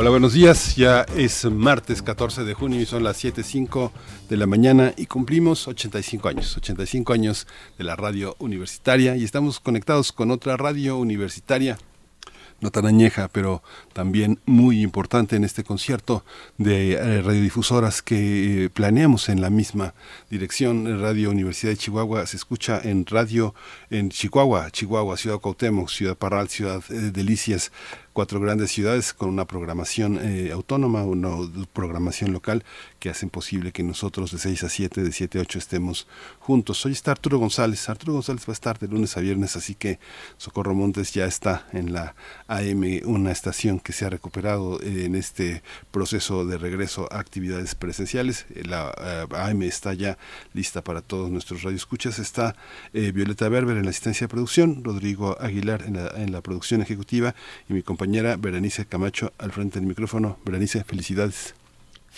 Hola, buenos días. Ya es martes 14 de junio y son las 7.05 de la mañana y cumplimos 85 años, 85 años de la radio universitaria y estamos conectados con otra radio universitaria no tan añeja, pero también muy importante en este concierto de eh, radiodifusoras que eh, planeamos en la misma dirección. Radio Universidad de Chihuahua se escucha en radio en Chihuahua, Chihuahua, Ciudad Cuauhtémoc, Ciudad Parral, Ciudad eh, Delicias, cuatro grandes ciudades con una programación autónoma, una programación local que hacen posible que nosotros de 6 a 7, de 7 a 8 estemos juntos. Hoy está Arturo González. Arturo González va a estar de lunes a viernes, así que Socorro Montes ya está en la AM, una estación que se ha recuperado en este proceso de regreso a actividades presenciales. La eh, AM está ya lista para todos nuestros radioescuchas. Está eh, Violeta Berber en la asistencia de producción, Rodrigo Aguilar en la, en la producción ejecutiva y mi compañera Berenice Camacho al frente del micrófono. Berenice, felicidades.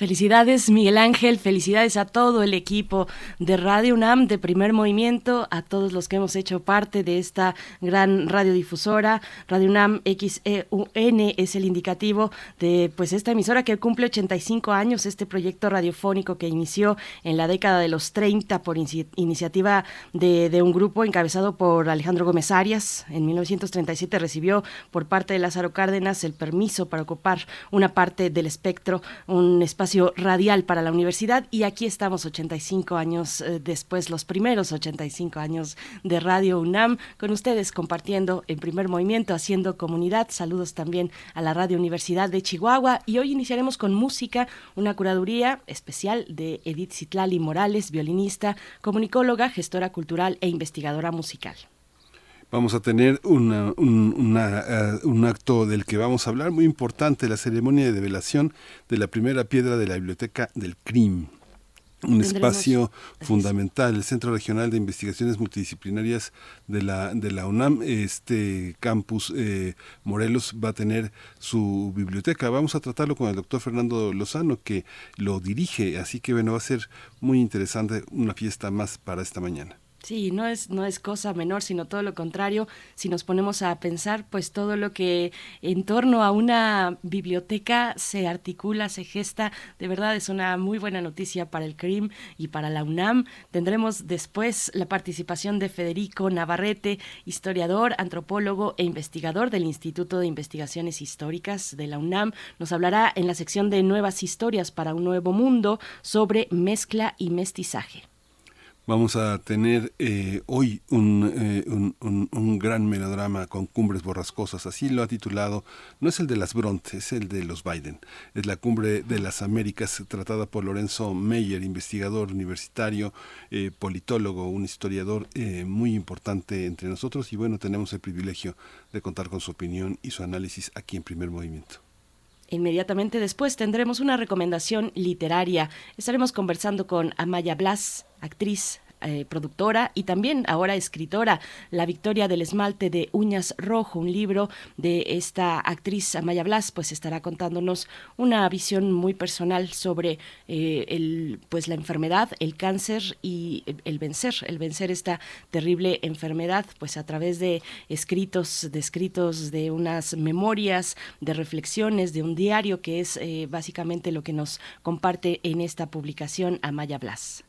Felicidades Miguel Ángel, felicidades a todo el equipo de Radio UNAM de Primer Movimiento, a todos los que hemos hecho parte de esta gran radiodifusora. Radio UNAM XEUN es el indicativo de pues esta emisora que cumple 85 años, este proyecto radiofónico que inició en la década de los 30 por iniciativa de, de un grupo encabezado por Alejandro Gómez Arias. En 1937 recibió por parte de Lázaro Cárdenas el permiso para ocupar una parte del espectro, un espacio radial para la universidad y aquí estamos 85 años eh, después, los primeros 85 años de Radio UNAM, con ustedes compartiendo en primer movimiento, haciendo comunidad. Saludos también a la Radio Universidad de Chihuahua y hoy iniciaremos con música, una curaduría especial de Edith Citlali Morales, violinista, comunicóloga, gestora cultural e investigadora musical vamos a tener una, un, eh, un, acto del que vamos a hablar muy importante, la ceremonia de develación de la primera piedra de la Biblioteca del CRIM. Un espacio fundamental, el Centro Regional de Investigaciones Multidisciplinarias de la, de la UNAM, este campus eh, Morelos va a tener su biblioteca. Vamos a tratarlo con el doctor Fernando Lozano, que lo dirige, así que bueno, va a ser muy interesante una fiesta más para esta mañana. Sí, no es, no es cosa menor, sino todo lo contrario. Si nos ponemos a pensar, pues todo lo que en torno a una biblioteca se articula, se gesta, de verdad es una muy buena noticia para el CRIM y para la UNAM. Tendremos después la participación de Federico Navarrete, historiador, antropólogo e investigador del Instituto de Investigaciones Históricas de la UNAM. Nos hablará en la sección de Nuevas Historias para un Nuevo Mundo sobre mezcla y mestizaje. Vamos a tener eh, hoy eh, un, un, gran melodrama con cumbres borrascosas, así lo ha titulado, no es el de las Bronte, es el de los Biden, es la cumbre de las Américas tratada por Lorenzo Meyer, investigador universitario, eh, politólogo, un historiador muy importante entre nosotros y bueno, tenemos el privilegio de contar con su opinión y su análisis aquí en primer movimiento. Inmediatamente después tendremos una recomendación literaria. Estaremos conversando con Amaya Blas, actriz, eh, productora y también ahora escritora, La Victoria del Esmalte de Uñas Rojo, un libro de esta actriz Amaya Blas, pues estará contándonos una visión muy personal sobre eh, el, pues la enfermedad, el cáncer y el vencer, el vencer esta terrible enfermedad, pues a través de escritos, de escritos, de unas memorias, de reflexiones, de un diario que es eh, básicamente lo que nos comparte en esta publicación Amaya Blas.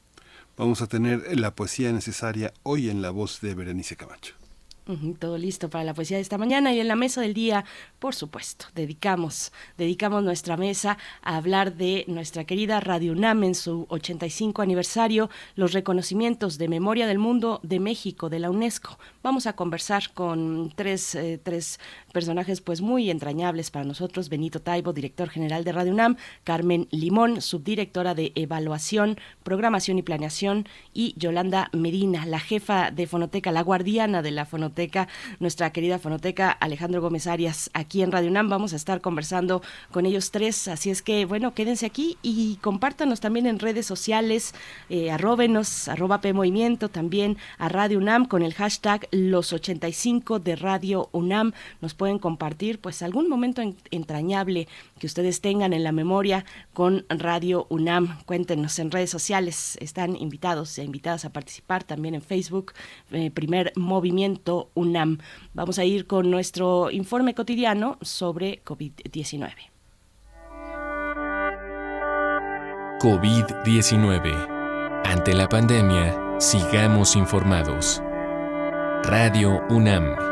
Vamos a tener la poesía necesaria hoy en la voz de Berenice Camacho. Todo listo para la poesía de esta mañana y en la mesa del día, por supuesto, dedicamos, dedicamos nuestra mesa a hablar de nuestra querida Radio UNAM en su 85 aniversario, los reconocimientos de memoria del mundo de México, de la UNESCO. Vamos a conversar con tres, eh, tres personajes pues muy entrañables para nosotros, Benito Taibo, director general de Radio UNAM, Carmen Limón, subdirectora de Evaluación, Programación y Planeación, y Yolanda Medina, la jefa de Fonoteca, la guardiana de la Fonoteca nuestra querida fonoteca Alejandro Gómez Arias, aquí en Radio UNAM. Vamos a estar conversando con ellos tres, así es que, bueno, quédense aquí y compártanos también en redes sociales, eh, arróbenos, arroba P Movimiento, también a Radio UNAM con el hashtag los 85 de Radio UNAM. Nos pueden compartir, pues, algún momento entrañable que ustedes tengan en la memoria con Radio UNAM. Cuéntenos en redes sociales, están invitados e invitadas a participar también en Facebook, eh, primer movimiento UNAM. Vamos a ir con nuestro informe cotidiano sobre COVID-19. COVID-19. Ante la pandemia, sigamos informados. Radio UNAM.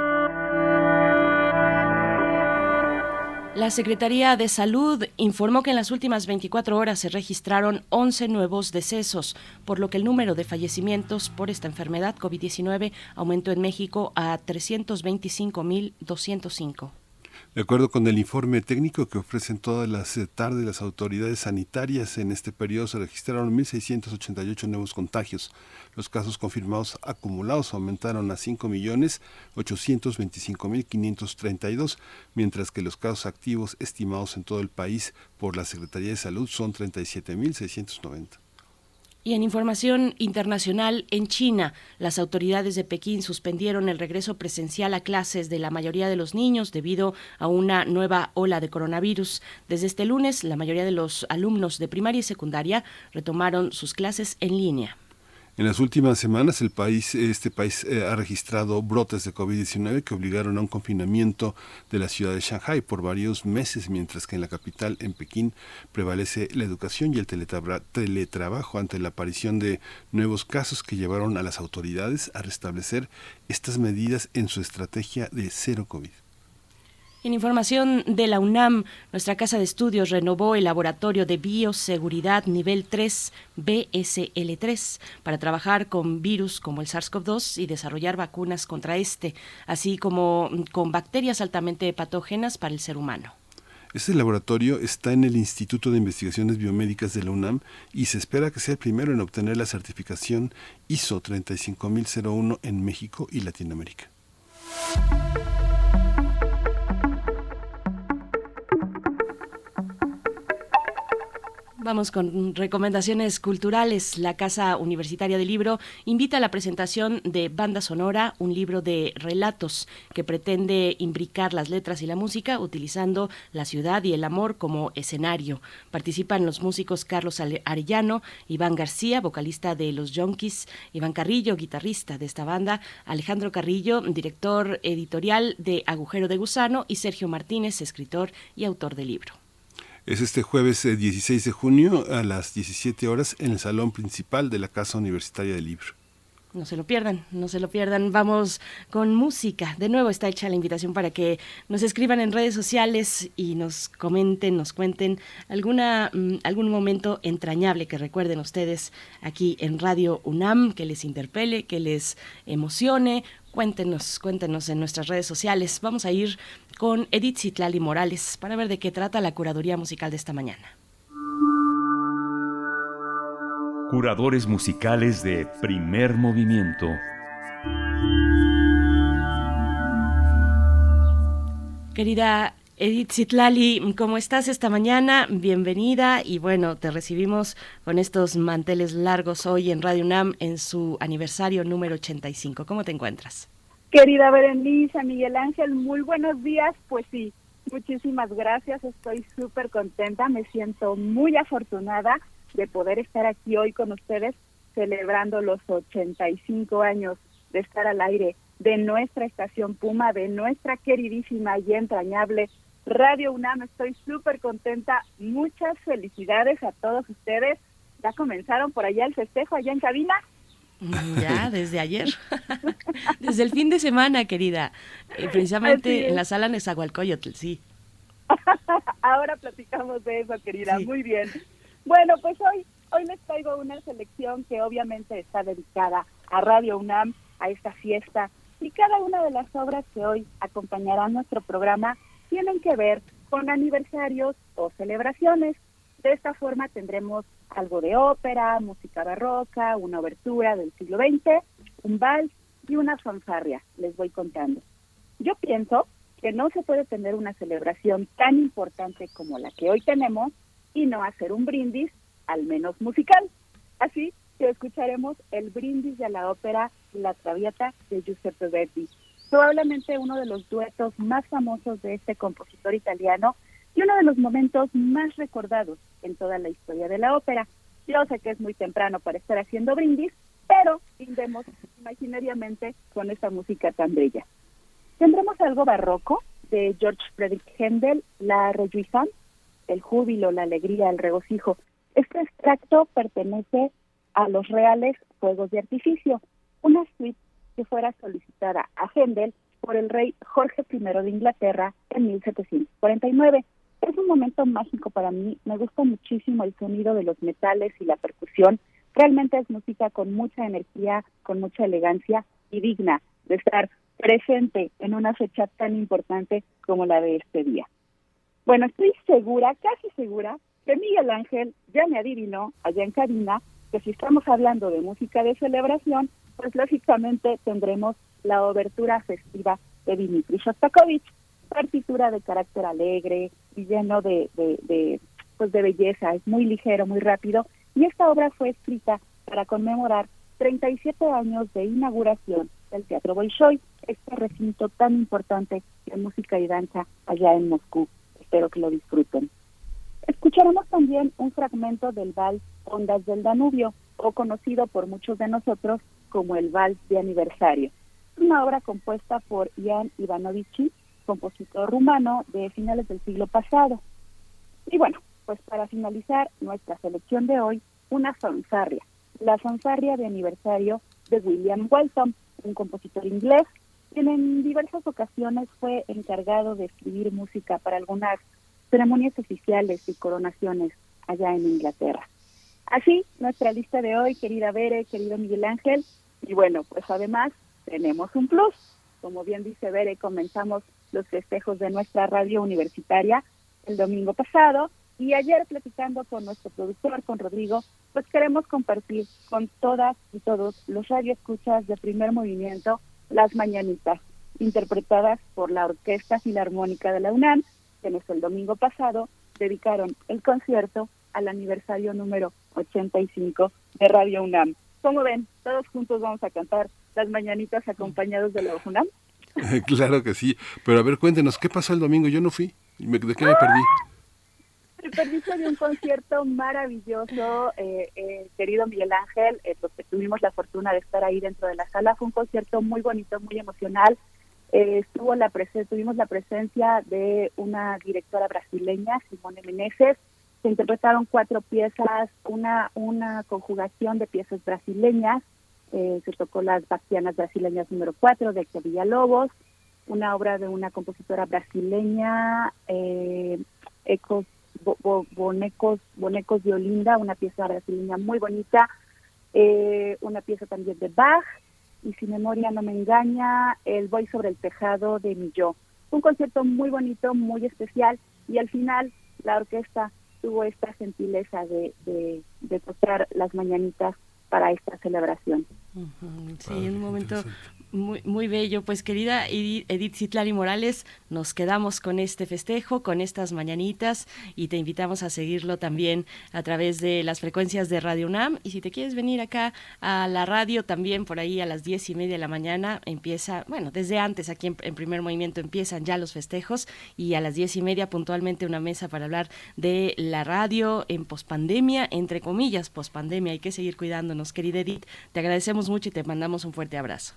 La Secretaría de Salud informó que en las últimas 24 horas se registraron 11 nuevos decesos, por lo que el número de fallecimientos por esta enfermedad COVID-19 aumentó en México a 325.205. De acuerdo con el informe técnico que ofrecen todas las eh, tardes las autoridades sanitarias, en este periodo se registraron 1.688 nuevos contagios. Los casos confirmados acumulados aumentaron a 5.825.532, mientras que los casos activos estimados en todo el país por la Secretaría de Salud son 37.690. Y en información internacional, en China, las autoridades de Pekín suspendieron el regreso presencial a clases de la mayoría de los niños debido a una nueva ola de coronavirus. Desde este lunes, la mayoría de los alumnos de primaria y secundaria retomaron sus clases en línea. En las últimas semanas el país, este país eh, ha registrado brotes de COVID-19 que obligaron a un confinamiento de la ciudad de Shanghai por varios meses, mientras que en la capital, en Pekín, prevalece la educación y el teletrabajo ante la aparición de nuevos casos que llevaron a las autoridades a restablecer estas medidas en su estrategia de cero COVID. En información de la UNAM, nuestra casa de estudios renovó el laboratorio de bioseguridad nivel 3 BSL3 para trabajar con virus como el SARS-CoV-2 y desarrollar vacunas contra este, así como con bacterias altamente patógenas para el ser humano. Este laboratorio está en el Instituto de Investigaciones Biomédicas de la UNAM y se espera que sea el primero en obtener la certificación ISO 35001 en México y Latinoamérica. Vamos con recomendaciones culturales. La Casa Universitaria del Libro invita a la presentación de Banda Sonora, un libro de relatos que pretende imbricar las letras y la música utilizando la ciudad y el amor como escenario. Participan los músicos Carlos Arellano, Iván García, vocalista de Los Yonkis, Iván Carrillo, guitarrista de esta banda, Alejandro Carrillo, director editorial de Agujero de Gusano y Sergio Martínez, escritor y autor del libro. Es este jueves 16 eh, de junio a las 17 horas en el salón principal de la Casa Universitaria del Libro. No se lo pierdan, no se lo pierdan. Vamos con música. De nuevo está hecha la invitación para que nos escriban en redes sociales y nos comenten, nos cuenten alguna, mm, algún momento entrañable que recuerden ustedes aquí en Radio UNAM, que les interpele, que les emocione. Cuéntenos, cuéntenos en nuestras redes sociales. Vamos a ir con Edith Citlali Morales para ver de qué trata la curaduría musical de esta mañana. Curadores musicales de primer movimiento. Querida Edith Citlali, ¿cómo estás esta mañana? Bienvenida y bueno, te recibimos con estos manteles largos hoy en Radio UNAM en su aniversario número 85. ¿Cómo te encuentras? Querida Berenice, Miguel Ángel, muy buenos días. Pues sí, muchísimas gracias. Estoy súper contenta. Me siento muy afortunada de poder estar aquí hoy con ustedes celebrando los 85 años de estar al aire de nuestra estación Puma, de nuestra queridísima y entrañable Radio UNAM. Estoy súper contenta. Muchas felicidades a todos ustedes. ¿Ya comenzaron por allá el festejo allá en cabina? Ya, desde ayer. desde el fin de semana, querida. Eh, precisamente en la sala Nezahualcóyotl, sí. Ahora platicamos de eso, querida. Muy bien. Bueno, pues hoy, hoy les traigo una selección que obviamente está dedicada a Radio UNAM, a esta fiesta. Y cada una de las obras que hoy acompañarán nuestro programa tienen que ver con aniversarios o celebraciones. De esta forma tendremos algo de ópera, música barroca, una obertura del siglo XX, un vals, y una fanfarria, les voy contando. Yo pienso que no se puede tener una celebración tan importante como la que hoy tenemos y no hacer un brindis, al menos musical. Así que escucharemos el brindis de la ópera La Traviata de Giuseppe Verdi, probablemente uno de los duetos más famosos de este compositor italiano y uno de los momentos más recordados en toda la historia de la ópera. Yo sé que es muy temprano para estar haciendo brindis, pero brindemos imaginariamente con esta música tan bella. Tendremos algo barroco de George Frederick Händel, La Rejuisance, el júbilo, la alegría, el regocijo. Este extracto pertenece a los reales fuegos de artificio, una suite que fuera solicitada a Händel por el rey Jorge I de Inglaterra en 1749. Es un momento mágico para mí, me gusta muchísimo el sonido de los metales y la percusión. Realmente es música con mucha energía, con mucha elegancia y digna de estar presente en una fecha tan importante como la de este día. Bueno, estoy segura, casi segura, que Miguel Ángel ya me adivinó allá en cabina que si estamos hablando de música de celebración, pues lógicamente tendremos la obertura festiva de Dimitri Shostakovich, partitura de carácter alegre y lleno de, de, pues de belleza, es muy ligero, muy rápido, y esta obra fue escrita para conmemorar 37 años de inauguración del Teatro Bolshoi, este recinto tan importante de música y danza allá en Moscú. Espero que lo disfruten. Escucharemos también un fragmento del vals Ondas del Danubio, o conocido por muchos de nosotros como el vals de aniversario. Es una obra compuesta por Ian Ivanovici, compositor rumano de finales del siglo pasado. Y bueno, pues para finalizar nuestra selección de hoy, una fanfarria, la fanfarria de aniversario de William Walton, un compositor inglés, quien en diversas ocasiones fue encargado de escribir música para algunas ceremonias oficiales y coronaciones allá en Inglaterra. Así, nuestra lista de hoy, querida Bere, querido Miguel Ángel, y bueno, pues además tenemos un plus. Como bien dice Bere, comenzamos los festejos de nuestra radio universitaria el domingo pasado y ayer platicando con nuestro productor, con Rodrigo, pues queremos compartir con todas y todos los radioescuchas de primer movimiento las mañanitas, interpretadas por la Orquesta Filarmónica de la UNAM, quienes el domingo pasado dedicaron el concierto al aniversario número 85 de Radio UNAM. Como ven, todos juntos vamos a cantar las mañanitas acompañados de la UNAM. claro que sí, pero a ver, cuéntenos, ¿qué pasó el domingo? Yo no fui, ¿de qué me perdí? El permiso de un concierto maravilloso, eh, eh, querido Miguel Ángel, eh, porque tuvimos la fortuna de estar ahí dentro de la sala. Fue un concierto muy bonito, muy emocional. estuvo la tuvimos la presencia de una directora brasileña, Simone Meneses. Se interpretaron cuatro piezas, una, una conjugación de piezas brasileñas. se tocó las Bastianas brasileñas número 4 de Héctor Villalobos, una obra de una compositora brasileña, Ecos bonecos, bonecos de Olinda, una pieza brasileña muy bonita, eh, una pieza también de Bach, y si memoria no me engaña, el Voy sobre el tejado de Milló. Un concierto muy bonito, muy especial, y al final la orquesta tuvo esta gentileza de, de, de tocar las mañanitas para esta celebración. Sí, un momento muy, muy bello. Pues querida Edith Citlari Morales, nos quedamos con este festejo, con estas mañanitas y te invitamos a seguirlo también a través de las frecuencias de Radio UNAM. Y si te quieres venir acá a la radio también por ahí a las diez y media de la mañana empieza, bueno, desde antes aquí en, primer movimiento empiezan ya los festejos y a las diez y media puntualmente una mesa para hablar de la radio en pospandemia, entre comillas, pospandemia. Hay que seguir cuidándonos, querida Edith. Te agradecemos mucho y te mandamos un fuerte abrazo.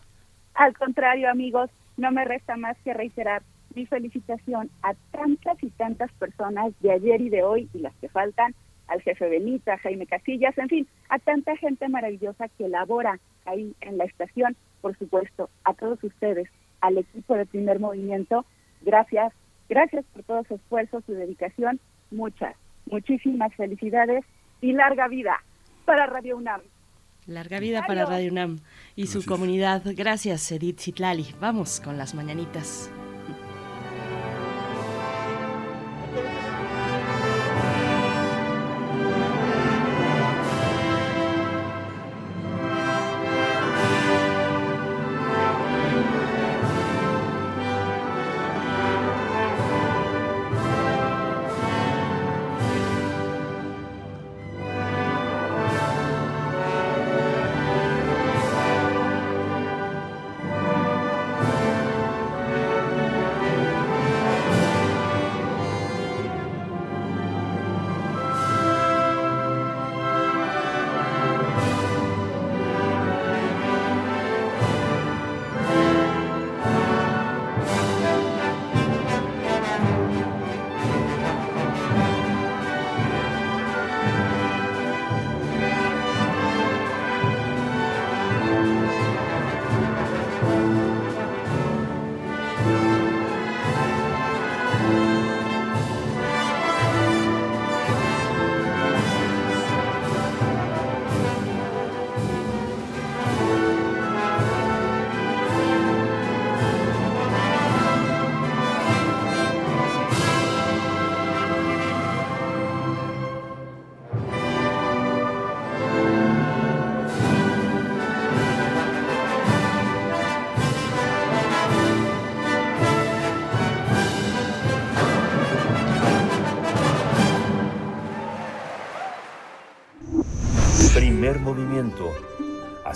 Al contrario, amigos, no me resta más que reiterar mi felicitación a tantas y tantas personas de ayer y de hoy y las que faltan, al jefe Benita, Jaime Casillas, en fin, a tanta gente maravillosa que labora ahí en la estación, por supuesto, a todos ustedes, al equipo de primer movimiento, gracias, gracias por todo su esfuerzo, su dedicación, muchas, muchísimas felicidades y larga vida para Radio UNAM. Larga vida para Radio UNAM y su comunidad. Gracias, Edith Citlali. Vamos con las mañanitas.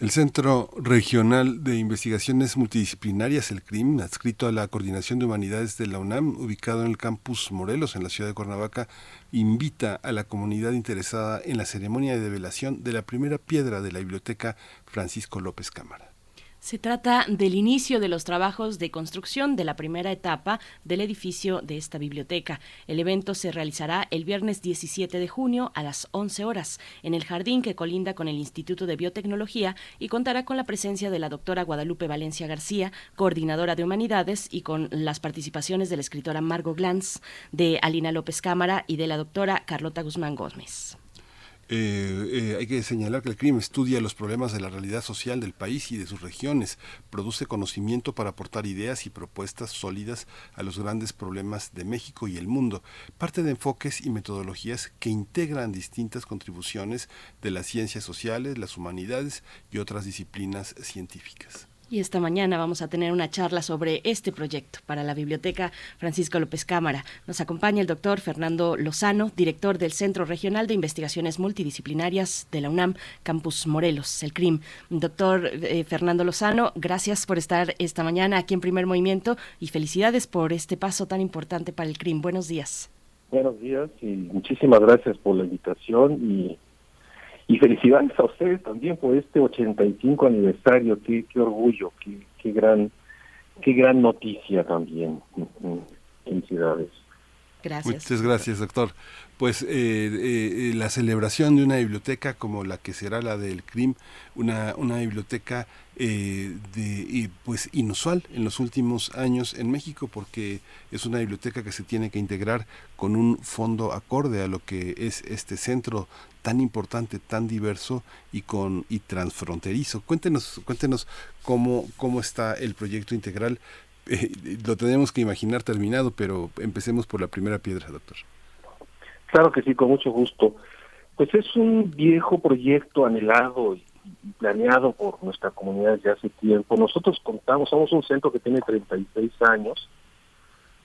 El Centro Regional de Investigaciones Multidisciplinarias, el CRIM, adscrito a la Coordinación de Humanidades de la UNAM, ubicado en el campus Morelos, en la ciudad de Cuernavaca, invita a la comunidad interesada en la ceremonia de develación de la primera piedra de la biblioteca Francisco López Cámara. Se trata del inicio de los trabajos de construcción de la primera etapa del edificio de esta biblioteca. El evento se realizará el viernes 17 de junio a las 11 horas en el jardín que colinda con el Instituto de Biotecnología y contará con la presencia de la doctora Guadalupe Valencia García, coordinadora de humanidades, y con las participaciones de la escritora Margot Glantz, de Alina López Cámara y de la doctora Carlota Guzmán Gómez. Eh, hay que señalar que el crimen estudia los problemas de la realidad social del país y de sus regiones, produce conocimiento para aportar ideas y propuestas sólidas a los grandes problemas de México y el mundo, parte de enfoques y metodologías que integran distintas contribuciones de las ciencias sociales, las humanidades y otras disciplinas científicas. Y esta mañana vamos a tener una charla sobre este proyecto para la Biblioteca Francisco López Cámara. Nos acompaña el doctor Fernando Lozano, director del Centro Regional de Investigaciones Multidisciplinarias de la UNAM, Campus Morelos, el CRIM. Doctor eh, Fernando Lozano, gracias por estar esta mañana aquí en Primer Movimiento y felicidades por este paso tan importante para el CRIM. Buenos días. Buenos días y muchísimas gracias por la invitación y y felicidades a ustedes también por este 85 aniversario, qué, qué orgullo, qué, qué gran qué gran noticia también. Felicidades. Gracias. Muchas gracias, doctor. Pues eh, eh, la celebración de una biblioteca como la que será la del CRIM, una, una biblioteca eh, de, pues inusual en los últimos años en México, porque es una biblioteca que se tiene que integrar con un fondo acorde a lo que es este centro tan importante, tan diverso y con y transfronterizo. Cuéntenos, cuéntenos cómo, cómo está el proyecto integral eh, lo tenemos que imaginar terminado, pero empecemos por la primera piedra, doctor. Claro que sí, con mucho gusto. Pues es un viejo proyecto anhelado y planeado por nuestra comunidad desde hace tiempo. Nosotros contamos, somos un centro que tiene 36 años,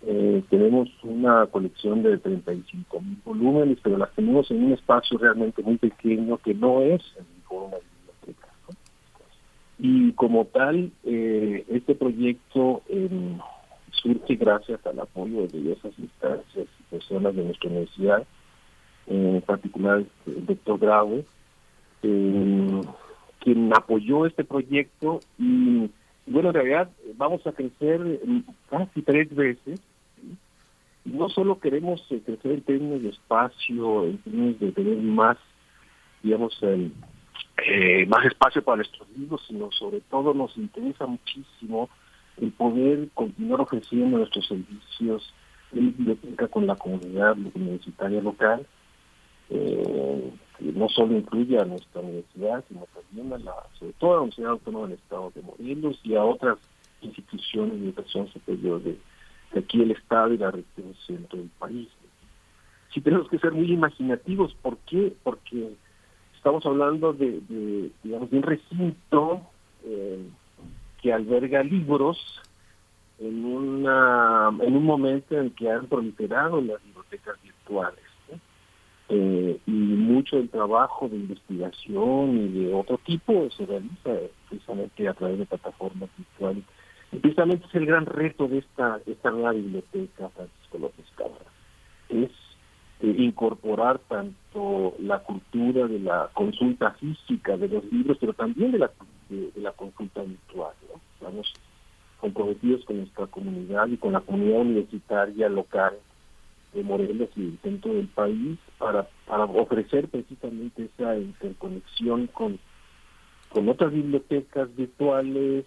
eh, tenemos una colección de 35 mil volúmenes, pero las tenemos en un espacio realmente muy pequeño que no es una biblioteca. Y como tal, eh, este proyecto em, surge gracias al apoyo de diversas instancias y personas de nuestra universidad, en particular el doctor Grave, em, quien apoyó este proyecto y bueno, en realidad vamos a crecer casi tres veces. No solo queremos eh, crecer en términos de espacio, en términos de tener más, digamos, eh, más espacio para nuestros libros, sino sobre todo nos interesa muchísimo el poder continuar ofreciendo nuestros servicios de biblioteca con la comunidad universitaria local, eh, que no solo incluye a nuestra universidad, sino también a la, sobre todo a la Universidad Autónoma del Estado de Morelos y a otras instituciones de educación superior de, aquí el Estado y la centro del país. Sí tenemos que ser muy imaginativos, ¿por qué? Porque estamos hablando de, digamos, de un recinto eh, que alberga libros en una en un momento en que han proliferado las bibliotecas virtuales eh, y mucho del trabajo de investigación y de otro tipo se realiza precisamente a través de plataformas virtuales precisamente es el gran reto de esta esta nueva biblioteca Francisco López Cámara es eh, incorporar tanto la cultura de la consulta física de los libros, pero también de la, de, la consulta virtual. Estamos comprometidos con nuestra comunidad y con la comunidad universitaria local de Morelos y del centro del país para, para ofrecer precisamente esa interconexión con, con otras bibliotecas virtuales,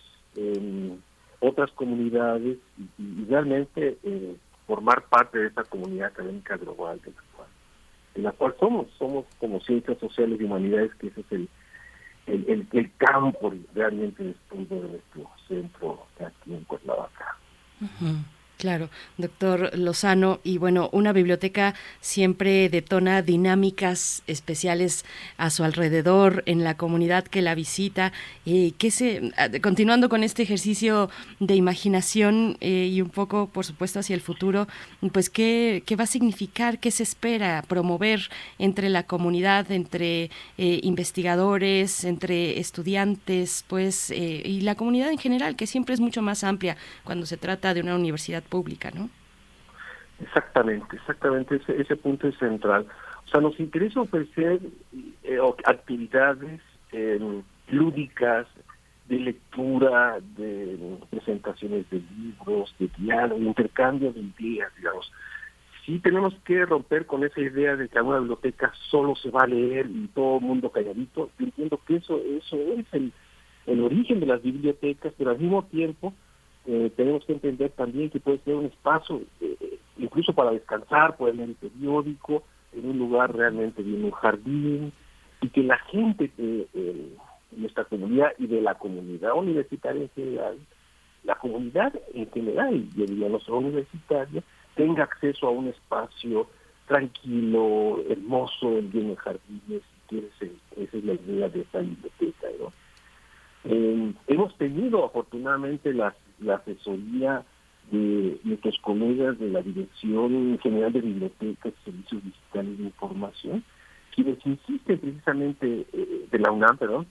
otras comunidades y, realmente eh, formar parte de esta comunidad académica global de la cual, de la cual somos, somos como ciencias sociales y humanidades, que ese es el, el, el, campo realmente de de nuestro centro aquí en Cuernavaca. Claro, doctor Lozano. Y bueno, una biblioteca siempre detona dinámicas especiales a su alrededor, en la comunidad que la visita. Eh, ¿qué se, ah, continuando con este ejercicio de imaginación eh, y un poco, por supuesto, hacia el futuro, pues ¿qué, qué va a significar, qué se espera promover entre la comunidad, entre eh, investigadores, entre estudiantes, pues, eh, y la comunidad en general, que siempre es mucho más amplia cuando se trata de una universidad pública, ¿no? Exactamente, exactamente, ese, ese punto es central. O sea, nos interesa ofrecer eh, actividades eh, lúdicas, de lectura, de presentaciones de libros, de diálogo, intercambio de ideas, digamos. Sí tenemos que romper con esa idea de que en una biblioteca solo se va a leer y todo el mundo calladito. Yo entiendo que eso, eso es el origen de las bibliotecas, pero al mismo tiempo eh, tenemos que entender también que puede ser un espacio eh, incluso para descansar, puede leer el periódico, en un lugar realmente bien, un jardín, y que la gente de, de nuestra comunidad y de la comunidad universitaria en general, la comunidad en general, yo diría solo universitaria, tenga acceso a un espacio tranquilo, hermoso, lleno de jardines, si esa es la idea de esta biblioteca, ¿no? Eh, hemos tenido afortunadamente la, la asesoría de nuestros colegas de la Dirección General de Bibliotecas y Servicios Digitales de Información, quienes insisten precisamente, eh, de la UNAM, perdón,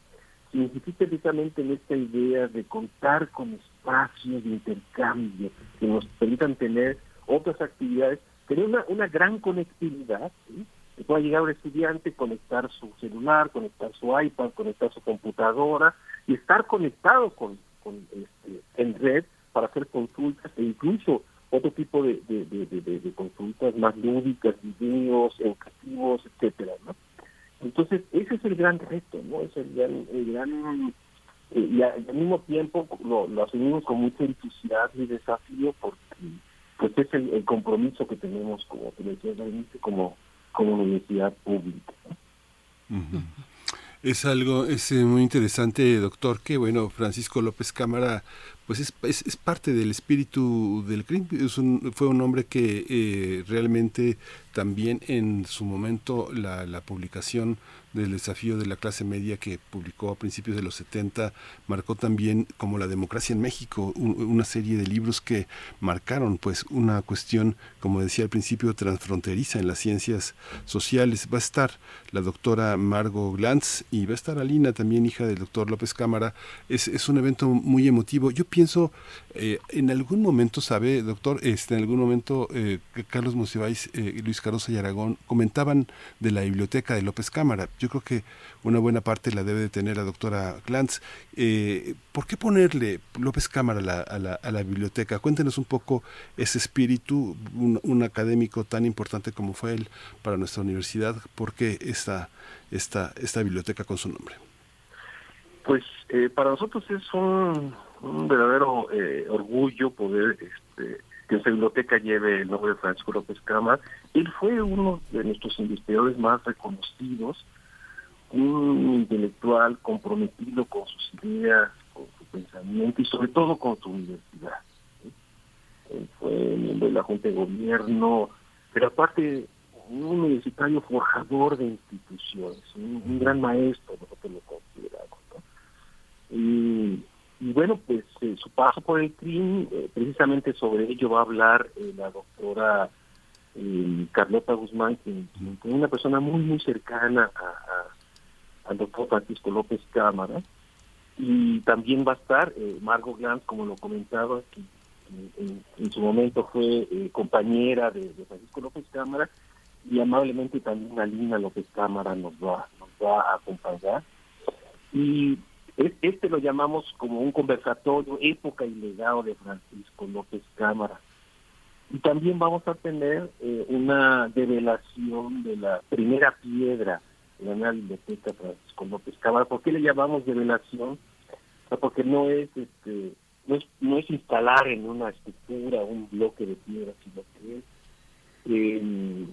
quienes insisten precisamente en esta idea de contar con espacios de intercambio que nos permitan tener otras actividades, tener una, una gran conectividad, ¿sí? que pueda llegar un estudiante, conectar su celular, conectar su iPad, conectar su computadora y estar conectado con, este, en red para hacer consultas e incluso otro tipo de, consultas más lúdicas, videos, educativos, etcétera, ¿no? Entonces, ese es el gran reto, ¿no? Es el gran, el gran eh, y al mismo tiempo lo, lo asumimos con mucho entusiasmo y desafío porque pues es el, compromiso que tenemos como universidad pública. Uh. Es algo, es eh, muy interesante, doctor, que bueno, Francisco López Cámara, pues es, es, parte del espíritu del crimen, es un, fue un hombre que eh, realmente también en su momento la publicación del desafío de la clase media que publicó a principios de los 70 marcó también como la democracia en México un, una serie de libros que marcaron pues una cuestión como decía al principio transfronteriza en las ciencias sociales. Va a estar la doctora Margo Glantz y va a estar Alina también hija del doctor López Cámara. Es, es un evento muy emotivo. Yo pienso eh, en algún momento sabe doctor este en algún momento eh, Carlos Monsiváis eh, Luis Carosa y Aragón comentaban de la biblioteca de López Cámara. Yo creo que una buena parte la debe de tener la doctora Glantz. Eh, ¿Por qué ponerle López Cámara a la, a, la, a la, biblioteca? Cuéntenos un poco ese espíritu, un, académico tan importante como fue él para nuestra universidad, ¿por qué esta, esta, biblioteca con su nombre? Pues eh, para nosotros es un, un verdadero eh, orgullo poder este, que esa biblioteca lleve el nombre de Francisco López Cámara. Él fue uno de nuestros investigadores más reconocidos un intelectual comprometido con sus ideas, con su pensamiento y sobre todo con su universidad. Él fue miembro de la Junta de Gobierno, pero aparte un universitario forjador de instituciones, un, gran maestro, nosotros lo consideramos. ¿no? Y, y, bueno, pues eh, su paso por el CRIM, eh, precisamente sobre ello va a hablar eh, la doctora Carlota Guzmán, que, es una persona muy, muy cercana a al doctor Francisco López Cámara, y también va a estar eh, Margo Glantz, como lo comentaba, que en, su momento fue eh, compañera de, de, Francisco López Cámara, y amablemente también Alina López Cámara nos va, nos va a acompañar. Y este lo llamamos como un conversatorio época y legado de Francisco López Cámara. Y también vamos a tener eh, una develación de la primera piedra la nueva biblioteca Francisco López Cámara. ¿Por qué le llamamos revelación? Porque no es este no es, no es instalar en una estructura un bloque de piedra, sino que es eh,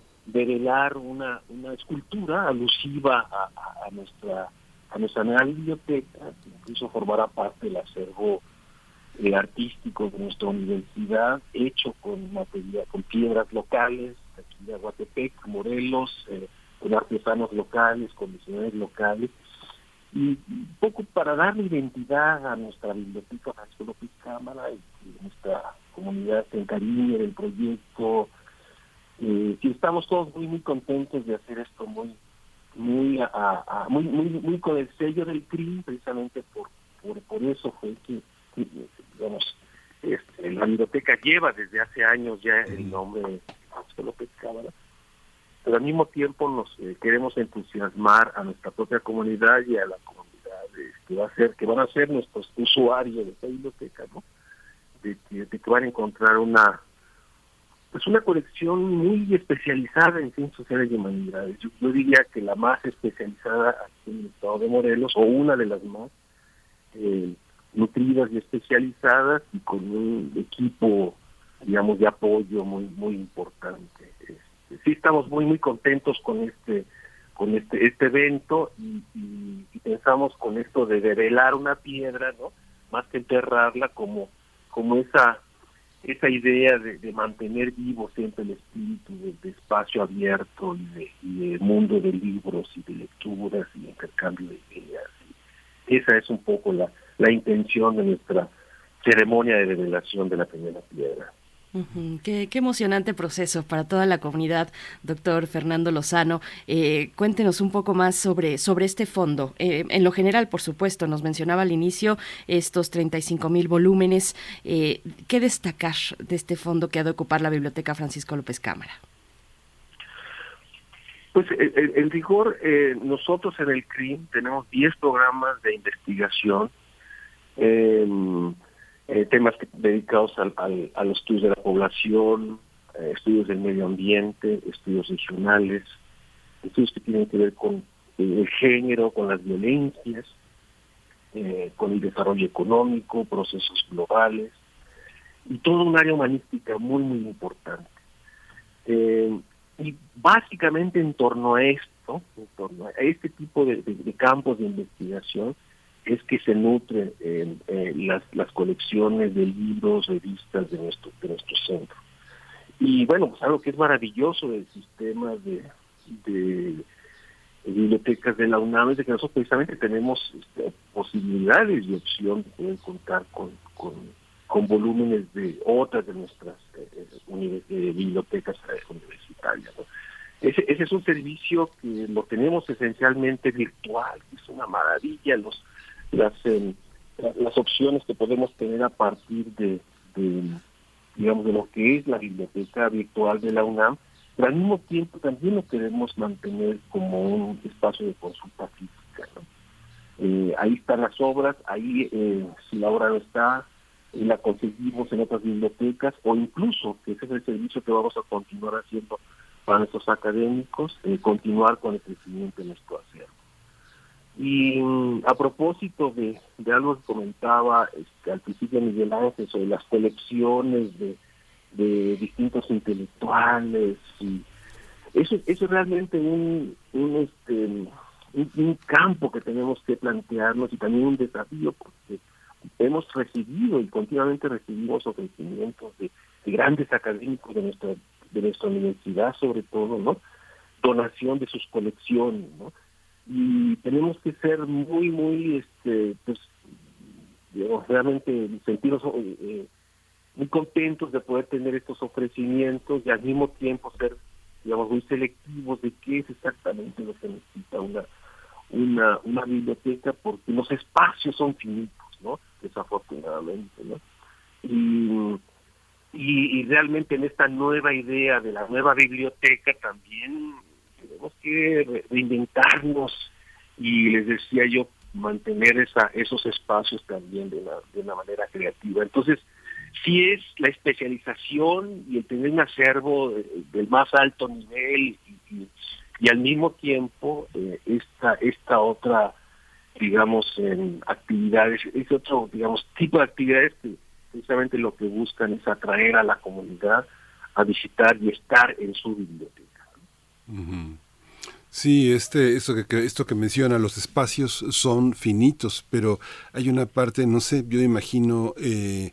una, una escultura alusiva a, nuestra a nuestra nueva biblioteca, incluso formará parte del acervo eh, artísticos de nuestra universidad, hecho con materia, con piedras locales, aquí de Aguatepec, Morelos, eh, con artesanos locales, con locales, y un poco para darle identidad a nuestra biblioteca Francisco López Cámara y, nuestra comunidad en cariño del proyecto. Eh, y estamos todos muy muy contentos de hacer esto muy muy a, muy, muy muy con el sello del CRIM precisamente por por, por eso fue que, digamos este, la biblioteca lleva desde hace años ya el nombre de Francisco López Cámara pero al mismo tiempo nos eh, queremos entusiasmar a nuestra propia comunidad y a la comunidad que va a ser que van a ser nuestros usuarios de esta biblioteca no de, que van a encontrar una pues una colección muy especializada en ciencias sociales y humanidades. Yo, diría que la más especializada aquí en el estado de Morelos o una de las más eh, nutridas y especializadas y con un equipo digamos de apoyo muy muy importante sí estamos muy muy contentos con este con este este evento y, pensamos con esto de develar una piedra no más que enterrarla como como esa esa idea de, mantener vivo siempre el espíritu de, espacio abierto y de, mundo de libros y de lecturas y intercambio de ideas. Esa es un poco la la intención de nuestra ceremonia de revelación de la primera piedra qué, emocionante proceso para toda la comunidad, doctor Fernando Lozano. Eh, cuéntenos un poco más sobre, sobre este fondo. Eh, en lo general, por supuesto, nos mencionaba al inicio estos 35 mil volúmenes. Eh, ¿Qué destacar de este fondo que ha de ocupar la Biblioteca Francisco López Cámara? Pues en rigor, nosotros en el CRIM tenemos 10 programas de investigación. Eh, temas dedicados al, a los estudios de la población, eh, estudios del medio ambiente, estudios regionales, estudios que tienen que ver con eh, el género, con las violencias, con el desarrollo económico, procesos globales, y todo un área humanística muy, muy importante. y básicamente en torno a esto, en torno a este tipo de campos de investigación, es que se nutren las, las colecciones de libros, revistas de nuestro, de nuestro centro. Y bueno, pues algo que es maravilloso del sistema de, bibliotecas de la UNAM es de que nosotros precisamente tenemos este, posibilidades y opción de poder contar con, con, volúmenes de otras de nuestras eh, eh, bibliotecas universitarias. Ese, ese es un servicio que lo tenemos esencialmente virtual, es una maravilla. Los las eh, las opciones que podemos tener a partir de, digamos de lo que es la biblioteca virtual de la UNAM pero al mismo tiempo también lo queremos mantener como un espacio de consulta física eh, ahí están las obras ahí eh, si la obra no está la conseguimos en otras bibliotecas o incluso que ese es el servicio que vamos a continuar haciendo para nuestros académicos continuar con el crecimiento de nuestro acervo y mm, a propósito de, algo que comentaba este, al principio Miguel Ángel sobre las colecciones de, de distintos intelectuales, y eso, eso es realmente un, un, este, un, campo que tenemos que plantearnos y también un desafío porque hemos recibido y continuamente recibimos ofrecimientos de, de grandes académicos de nuestra de nuestra universidad sobre todo, ¿no? Donación de sus colecciones, ¿no? Y tenemos que ser muy, muy, este, pues, digamos, realmente sentirnos eh, muy contentos de poder tener estos ofrecimientos y al mismo tiempo ser, digamos, muy selectivos de qué es exactamente lo que necesita una, una, una biblioteca, porque los espacios son finitos, ¿no? Desafortunadamente, ¿no? Y, y realmente en esta nueva idea de la nueva biblioteca también que reinventarnos y les decía yo mantener esa, esos espacios también de una, de una manera creativa. Entonces, si es la especialización y el tener un acervo del más alto nivel y, al mismo tiempo eh, esta, esta otra, digamos, en actividades, ese otro, digamos, tipo de actividades que precisamente lo que buscan es atraer a la comunidad a visitar y estar en su biblioteca. Sí, este, esto que, esto que menciona, los espacios son finitos, pero hay una parte, no sé, yo imagino eh,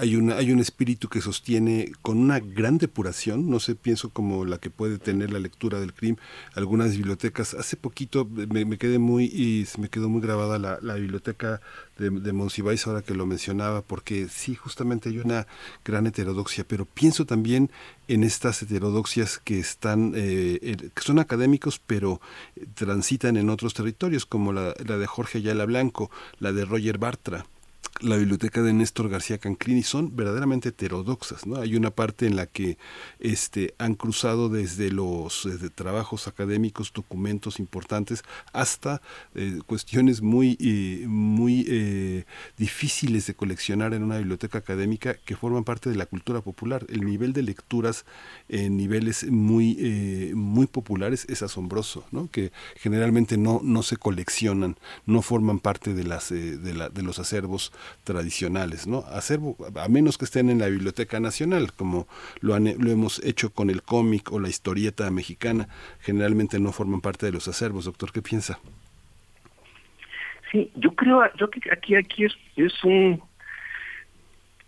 hay, una, hay un espíritu que sostiene con una gran depuración, no sé, pienso como la que puede tener la lectura del crimen, algunas bibliotecas. Hace poquito me, quedé muy, y me quedó muy grabada la, biblioteca de, de Monsiváis ahora que lo mencionaba, porque sí, justamente hay una gran heterodoxia, pero pienso también en estas heterodoxias que están, eh, que son académicos, pero transitan en otros territorios, como la, la de Jorge Ayala Blanco, la de Roger Bartra la biblioteca de Néstor García Canclini son verdaderamente heterodoxas, ¿no? Hay una parte en la que este han cruzado desde los trabajos académicos, documentos importantes, hasta eh, cuestiones muy eh, muy eh, difíciles de coleccionar en una biblioteca académica que forman parte de la cultura popular. El nivel de lecturas en niveles muy muy populares es asombroso, ¿no? Que generalmente no no se coleccionan, no forman parte de las de, la, de los acervos tradicionales, ¿no? Acervo, a menos que estén en la Biblioteca Nacional, como lo, han, lo hemos hecho con el cómic o la historieta mexicana, generalmente no forman parte de los acervos. Doctor, ¿qué piensa? Sí, yo creo, yo que aquí, aquí es, un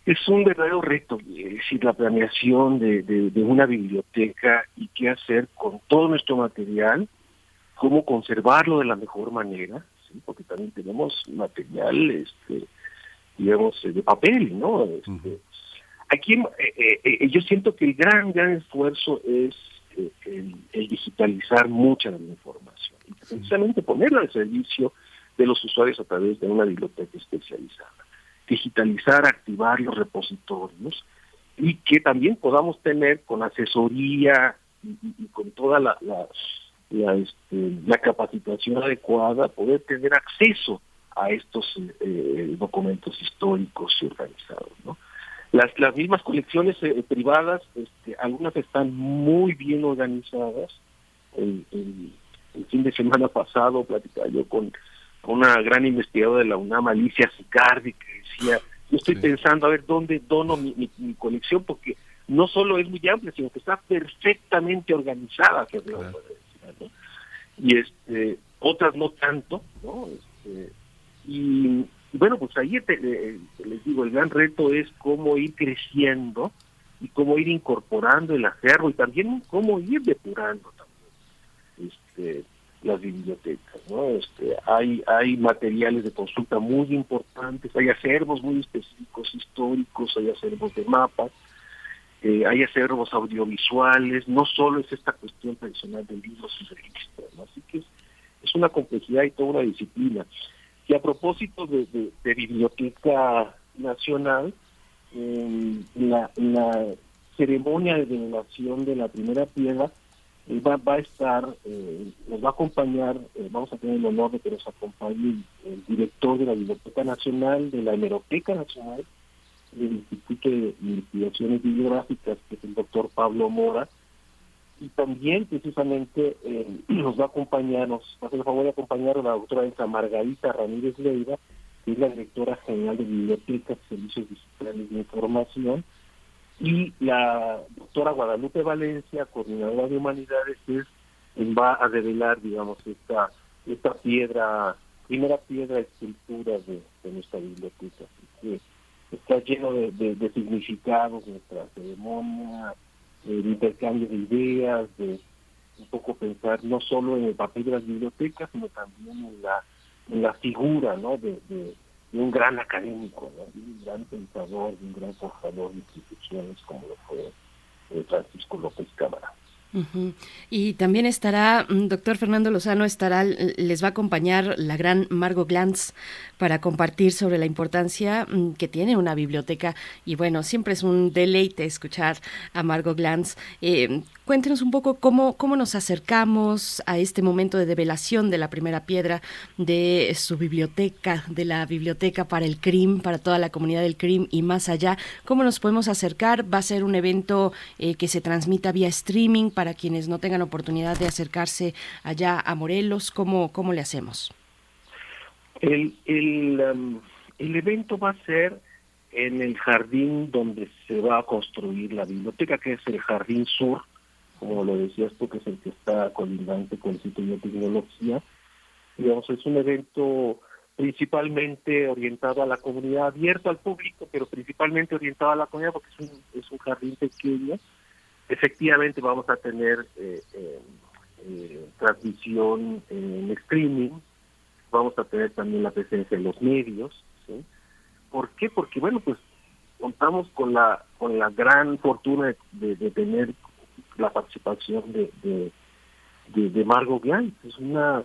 es un verdadero reto, es decir, la planeación de, una biblioteca y qué hacer con todo nuestro material, cómo conservarlo de la mejor manera, porque también tenemos material este, digamos, eh, de papel, ¿no? Este, aquí eh, eh, yo siento que el gran, gran esfuerzo es el, digitalizar mucha de la información y precisamente ponerla al servicio de los usuarios a través de una biblioteca especializada. Digitalizar, activar los repositorios y que también podamos tener con asesoría y, con toda la, la, la, este, la capacitación adecuada, poder tener acceso a estos eh, documentos históricos y organizados. ¿no? Las, las mismas colecciones eh, privadas, este, algunas están muy bien organizadas. El, fin de semana pasado platicaba yo con, una gran investigadora de la UNAM, Alicia Sicardi, que decía, yo estoy pensando a ver dónde dono mi, mi, colección, porque no solo es muy amplia, sino que está perfectamente organizada, que y este otras no tanto, ¿no? Este, y, bueno, pues ahí te, les digo, el gran reto es cómo ir creciendo y cómo ir incorporando el acervo y también cómo ir depurando también este, las bibliotecas. ¿no? Este, hay, hay materiales de consulta muy importantes, hay acervos muy específicos históricos, hay acervos de mapas, eh, hay acervos audiovisuales, no solo es esta cuestión tradicional de libros y registros, así que es, es una complejidad y toda una disciplina. Y a propósito de, Biblioteca Nacional, la, ceremonia de veneración de la primera piedra eh, va, va, a estar, eh, nos va a acompañar, eh, vamos a tener el honor de que nos acompañe el director de la Biblioteca Nacional, de la Hemeroteca Nacional, del Instituto de Investigaciones Bibliográficas, que es el doctor Pablo Mora, y también precisamente eh, nos va a acompañar, nos va a hacer el favor de acompañar a la doctora Elsa Margarita Ramírez Leiva, que es la directora general de Bibliotecas, Servicios Digitales de Información, y la doctora Guadalupe Valencia, coordinadora de humanidades, es quien va a revelar, digamos, esta esta piedra, primera piedra escultura de, de nuestra biblioteca. que está lleno de, de, de significados nuestra ceremonia, el intercambio de ideas, de un poco pensar no solo en el papel de las bibliotecas, sino también en la, la figura ¿no? de, de, un gran académico, de un gran pensador, de un gran forjador de instituciones como lo fue eh, Francisco López Cámara. Y también estará, mm, doctor Fernando Lozano, estará, les va a acompañar la gran Margot Glantz para compartir sobre la importancia mm, que tiene una biblioteca. Y bueno, siempre es un deleite escuchar a Margot Glantz. Eh, cuéntenos un poco cómo, cómo nos acercamos a este momento de develación de la primera piedra de su biblioteca, de la biblioteca para el CRIM, para toda la comunidad del CRIM y más allá. ¿Cómo nos podemos acercar? Va a ser un evento eh, que se transmita vía streaming quienes no tengan oportunidad de acercarse allá a Morelos? ¿Cómo, cómo le hacemos? El, el, um, el evento va a ser en el jardín donde se va a construir la biblioteca, que es el Jardín Sur, como lo decías tú, que es el que está colindante con el sitio de tecnología. Digamos, es un evento principalmente orientado a la comunidad, abierto al público, pero principalmente orientado a la comunidad porque es un, es un jardín pequeño. Efectivamente vamos a tener eh, eh, eh, transmisión en streaming, vamos a tener también la presencia de los medios. ¿sí? ¿Por qué? Porque, bueno, pues contamos con la con la gran fortuna de, tener la participación de, de, de, Margot Glantz. Es una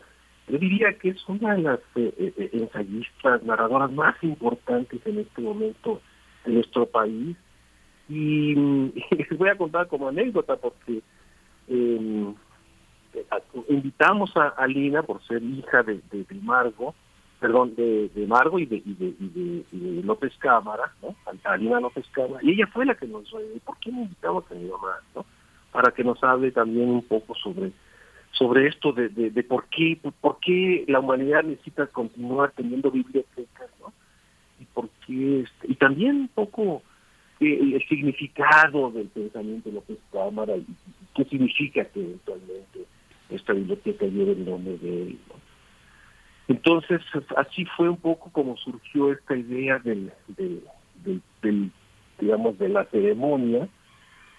yo diría que es una de las eh, ensayistas, narradoras más importantes en este momento en nuestro país. Y, les voy a contar como anécdota porque em, invitamos a, Lina por ser hija de, de, Margo, perdón, de, de Margo y de, y de, López Cámara, ¿no? A, López Cámara. Y ella fue la que nos ¿por qué no invitamos a mi mamá, no? Para que nos hable también un poco sobre sobre esto de, de, por qué por qué la humanidad necesita continuar teniendo bibliotecas no y por este, y también un poco eh, el significado del pensamiento de López Cámara y, qué significa que eventualmente esta biblioteca lleve el nombre de él entonces así fue un poco como surgió esta idea del, del digamos de la ceremonia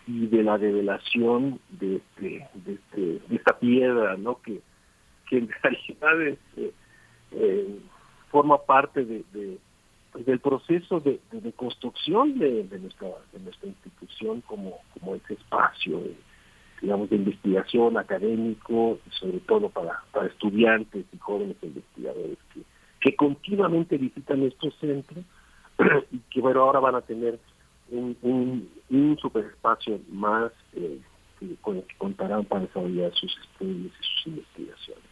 y de la revelación de, este, de, este, de esta piedra, ¿no? Que, en realidad este, eh, forma parte de, del proceso de, construcción de, nuestra de nuestra institución como, como ese espacio, digamos, de investigación académico, sobre todo para, para estudiantes y jóvenes investigadores que, que continuamente visitan nuestro centro y que, bueno, ahora van a tener un, un, un superespacio más eh, con el que contarán para desarrollar sus estudios y sus investigaciones.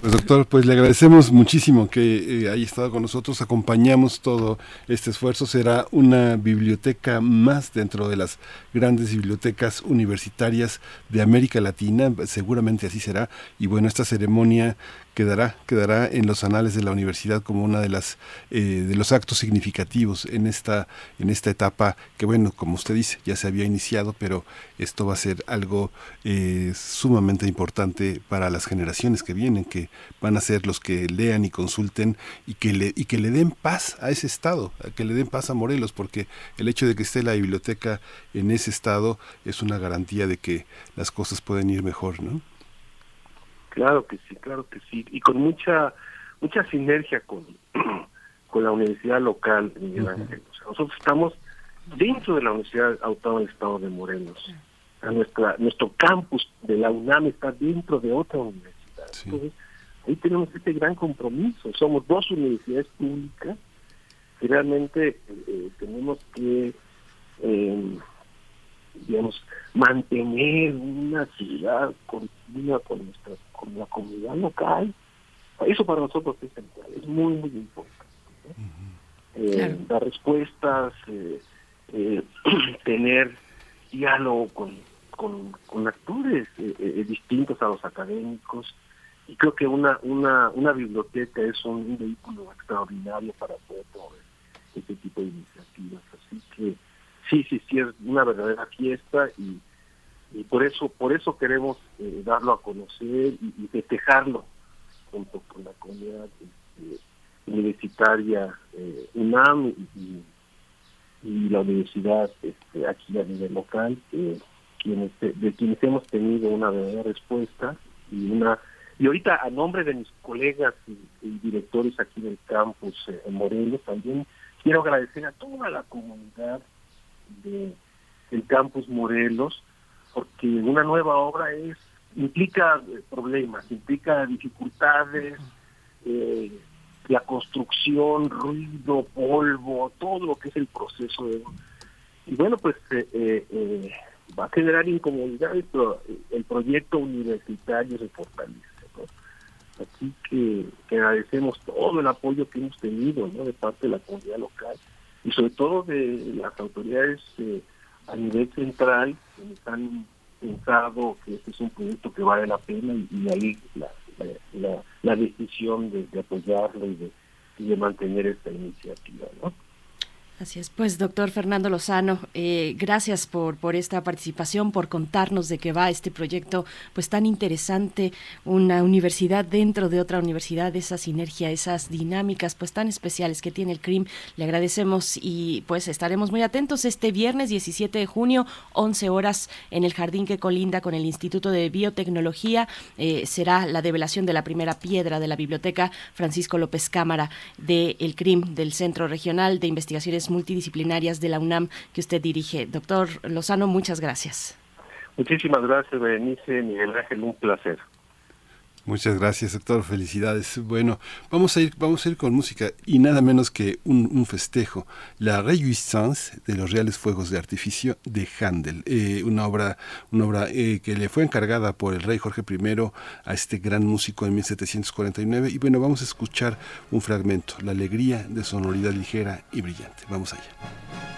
Pues doctor, pues le agradecemos muchísimo que eh, haya estado con nosotros, acompañamos todo este esfuerzo, será una biblioteca más dentro de las grandes bibliotecas universitarias de América Latina, seguramente así será, y bueno, esta ceremonia quedará, quedará en los anales de la universidad como una de las eh, de los actos significativos en esta, en esta etapa que bueno, como usted dice, ya se había iniciado, pero esto va a ser algo eh, sumamente importante para las generaciones que vienen, que van a ser los que lean y consulten y que le, y que le den paz a ese estado, que le den paz a Morelos, porque el hecho de que esté la biblioteca en ese estado es una garantía de que las cosas pueden ir mejor, ¿no? Claro que sí, claro que sí. Y con mucha mucha sinergia con, con la universidad local Miguel Ángel. nosotros estamos dentro de la Universidad Autónoma del Estado de Morelos. A nuestra, nuestro campus de la UNAM está dentro de otra universidad. Entonces, ahí tenemos este gran compromiso. Somos dos universidades públicas que realmente eh, tenemos que eh, digamos, mantener una ciudad continua con nuestra con la comunidad local, eso para nosotros es central, es muy, muy importante. Eh, dar respuestas, eh, eh, tener diálogo con, con, con actores distintos a los académicos, y creo que una, una, una biblioteca es un, vehículo extraordinario para poder promover este tipo de iniciativas. Así que sí, sí, sí, es una verdadera fiesta y, y por eso por eso queremos eh, darlo a conocer y, festejarlo junto con la comunidad este, universitaria eh, UNAM y, la universidad este, aquí a nivel local, quienes, de quienes hemos tenido una verdadera respuesta y una y ahorita a nombre de mis colegas y, directores aquí del campus eh, en Morelos también quiero agradecer a toda la comunidad de, del campus Morelos, porque una nueva obra es implica eh, problemas, implica dificultades, eh, la construcción, ruido, polvo, todo lo que es el proceso de... Y bueno, pues eh, va a generar incomodidades, pero el proyecto universitario se fortalece. Así que, agradecemos todo el apoyo que hemos tenido de parte de la comunidad local y sobre todo de las autoridades eh, a nivel central que han pensado que este es un proyecto que vale la pena y, ahí la, la, decisión de, apoyarlo y de, de mantener esta iniciativa. ¿no? Así es, pues doctor Fernando Lozano, eh, gracias por, por esta participación, por contarnos de qué va este proyecto pues tan interesante, una universidad dentro de otra universidad, esa sinergia, esas dinámicas pues tan especiales que tiene el CRIM. Le agradecemos y pues estaremos muy atentos este viernes 17 de junio, 11 horas en el jardín que colinda con el Instituto de Biotecnología. Eh, será la develación de la primera piedra de la biblioteca Francisco López Cámara del CRIM, del Centro Regional de Investigaciones multidisciplinarias de la UNAM que usted dirige. Doctor Lozano, muchas gracias. Muchísimas gracias, Berenice, Miguel Ángel, un placer. Muchas gracias, doctor. Felicidades. Bueno, vamos a ir, vamos a ir con música y nada menos que un, festejo, la Réjouissance de los Reales Fuegos de Artificio de Handel, eh, una obra, una obra eh, que le fue encargada por el rey Jorge I a este gran músico en 1749. Y bueno, vamos a escuchar un fragmento, la alegría de sonoridad ligera y brillante. Vamos allá.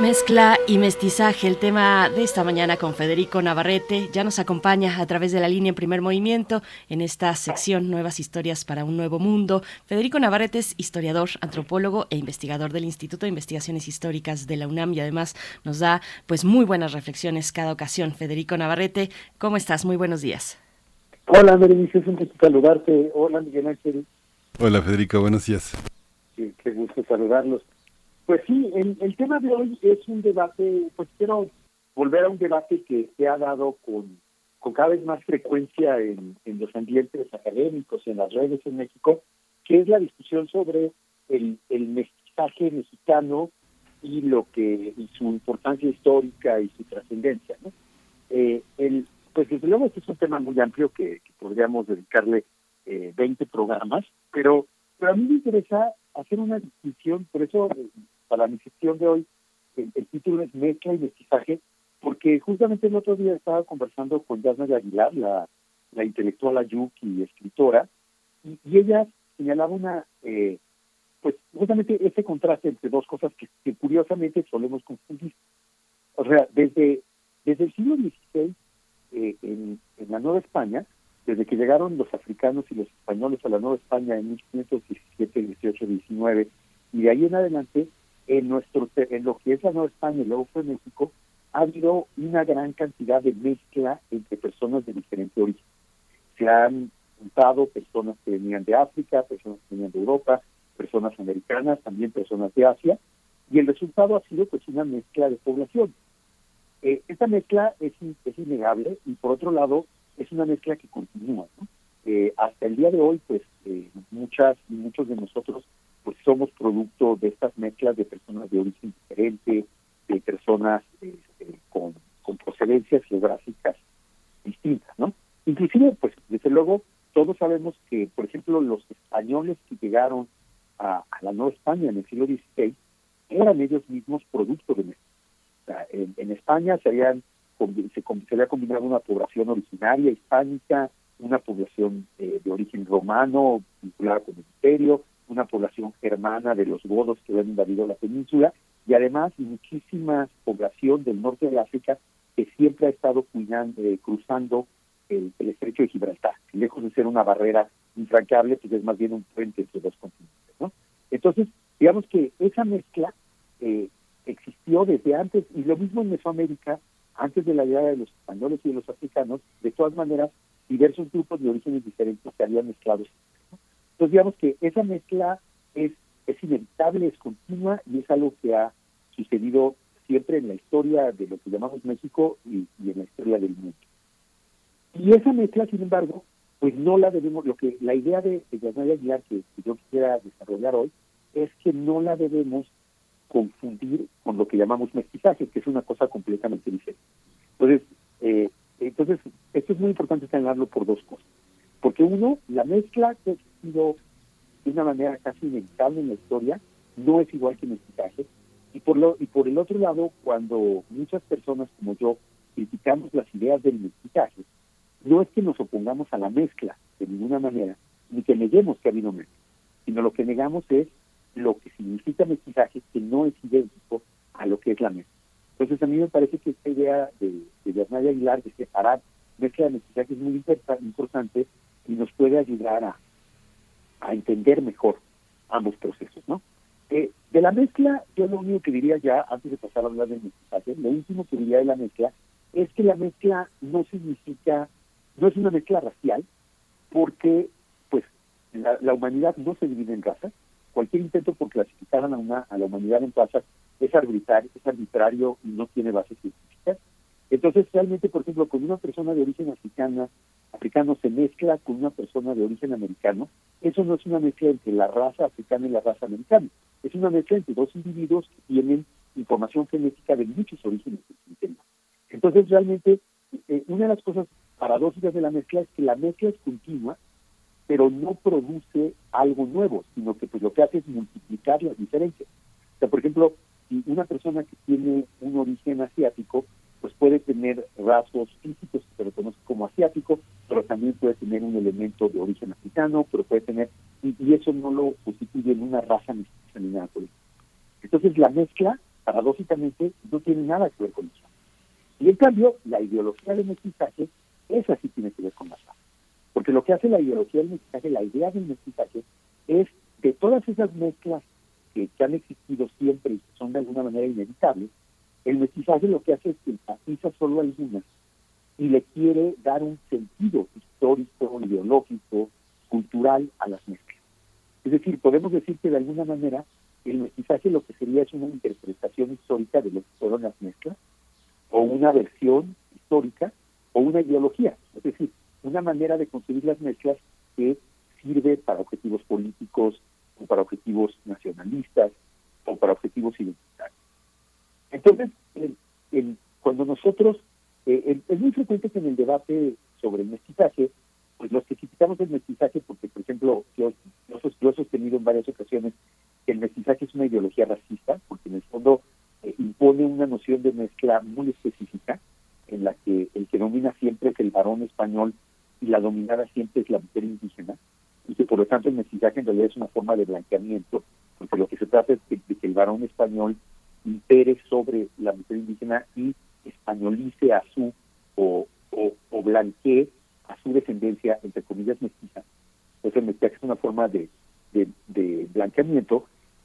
Mezcla y mestizaje, el tema de esta mañana con Federico Navarrete, ya nos acompaña a través de la línea en primer movimiento en esta sección Nuevas Historias para un Nuevo Mundo. Federico Navarrete es historiador, antropólogo e investigador del Instituto de Investigaciones Históricas de la UNAM y además nos da pues muy buenas reflexiones cada ocasión. Federico Navarrete, ¿cómo estás? Muy buenos días. Hola, Berenice, es un gusto saludarte. Hola, Miguel Ángel. Hola, Federico, buenos días. Sí, qué gusto saludarlos. Pues sí, el, tema de hoy es un debate, pues quiero volver a un debate que se ha dado con, con cada vez más frecuencia en, los ambientes académicos, en las redes en México, que es la discusión sobre el, el mestizaje mexicano y lo que y su importancia histórica y su trascendencia. ¿no? Eh, el, pues desde luego este es un tema muy amplio que, podríamos dedicarle eh, 20 programas, pero, pero a mí me interesa hacer una distinción, por eso para mi sección de hoy, el, título es Mezcla y Mestizaje, porque justamente el otro día estaba conversando con Yasna de Aguilar, la, la intelectual ayuki escritora, y, ella señalaba una, eh, pues justamente ese contraste entre dos cosas que, curiosamente solemos confundir. O sea, desde, desde el siglo XVI, eh, en, en la Nueva España, desde que llegaron los africanos y los españoles a la Nueva España en 1517, 18, 19, y de ahí en adelante, en nuestro en lo que es la Nueva España y luego fue México, ha habido una gran cantidad de mezcla entre personas de diferente origen. Se han resultado personas que venían de África, personas que venían de Europa, personas americanas, también personas de Asia, y el resultado ha sido pues una mezcla de población. Eh, esta mezcla es, es innegable y por otro lado es una mezcla que continúa. Eh, hasta el día de hoy, pues eh, muchas y muchos de nosotros pues somos producto de estas mezclas de personas de origen diferente, de personas este, con, con procedencias geográficas distintas, ¿no? Inclusive, pues desde luego, todos sabemos que, por ejemplo, los españoles que llegaron a, la Nueva España en el siglo XVI eran ellos mismos producto de México. en, España se, habían, se, se, había combinado una población originaria hispánica, una población eh, de origen romano vinculada con el imperio, una población germana de los godos que habían invadido la península y además muchísima población del norte de África que siempre ha estado cuidando, eh, cruzando el, estrecho de Gibraltar, lejos de ser una barrera infranqueable, pues es más bien un puente entre dos continentes. ¿no? Entonces, digamos que esa mezcla eh, existió desde antes, y lo mismo en Mesoamérica, antes de la llegada de los españoles y de los africanos, de todas maneras, diversos grupos de orígenes diferentes se habían mezclado. Entonces, digamos que esa mezcla es, es inevitable, es continua y es algo que ha sucedido siempre en la historia de lo que llamamos México y, en la historia del mundo. Y esa mezcla, sin embargo, pues no la debemos, lo que la idea de, de Aguilar que, yo quisiera desarrollar hoy es que no la debemos confundir con lo que llamamos mestizaje, que es una cosa completamente diferente. Entonces, eh, entonces esto es muy importante señalarlo por dos cosas. Porque uno, la mezcla que de una manera casi inevitable en la historia no es igual que mestizaje. Y por, lo, y por el otro lado, cuando muchas personas como yo criticamos las ideas del mestizaje, no es que nos opongamos a la mezcla de ninguna manera, ni que neguemos que ha habido mezcla, sino lo que negamos es lo que significa mestizaje que no es idéntico a lo que es la mezcla. Entonces a mí me parece que esta idea de, de Bernal Aguilar de separar mezcla de mestizaje es muy importante y nos puede ayudar a, a entender mejor ambos procesos, ¿no? Eh, de la mezcla, yo lo único que diría ya, antes de pasar a hablar del mestizaje, lo último que diría de la mezcla es que la mezcla no significa no es una mezcla racial porque pues la, humanidad no se divide en razas. Cualquier intento por clasificar a, una, a la humanidad en razas es arbitrario, es arbitrario y no tiene bases científicas. Entonces, realmente, por ejemplo, con una persona de origen africana, africano se mezcla con una persona de origen americano, eso no es una mezcla entre la raza africana y la raza americana, es una mezcla entre dos individuos que tienen información genética de muchos orígenes distintos. Entonces, realmente, eh, una de las cosas paradójicas de la mezcla es que la mezcla es continua, pero no produce algo nuevo, sino que pues lo que hace es multiplicar las diferencias. O sea, por ejemplo, si una persona que tiene un origen asiático, pues puede tener rasgos físicos que se reconoce como asiático, pero también puede tener un elemento de origen africano, pero puede tener, y, eso no lo constituye en una raza mestiza ni nada por eso. Entonces la mezcla, paradójicamente, no tiene nada que ver con eso. Y en cambio, la ideología del mestizaje esa sí tiene que ver con la raza. Porque lo que hace la ideología del mestizaje, la idea del mestizaje, es de todas esas mezclas que, han existido siempre y que son de alguna manera inevitables, el mestizaje lo que hace es que enfatiza solo algunas y le quiere dar un sentido histórico, ideológico, cultural a las mezclas. Es decir, podemos decir que de alguna manera el mestizaje lo que sería es una interpretación histórica de lo que fueron las mezclas o una versión histórica o una ideología, es decir, una manera de concebir las mezclas que sirve para objetivos políticos o para objetivos nacionalistas o para objetivos identitarios. Entonces, cuando nosotros, eh, es muy frecuente que en el debate sobre el mestizaje, pues los que criticamos el mestizaje, porque por ejemplo, yo, yo, he sostenido en varias ocasiones que el mestizaje es una ideología racista, porque en el fondo eh, impone una noción de mezcla muy específica, en la que el que domina siempre es el varón español y la dominada siempre es la mujer indígena, y que por lo tanto el mestizaje en realidad es una forma de blanqueamiento, porque lo que se trata es de que el varón español impere sobre la mujer indígena y españolice a su o, o, blanquee a su descendencia, entre comillas, mestiza. Entonces el mestizaje es una forma de, de, de blanqueamiento.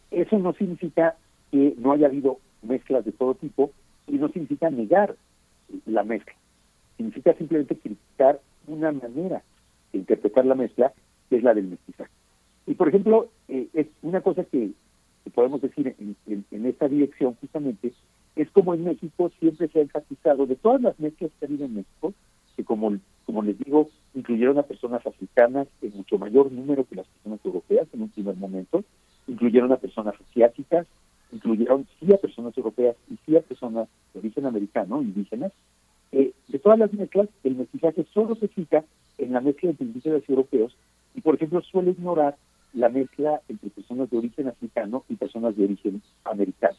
Eso no significa que no haya habido mezclas de todo tipo y no significa negar la mezcla. Significa simplemente criticar una manera interpretar la mezcla, que es la del mestizaje. Y por ejemplo, eh, es una cosa que, podemos decir en, esta dirección justamente, es como en México siempre se ha enfatizado de todas las mezclas que ha habido en México, que como, como les digo, incluyeron a personas africanas en mucho mayor número que las personas europeas en un primer momento, incluyeron a personas asiáticas, incluyeron sí a personas europeas y sí a personas de origen americano, indígenas. Eh, de todas las mezclas, el mestizaje solo se fija en la mezcla entre indígenas y europeos y, por ejemplo, suele ignorar la mezcla entre personas de origen africano y personas de origen americano.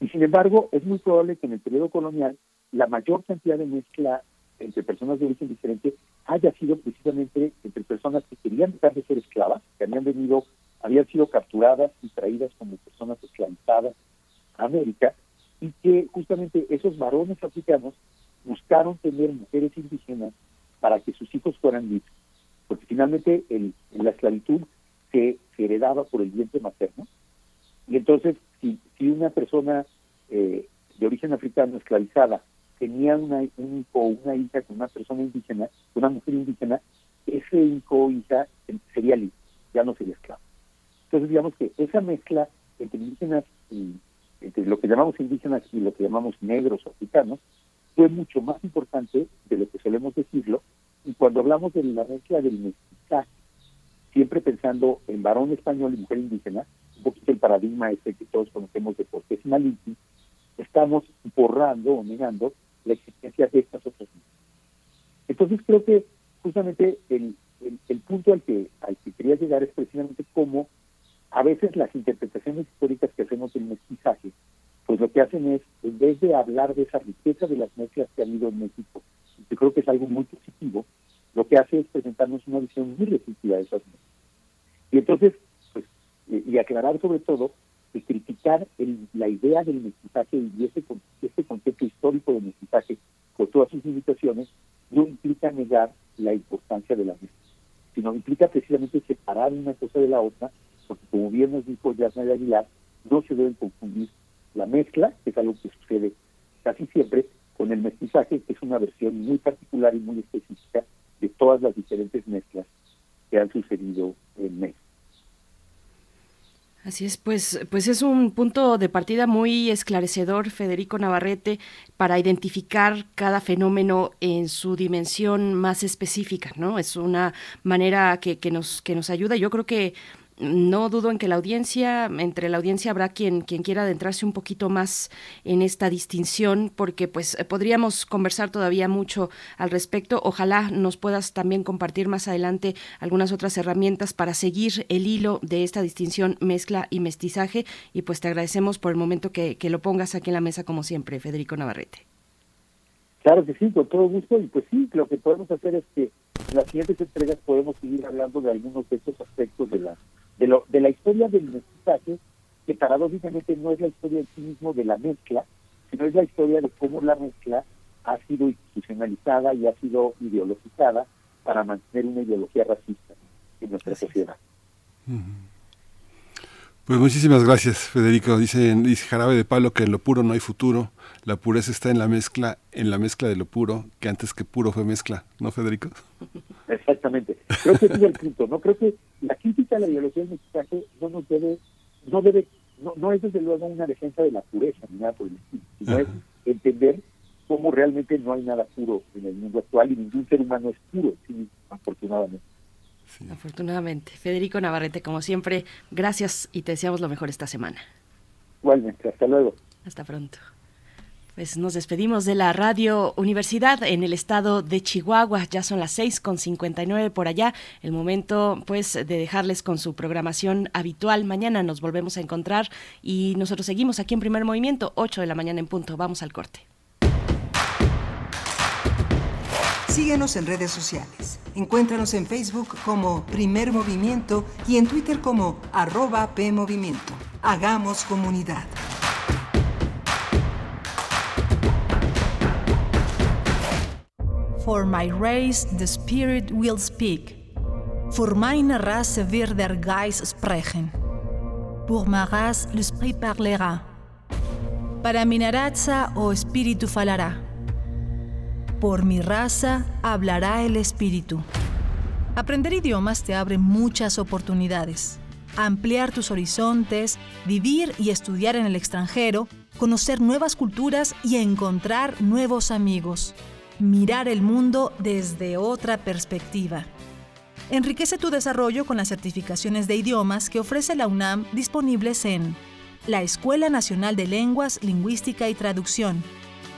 Y sin embargo, es muy probable que en el periodo colonial la mayor cantidad de mezcla entre personas de origen diferente haya sido precisamente entre personas que querían dejar de ser esclavas, que habían venido, habían sido capturadas y traídas como personas esclavizadas a América, y que justamente esos varones africanos buscaron tener mujeres indígenas para que sus hijos fueran libres, porque finalmente el, la esclavitud se, heredaba por el vientre materno, y entonces si, si una persona eh, de origen africano esclavizada tenía una, un hijo o una hija con una persona indígena, una mujer indígena, ese hijo o hija sería libre, ya no sería esclavo. Entonces digamos que esa mezcla entre indígenas y entre lo que llamamos indígenas y lo que llamamos negros o africanos fue mucho más importante de lo que solemos decirlo. Y cuando hablamos de la mezcla del mestizaje, siempre pensando en varón español y mujer indígena, un poquito el paradigma ese que todos conocemos de Cortés y estamos borrando o negando la existencia de estas otras Entonces creo que justamente el, punto al que, al que quería llegar es precisamente cómo a veces las interpretaciones históricas que hacemos del mestizaje, pues lo que hacen es, en vez de hablar de esa riqueza de las mezclas que han habido en México, yo creo que es algo muy positivo, lo que hace es presentarnos una visión muy restrictiva de esas mezclas. Y entonces, pues, y aclarar sobre todo que criticar el, la idea del mestizaje y ese, ese concepto histórico del mestizaje con todas sus limitaciones no implica negar la importancia de la mezcla, sino implica precisamente separar una cosa de la otra, porque como bien nos dijo Yasna de Aguilar, no se deben confundir la mezcla, que es algo que sucede casi siempre, con el mestizaje, que es una versión muy particular y muy específica de todas las diferentes mezclas que han sucedido en México. Así es, pues, pues es un punto de partida muy esclarecedor, Federico Navarrete, para identificar cada fenómeno en su dimensión más específica, ¿no? Es una manera que, que nos, que nos ayuda. Yo creo que no dudo en que la audiencia, entre la audiencia habrá quien, quien quiera adentrarse un poquito más en esta distinción, porque pues podríamos conversar todavía mucho al respecto. Ojalá nos puedas también compartir más adelante algunas otras herramientas para seguir el hilo de esta distinción mezcla y mestizaje. Y pues te agradecemos por el momento que, que lo pongas aquí en la mesa como siempre, Federico Navarrete. Claro que sí, con todo gusto. Y pues sí, lo que podemos hacer es que en las siguientes entregas podemos seguir hablando de algunos de estos aspectos de la de, lo, de la historia del mestizaje, que paradójicamente no es la historia en sí mismo de la mezcla, sino es la historia de cómo la mezcla ha sido institucionalizada y ha sido ideologizada para mantener una ideología racista en nuestra sociedad. Pues muchísimas gracias, Federico. Dice, dice Jarabe de Palo que en lo puro no hay futuro. La pureza está en la mezcla, en la mezcla de lo puro, que antes que puro fue mezcla, ¿no, Federico? Exactamente. Creo que ese es el punto, ¿no? Creo que la crítica a la ideología del mestizaje no nos debe, no debe, no, no es desde luego una defensa de la pureza ni nada por el estilo, sino es entender cómo realmente no hay nada puro en el mundo actual y ningún ser humano es puro, sí, afortunadamente. Afortunadamente. Federico Navarrete, como siempre, gracias y te deseamos lo mejor esta semana. Igualmente, hasta luego. Hasta pronto. Pues nos despedimos de la Radio Universidad en el estado de Chihuahua. Ya son las seis con 59 por allá. El momento, pues, de dejarles con su programación habitual. Mañana nos volvemos a encontrar y nosotros seguimos aquí en Primer Movimiento, 8 de la mañana en punto. Vamos al corte. Síguenos en redes sociales. Encuéntranos en Facebook como Primer Movimiento y en Twitter como arroba PMovimiento. Hagamos comunidad. For my race the Spirit will speak. Voor mijn race wird der Geist sprechen. Pour ma race l'Esprit parlera. Para mi raza o Espíritu falará. Por mi raza hablará el Espíritu. Aprender idiomas te abre muchas oportunidades. Ampliar tus horizontes, vivir y estudiar en el extranjero, conocer nuevas culturas y encontrar nuevos amigos. Mirar el mundo desde otra perspectiva. Enriquece tu desarrollo con las certificaciones de idiomas que ofrece la UNAM disponibles en la Escuela Nacional de Lenguas, Lingüística y Traducción,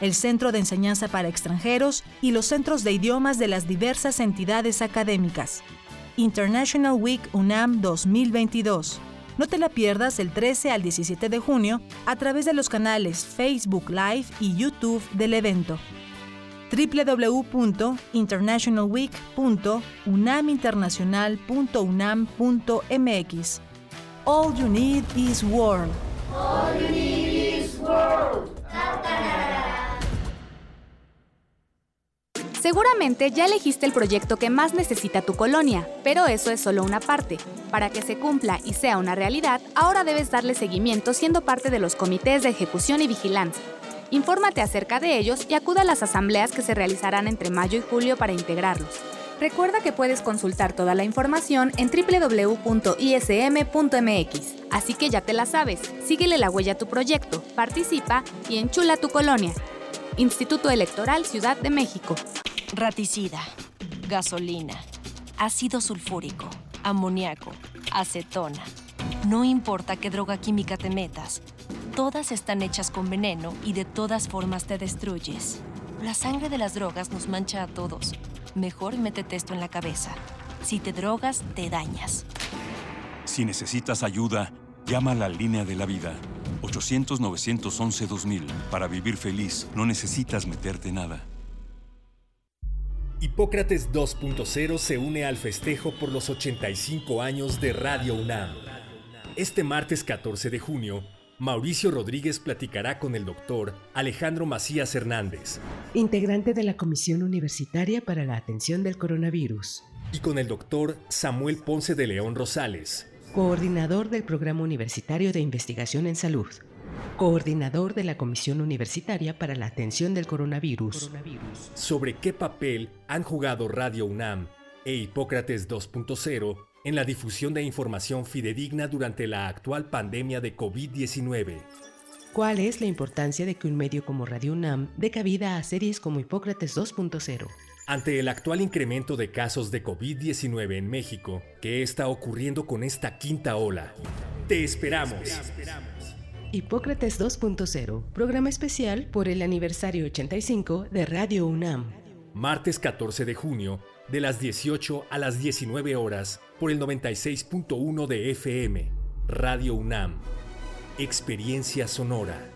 el Centro de Enseñanza para Extranjeros y los centros de idiomas de las diversas entidades académicas. International Week UNAM 2022. No te la pierdas del 13 al 17 de junio a través de los canales Facebook Live y YouTube del evento www.internationalweek.unaminternacional.unam.mx All you need is world. All you need is world. Seguramente ya elegiste el proyecto que más necesita tu colonia, pero eso es solo una parte. Para que se cumpla y sea una realidad, ahora debes darle seguimiento siendo parte de los comités de ejecución y vigilancia. Infórmate acerca de ellos y acuda a las asambleas que se realizarán entre mayo y julio para integrarlos. Recuerda que puedes consultar toda la información en www.ism.mx. Así que ya te la sabes, síguele la huella a tu proyecto, participa y enchula tu colonia. Instituto Electoral Ciudad de México. Raticida, gasolina, ácido sulfúrico, amoníaco, acetona. No importa qué droga química te metas, todas están hechas con veneno y de todas formas te destruyes. La sangre de las drogas nos mancha a todos. Mejor métete esto en la cabeza. Si te drogas, te dañas. Si necesitas ayuda, llama a la línea de la vida. 800-911-2000. Para vivir feliz, no necesitas meterte nada. Hipócrates 2.0 se une al festejo por los 85 años de Radio UNAM. Este martes 14 de junio, Mauricio Rodríguez platicará con el doctor Alejandro Macías Hernández, integrante de la Comisión Universitaria para la Atención del Coronavirus, y con el doctor Samuel Ponce de León Rosales, coordinador del Programa Universitario de Investigación en Salud, coordinador de la Comisión Universitaria para la Atención del Coronavirus, sobre qué papel han jugado Radio UNAM e Hipócrates 2.0 en la difusión de información fidedigna durante la actual pandemia de COVID-19. ¿Cuál es la importancia de que un medio como Radio UNAM dé cabida a series como Hipócrates 2.0? Ante el actual incremento de casos de COVID-19 en México, ¿qué está ocurriendo con esta quinta ola? Te esperamos. Hipócrates 2.0, programa especial por el aniversario 85 de Radio UNAM. Martes 14 de junio, de las 18 a las 19 horas, por el 96.1 de FM, Radio UNAM. Experiencia sonora.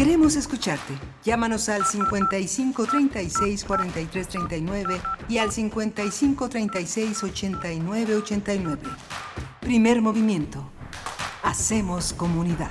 Queremos escucharte. Llámanos al 55 36 43 39 y al 55 36 89 89. Primer movimiento. Hacemos comunidad.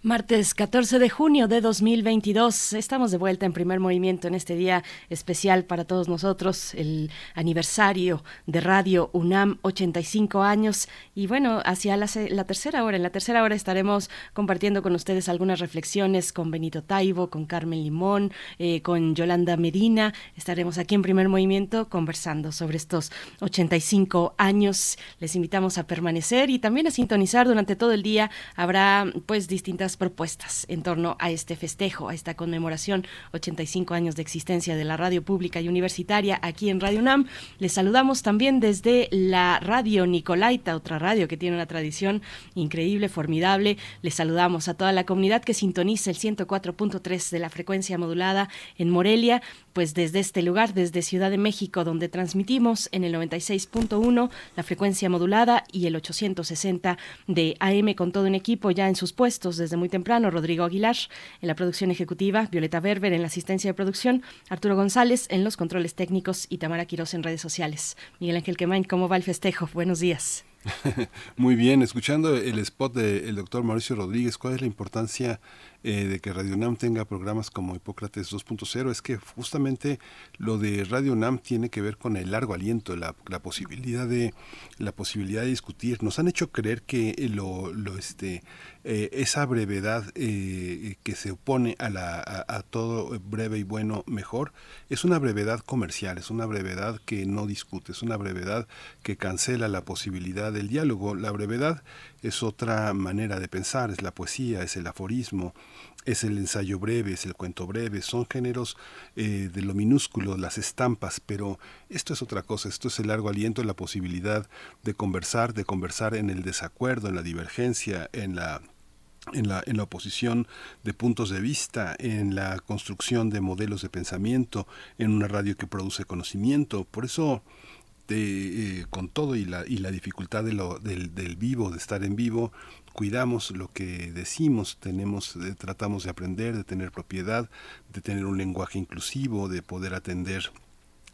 Martes 14 de junio de 2022. Estamos de vuelta en primer movimiento en este día especial para todos nosotros, el aniversario de Radio UNAM, 85 años. Y bueno, hacia la, tercera hora, en la tercera hora estaremos compartiendo con ustedes algunas reflexiones con Benito Taibo, con Carmen Limón, eh, con Yolanda Medina. Estaremos aquí en primer movimiento conversando sobre estos 85 años. Les invitamos a permanecer y también a sintonizar durante todo el día. Habrá pues distintas propuestas en torno a este festejo, a esta conmemoración, 85 años de existencia de la radio pública y universitaria aquí en Radio UNAM. Les saludamos también desde la radio Nicolaita, otra radio que tiene una tradición increíble, formidable. Les saludamos a toda la comunidad que sintoniza el 104.3 de la frecuencia modulada en Morelia, pues desde este lugar, desde Ciudad de México, donde transmitimos en el 96.1 la frecuencia modulada y el 860 de AM con todo un equipo ya en sus puestos desde muy temprano, Rodrigo Aguilar en la producción ejecutiva, Violeta Berber en la asistencia de producción, Arturo González en los controles técnicos y Tamara Quiroz en redes sociales. Miguel Ángel Quemain, ¿cómo va el festejo? Buenos días. Muy bien, escuchando el spot del doctor Mauricio Rodríguez, ¿cuál es la importancia eh, de que Radio UNAM tenga programas como Hipócrates 2.0? Es que justamente lo de Radio UNAM tiene que ver con el largo aliento, la, posibilidad de la posibilidad de discutir. Nos han hecho creer que lo, lo este eh, esa brevedad eh, que se opone a, la, a, todo breve y bueno mejor es una brevedad comercial, es una brevedad que no discute, es una brevedad que cancela la posibilidad del diálogo. La brevedad es otra manera de pensar, es la poesía, es el aforismo, es el ensayo breve, es el cuento breve, son géneros eh, de lo minúsculo, las estampas, pero esto es otra cosa, esto es el largo aliento, la posibilidad de conversar, de conversar en el desacuerdo, en la divergencia, en la en la, en la oposición de puntos de vista, en la construcción de modelos de pensamiento, en una radio que produce conocimiento. Por eso, eh, con todo y la, y la dificultad de lo, del, del, vivo, de estar en vivo, cuidamos lo que decimos, tenemos, eh, tratamos de aprender, de tener propiedad, de tener un lenguaje inclusivo, de poder atender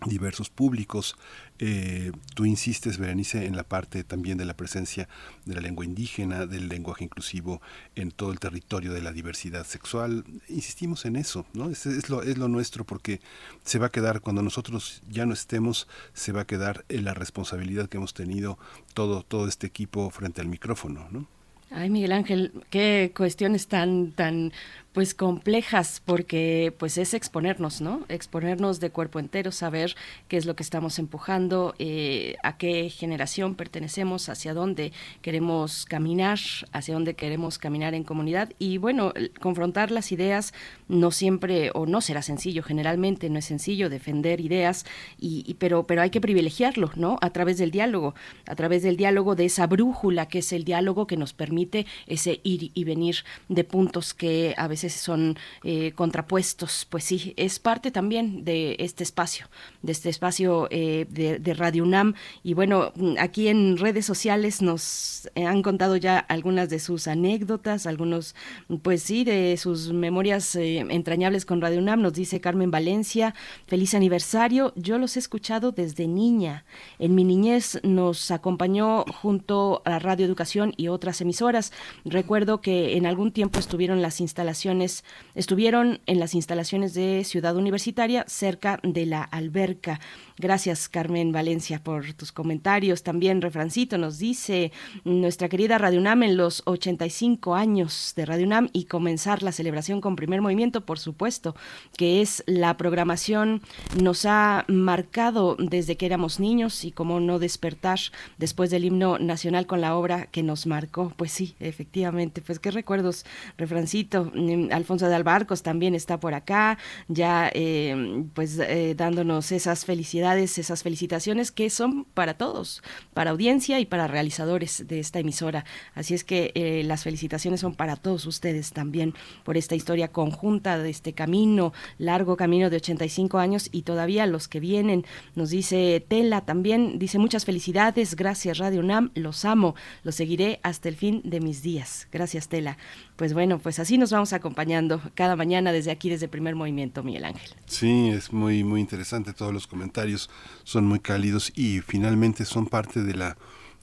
diversos públicos. Eh, tú insistes, Berenice, en la parte también de la presencia de la lengua indígena, del lenguaje inclusivo en todo el territorio de la diversidad sexual. Insistimos en eso, ¿no? Es, lo, es lo nuestro porque se va a quedar, cuando nosotros ya no estemos, se va a quedar en la responsabilidad que hemos tenido todo, todo este equipo frente al micrófono, ¿no? Ay, Miguel Ángel, qué cuestiones tan, tan pues complejas porque pues es exponernos, ¿no? Exponernos de cuerpo entero, saber qué es lo que estamos empujando, eh, a qué generación pertenecemos, hacia dónde queremos caminar, hacia dónde queremos caminar en comunidad y bueno, confrontar las ideas no siempre o no será sencillo, generalmente no es sencillo defender ideas y, pero pero hay que privilegiarlo, ¿no? A través del diálogo, a través del diálogo de esa brújula que es el diálogo que nos permite ese ir y venir de puntos que a veces son eh, contrapuestos. Pues sí, es parte también de este espacio, de este espacio eh, de, Radio UNAM. Y bueno, aquí en redes sociales nos han contado ya algunas de sus anécdotas, algunos, pues sí, de sus memorias eh, entrañables con Radio UNAM. Nos dice Carmen Valencia, feliz aniversario. Yo los he escuchado desde niña. En mi niñez nos acompañó junto a Radio Educación y otras emisoras. Recuerdo que en algún tiempo estuvieron las instalaciones estuvieron en las instalaciones de Ciudad Universitaria cerca de la alberca. Gracias, Carmen Valencia, por tus comentarios. También Refrancito nos dice nuestra querida Radio UNAM en los 85 años de Radio UNAM y comenzar la celebración con primer movimiento, por supuesto, que es la programación nos ha marcado desde que éramos niños y cómo no despertar después del himno nacional con la obra que nos marcó. Pues sí, efectivamente, pues qué recuerdos, Refrancito. Mm, Alfonso de Albarcos también está por acá, ya eh, pues eh, dándonos esas felicidades esas felicitaciones que son para todos, para audiencia y para realizadores de esta emisora. Así es que eh, las felicitaciones son para todos ustedes también por esta historia conjunta de este camino, largo camino de 85 años y todavía los que vienen. Nos dice Tela también, dice muchas felicidades, gracias Radio UNAM, los amo, los seguiré hasta el fin de mis días. Gracias Tela. Pues bueno, pues así nos vamos acompañando cada mañana desde aquí, desde Primer Movimiento, Miguel Ángel. Sí, es muy, muy interesante todos los comentarios, son muy cálidos y finalmente son parte de la,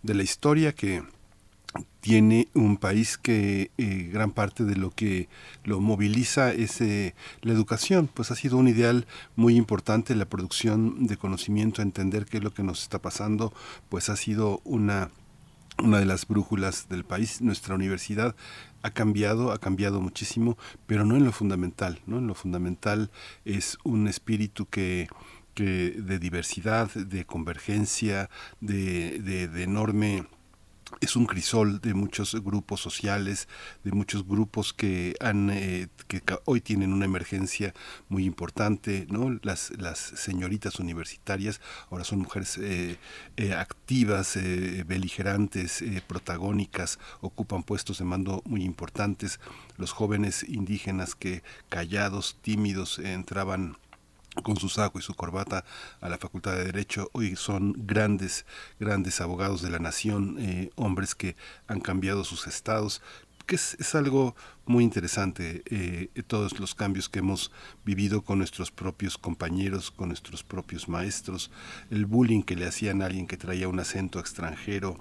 de la historia que tiene un país que eh, gran parte de lo que lo moviliza es eh, la educación, pues ha sido un ideal muy importante la producción de conocimiento, entender qué es lo que nos está pasando, pues ha sido una una de las brújulas del país. Nuestra universidad ha cambiado, ha cambiado muchísimo, pero no en lo fundamental, ¿no? En lo fundamental es un espíritu que, que de diversidad, de convergencia, de, de, de enorme es un crisol de muchos grupos sociales, de muchos grupos que han eh, que hoy tienen una emergencia muy importante, ¿no? Las las señoritas universitarias ahora son mujeres eh, eh, activas, beligerantes, protagónicas, ocupan puestos de mando muy importantes. Los jóvenes indígenas que callados, tímidos entraban con su saco y su corbata a la Facultad de Derecho. Hoy son grandes, grandes abogados de la nación, eh, hombres que han cambiado sus estados, que es, es algo muy interesante, eh, todos los cambios que hemos vivido con nuestros propios compañeros, con nuestros propios maestros, el bullying que le hacían a alguien que traía un acento extranjero,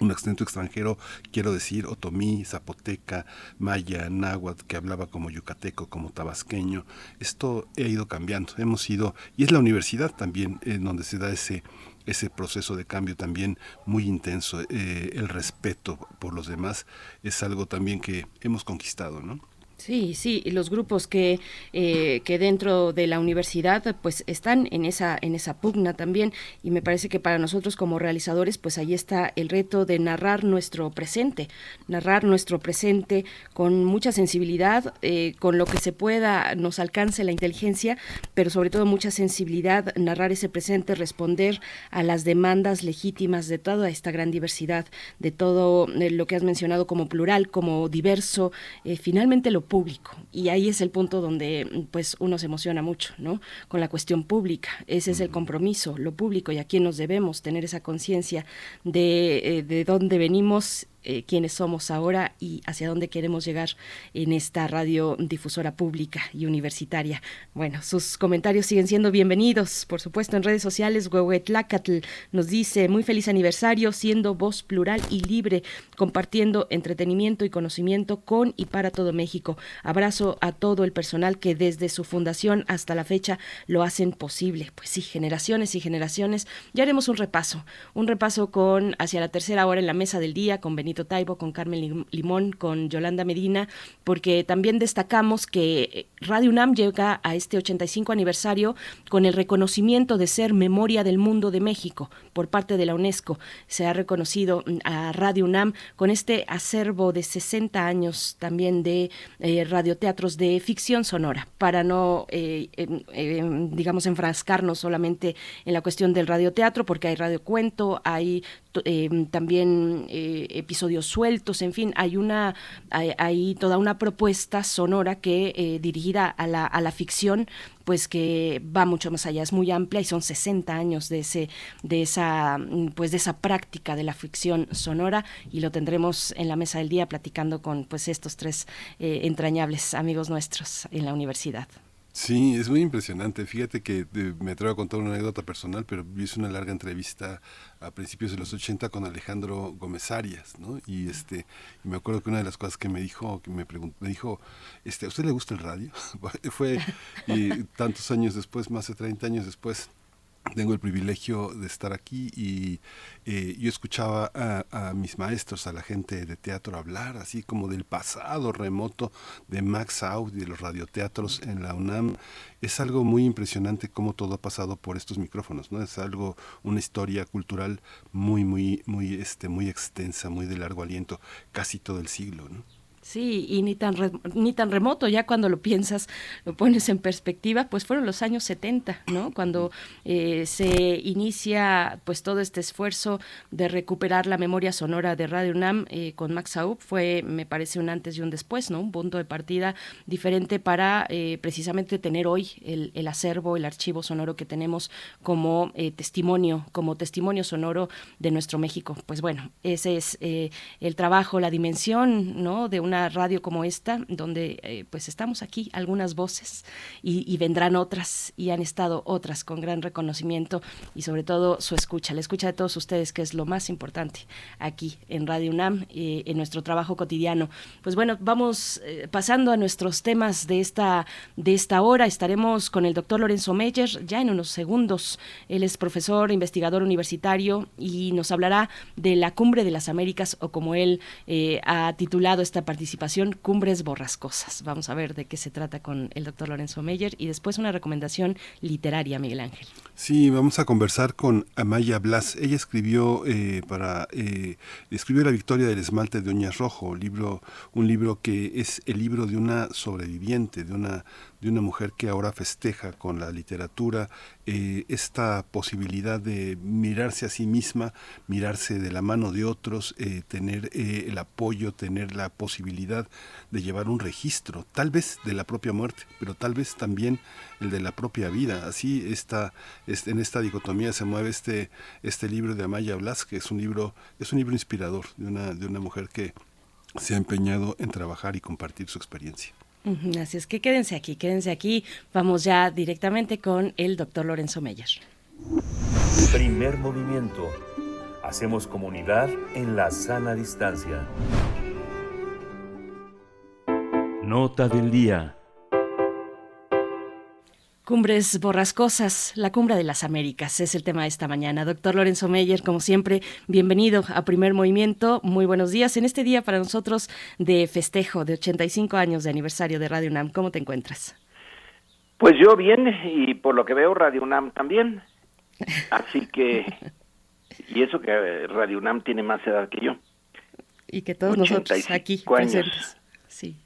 un acento extranjero, quiero decir otomí, zapoteca, maya, náhuatl, que hablaba como yucateco, como tabasqueño. Esto ha ido cambiando, hemos ido, y es la universidad también en donde se da ese ese proceso de cambio también muy intenso, eh, el respeto por los demás es algo también que hemos conquistado, ¿no? Sí, sí, los grupos que, eh, que dentro de la universidad pues están en esa, en esa pugna también. Y me parece que para nosotros como realizadores pues ahí está el reto de narrar nuestro presente, narrar nuestro presente con mucha sensibilidad, eh, con lo que se pueda nos alcance la inteligencia, pero sobre todo mucha sensibilidad, narrar ese presente, responder a las demandas legítimas de toda esta gran diversidad, de todo eh, lo que has mencionado como plural, como diverso, finalmente lo público. Y ahí es el punto donde pues uno se emociona mucho, ¿no? Con la cuestión pública. Ese es el compromiso, lo público y a quién nos debemos tener esa conciencia de, eh, de dónde venimos eh, quiénes somos ahora y hacia dónde queremos llegar en esta radio difusora pública y universitaria. Bueno, sus comentarios siguen siendo bienvenidos, por supuesto, en redes sociales. Huehuetlacatl nos dice, muy feliz aniversario, siendo voz plural y libre, compartiendo entretenimiento y conocimiento con y para todo México. Abrazo a todo el personal que desde su fundación hasta la fecha lo hacen posible. Pues sí, generaciones y generaciones. Ya haremos un repaso, un repaso con hacia la tercera hora en la mesa del día con Taibo, con Carmen Limón, con Yolanda Medina, porque también destacamos que eh, Radio UNAM llega a este 85 aniversario con el reconocimiento de ser Memoria del Mundo de México por parte de la UNESCO. Se ha reconocido mm, a Radio UNAM con este acervo de 60 años también de eh, radioteatros de ficción sonora, para no, eh, digamos, enfrascarnos solamente en la cuestión del radioteatro, porque hay radiocuento, hay también episodios episodios sueltos, en fin, hay una hay, toda una propuesta sonora que eh, dirigida a la, a la ficción pues que va mucho más allá, es muy amplia y son 60 años de ese de esa pues de esa práctica de la ficción sonora y lo tendremos en la mesa del día platicando con pues estos tres eh, entrañables amigos nuestros en la universidad. Sí, es muy impresionante. Fíjate que eh, me atrevo a contar una anécdota personal, pero hice una larga entrevista a principios de los 80 con Alejandro Gómez Arias, ¿no? Y este, y me acuerdo que una de las cosas que me dijo, que me preguntó, me dijo, este, ¿a usted le gusta el radio? Fue y tantos años después, más de 30 años después, tengo el privilegio de estar aquí y eh, yo escuchaba a, mis maestros, a la gente de teatro hablar así como del pasado remoto de Max Out y de los radioteatros en la UNAM. Es algo muy impresionante cómo todo ha pasado por estos micrófonos, ¿no? Es algo, una historia cultural muy, muy, muy, este, muy extensa, muy de largo aliento, casi todo el siglo, ¿no? Sí, y ni tan, ni tan remoto, ya cuando lo piensas, lo pones en perspectiva, pues fueron los años 70, ¿no? Cuando eh, se inicia pues todo este esfuerzo de recuperar la memoria sonora de Radio UNAM eh, con Max Aub, fue, me parece, un antes y un después, ¿no? Un punto de partida diferente para eh, precisamente tener hoy el, el, acervo, el archivo sonoro que tenemos como testimonio, como testimonio sonoro de nuestro México. Pues bueno, ese es el trabajo, la dimensión, ¿no? De una radio como esta, donde eh, pues estamos aquí algunas voces y, vendrán otras y han estado otras con gran reconocimiento y sobre todo su escucha, la escucha de todos ustedes, que es lo más importante aquí en Radio UNAM, eh, en nuestro trabajo cotidiano. Pues bueno, vamos eh, pasando a nuestros temas de esta, de esta hora. Estaremos con el doctor Lorenzo Meyer ya en unos segundos. Él es profesor, investigador universitario y nos hablará de la Cumbre de las Américas o como él ha titulado esta participación participación Cumbres Borrascosas. Vamos a ver de qué se trata con el doctor Lorenzo Meyer y después una recomendación literaria, Miguel Ángel. Sí, vamos a conversar con Amaya Blas. Ella escribió eh, para eh, escribió La Victoria del Esmalte de Uñas Rojo, libro, un libro que es el libro de una sobreviviente, de una de una mujer que ahora festeja con la literatura eh, esta posibilidad de mirarse a sí misma, mirarse de la mano de otros, eh, tener eh, el apoyo, tener la posibilidad de llevar un registro, tal vez de la propia muerte, pero tal vez también el de la propia vida. Así está, en esta dicotomía se mueve este, este libro de Amaya Blas, que es un libro, es un libro inspirador de una, de una mujer que se ha empeñado en trabajar y compartir su experiencia. Así es que quédense aquí, quédense aquí. Vamos ya directamente con el doctor Lorenzo Meyer. Primer movimiento Hacemos comunidad en la sana distancia. Nota del día. Cumbres borrascosas, la cumbre de las Américas es el tema de esta mañana. Doctor Lorenzo Meyer, como siempre, bienvenido a Primer Movimiento. Muy buenos días. En este día para nosotros de festejo de 85 años de aniversario de Radio UNAM, ¿cómo te encuentras? Pues yo bien y por lo que veo Radio UNAM también. Así que, y eso que Radio UNAM tiene más edad que yo. Y que todos nosotros aquí años. presentes. Sí.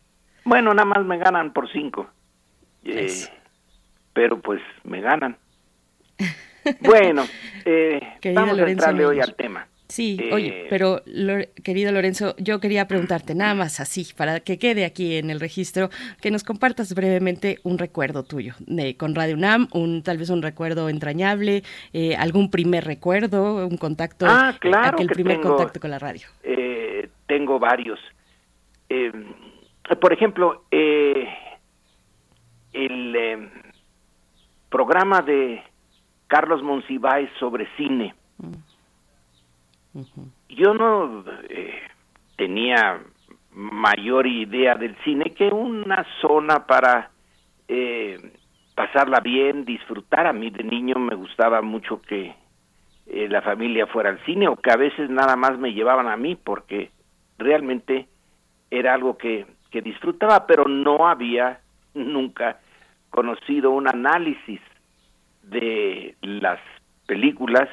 Bueno, nada más me ganan por cinco. Eh, pero pues me ganan. Bueno, eh, vamos a entrarle hoy al tema. Sí, oye, eh, pero querido Lorenzo, yo quería preguntarte nada más así, para que quede aquí en el registro, que nos compartas brevemente un recuerdo tuyo de, con Radio UNAM, un, tal vez un recuerdo entrañable, eh, algún primer recuerdo, un contacto, ah, claro aquel primer contacto con la radio. tengo varios. por ejemplo, el programa de Carlos Monsiváis sobre cine. Yo no eh, tenía mayor idea del cine que una zona para eh, pasarla bien, disfrutar. A mí de niño me gustaba mucho que eh, la familia fuera al cine o que a veces nada más me llevaban a mí porque realmente era algo que, que disfrutaba, pero no había nunca conocido un análisis de las películas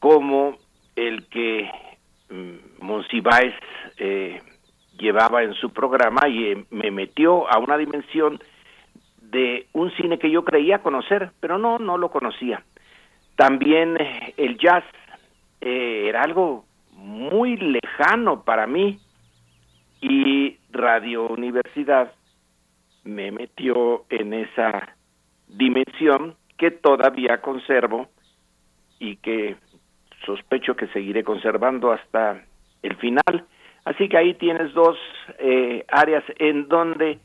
como el que mm, Monsiváis eh, llevaba en su programa y eh, me metió a una dimensión de un cine que yo creía conocer, pero no, no lo conocía. También eh, el jazz era algo muy lejano para mí y Radio Universidad me metió en esa dimensión que todavía conservo y que sospecho que seguiré conservando hasta el final. Así que ahí tienes dos eh, áreas en donde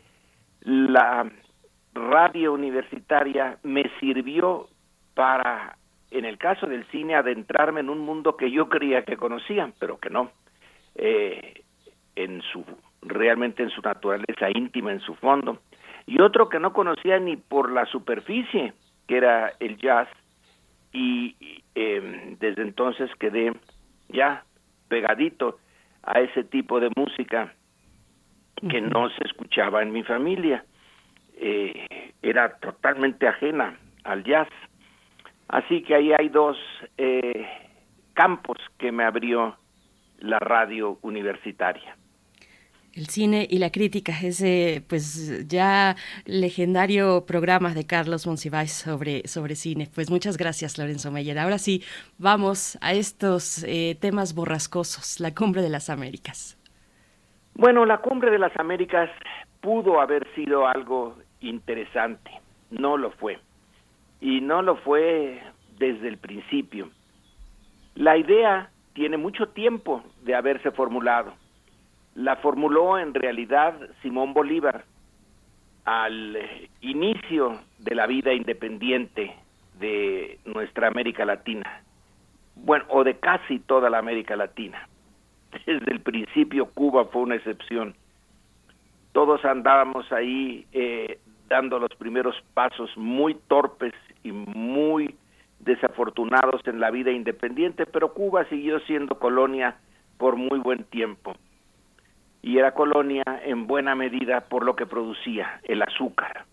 la radio universitaria me sirvió para, en el caso del cine, adentrarme en un mundo que yo creía que conocía, pero que no. Eh, en su realmente en su naturaleza íntima, en su fondo y otro que no conocía ni por la superficie, que era el jazz, y em, desde entonces quedé ya pegadito a ese tipo de música que no se escuchaba en mi familia. Eh, era totalmente ajena al jazz. Así que ahí hay dos eh, campos que me abrió la radio universitaria. El cine y la crítica, ese pues ya legendario programa de Carlos Monsiváis sobre, sobre cine. Pues muchas gracias, Lorenzo Meyer. Ahora sí, vamos a estos eh, temas borrascosos, la cumbre de las Américas. Bueno, la cumbre de las Américas pudo haber sido algo interesante, no lo fue. Y no lo fue desde el principio. La idea tiene mucho tiempo de haberse formulado la formuló en realidad Simón Bolívar al inicio de la vida independiente de nuestra América Latina, bueno, o de casi toda la América Latina. Desde el principio Cuba fue una excepción. Todos andábamos ahí eh, dando los primeros pasos muy torpes y muy desafortunados en la vida independiente, pero Cuba siguió siendo colonia por muy buen tiempo y era colonia en buena medida por lo que producía, el azúcar.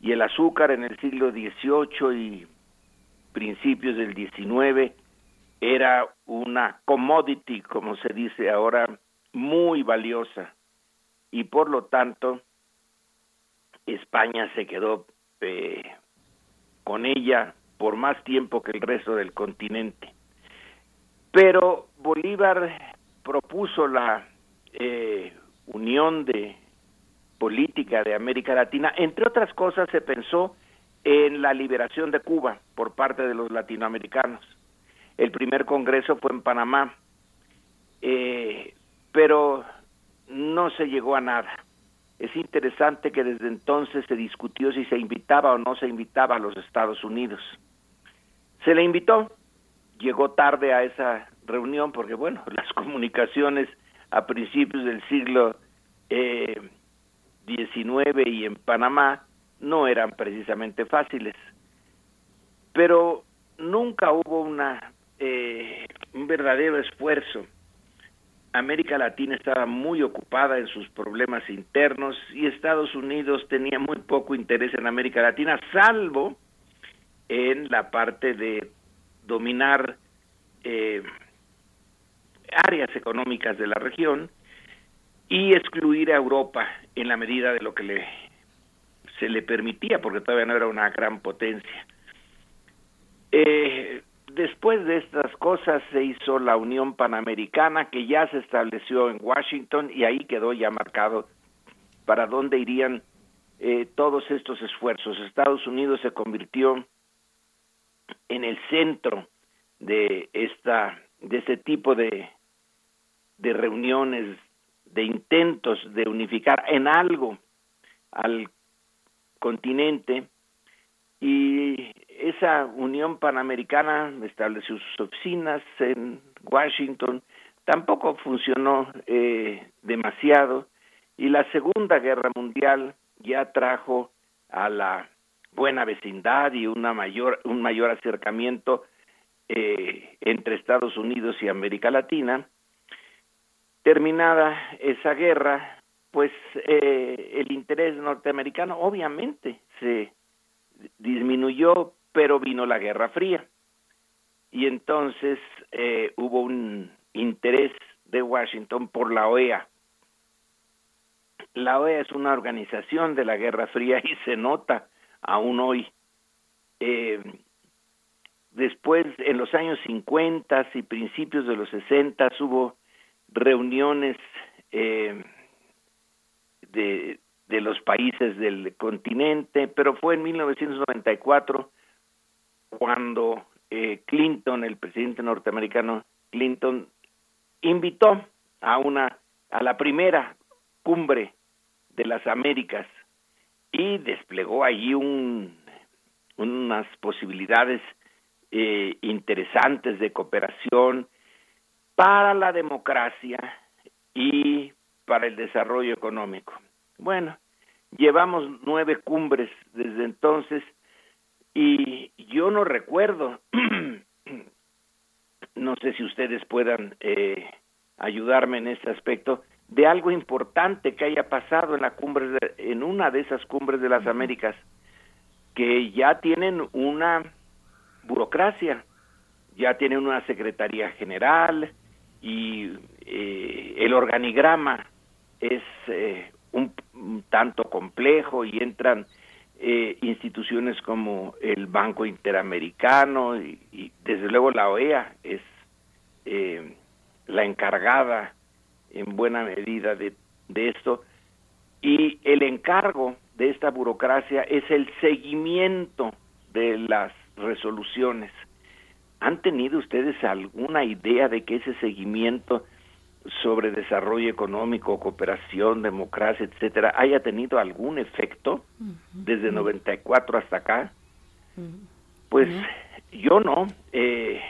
Y el azúcar en el siglo XVIII y principios del XIX era una commodity, como se dice ahora, muy valiosa. Y por lo tanto, España se quedó eh, con ella por más tiempo que el resto del continente. Pero Bolívar propuso la eh, unión de política de América Latina, entre otras cosas se pensó en la liberación de Cuba por parte de los latinoamericanos. El primer congreso fue en Panamá, eh, pero no se llegó a nada. Es interesante que desde entonces se discutió si se invitaba o no se invitaba a los Estados Unidos. Se le invitó llegó tarde a esa reunión porque, bueno, las comunicaciones a principios del siglo eh, XIX y en Panamá no eran precisamente fáciles. Pero nunca hubo una eh, un verdadero esfuerzo. América Latina estaba muy ocupada en sus problemas internos y Estados Unidos tenía muy poco interés en América Latina, salvo en la parte de dominar eh, áreas económicas de la región y excluir a Europa en la medida de lo que le se le permitía, porque todavía no era una gran potencia. Eh, después de estas cosas se hizo la Unión Panamericana, que ya se estableció en Washington y ahí quedó ya marcado para dónde irían eh, todos estos esfuerzos. Estados Unidos se convirtió en el centro de esta de este tipo de de reuniones de intentos de unificar en algo al continente. Y esa Unión Panamericana estableció sus oficinas en Washington, tampoco funcionó eh, demasiado. Y la Segunda Guerra Mundial ya trajo a la buena vecindad y una mayor un mayor acercamiento eh, entre Estados Unidos y América Latina. Terminada esa guerra, pues eh, el interés norteamericano obviamente se disminuyó, pero vino la Guerra Fría. Y entonces eh, hubo un interés de Washington por la OEA. La OEA es una organización de la Guerra Fría y se nota aún hoy. Eh, después, en los años 50 y principios de los 60 hubo reuniones eh, de, los países del continente, pero fue en 1994 cuando eh, Clinton, el presidente norteamericano Clinton, invitó a una a la primera cumbre de las Américas y desplegó allí un, unas posibilidades eh, interesantes de cooperación para la democracia y para el desarrollo económico. Bueno, llevamos nueve cumbres desde entonces y yo no recuerdo, no sé si ustedes puedan eh, ayudarme en este aspecto, de algo importante que haya pasado en la cumbre, en una de esas cumbres de las Américas, que ya tienen una burocracia, ya tienen una secretaría general y eh, el organigrama es eh, un, tanto complejo y entran eh, instituciones como el Banco Interamericano y, desde luego la OEA es eh, la encargada en buena medida de, de esto y el encargo de esta burocracia es el seguimiento de las resoluciones. ¿Han tenido ustedes alguna idea de que ese seguimiento sobre desarrollo económico, cooperación, democracia, etcétera, haya tenido algún efecto desde 94 hasta acá? Pues yo no. Eh,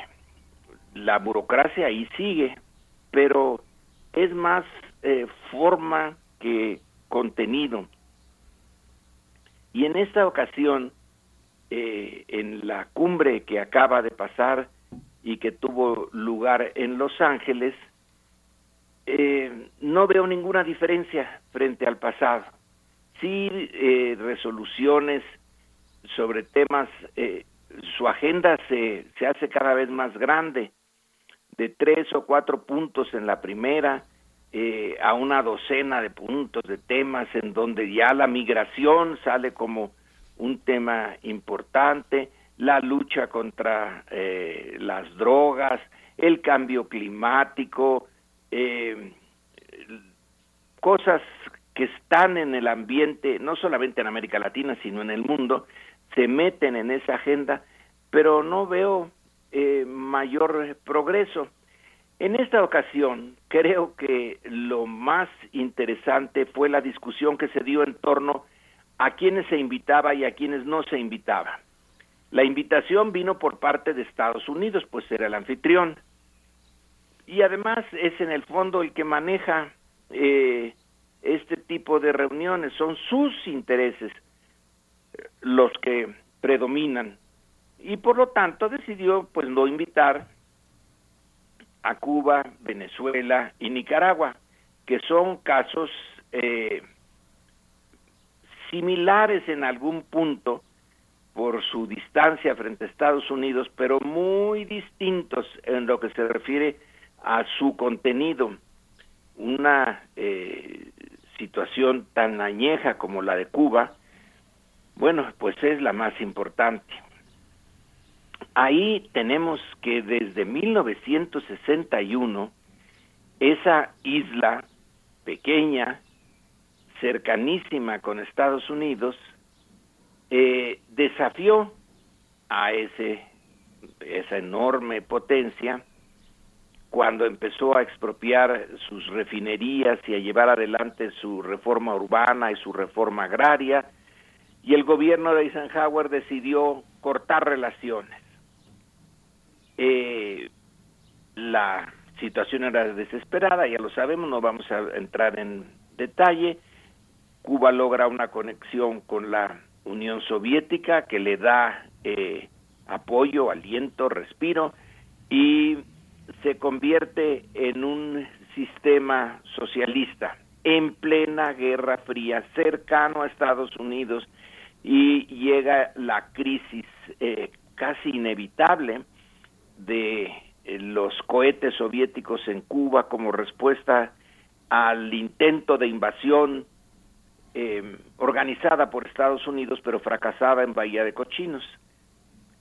la burocracia ahí sigue, pero es más eh, forma que contenido. Y en esta ocasión, eh, en la cumbre que acaba de pasar y que tuvo lugar en Los Ángeles, eh, no veo ninguna diferencia frente al pasado. Sí, eh, resoluciones sobre temas, eh, su agenda se, se hace cada vez más grande, de tres o cuatro puntos en la primera, a una docena de puntos de temas en donde ya la migración sale como un tema importante, la lucha contra las drogas, el cambio climático, eh, cosas que están en el ambiente, no solamente en América Latina, sino en el mundo, se meten en esa agenda, pero no veo eh, mayor progreso. En esta ocasión, creo que lo más interesante fue la discusión que se dio en torno a quienes se invitaba y a quienes no se invitaba. La invitación vino por parte de Estados Unidos, pues era el anfitrión. Y además es en el fondo el que maneja eh, este tipo de reuniones, son sus intereses los que predominan. Y por lo tanto decidió pues no invitar a Cuba, Venezuela y Nicaragua, que son casos eh, similares en algún punto por su distancia frente a Estados Unidos, pero muy distintos en lo que se refiere a su contenido. Una eh, situación tan añeja como la de Cuba, bueno, pues es la más importante. Ahí tenemos que desde 1961 esa isla pequeña, cercanísima con Estados Unidos, eh, desafió a ese, esa enorme potencia cuando empezó a expropiar sus refinerías y a llevar adelante su reforma urbana y su reforma agraria, y el gobierno de Eisenhower decidió cortar relaciones. Eh, la situación era desesperada, ya lo sabemos, no vamos a entrar en detalle. Cuba logra una conexión con la Unión Soviética que le da eh, apoyo, aliento, respiro y se convierte en un sistema socialista en plena Guerra Fría, cercano a Estados Unidos y llega la crisis eh, casi inevitable de eh, los cohetes soviéticos en Cuba como respuesta al intento de invasión eh, organizada por Estados Unidos pero fracasada en Bahía de Cochinos.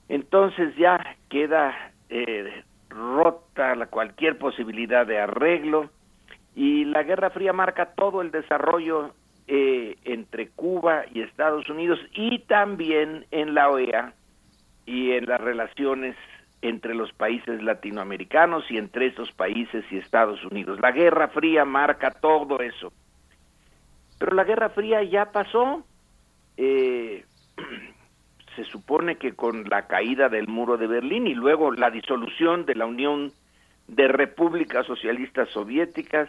Entonces ya queda eh, rota la, cualquier posibilidad de arreglo y la Guerra Fría marca todo el desarrollo eh, entre Cuba y Estados Unidos y también en la OEA y en las relaciones entre los países latinoamericanos y entre esos países y Estados Unidos. La Guerra Fría marca todo eso. Pero la Guerra Fría ya pasó. Eh, se supone que con la caída del muro de Berlín y luego la disolución de la Unión de Repúblicas Socialistas Soviéticas,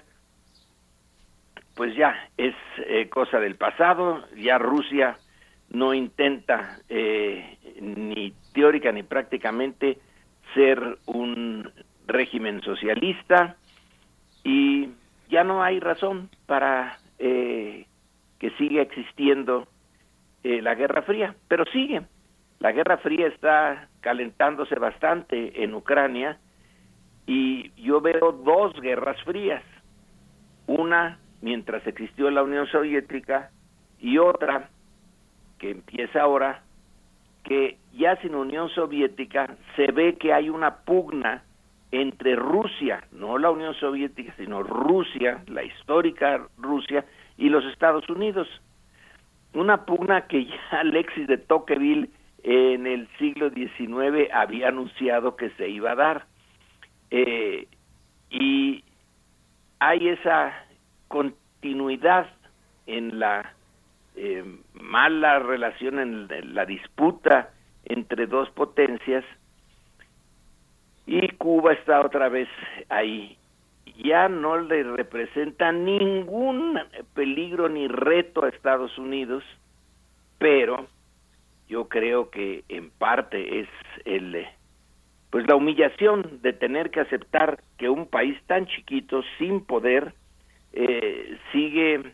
pues ya es eh, cosa del pasado, ya Rusia no intenta eh, ni teórica ni prácticamente ser un régimen socialista y ya no hay razón para eh, que siga existiendo eh, la Guerra Fría, pero sigue. La Guerra Fría está calentándose bastante en Ucrania y yo veo dos guerras frías. Una mientras existió la Unión Soviética y otra que empieza ahora que ya sin Unión Soviética se ve que hay una pugna entre Rusia, no la Unión Soviética, sino Rusia, la histórica Rusia, y los Estados Unidos. Una pugna que ya Alexis de Tocqueville en el siglo XIX había anunciado que se iba a dar. Eh, y hay esa continuidad en la eh, mala relación, en la disputa entre dos potencias y Cuba está otra vez ahí. Ya no le representa ningún peligro ni reto a Estados Unidos, pero yo creo que en parte es el pues la humillación de tener que aceptar que un país tan chiquito sin poder eh, sigue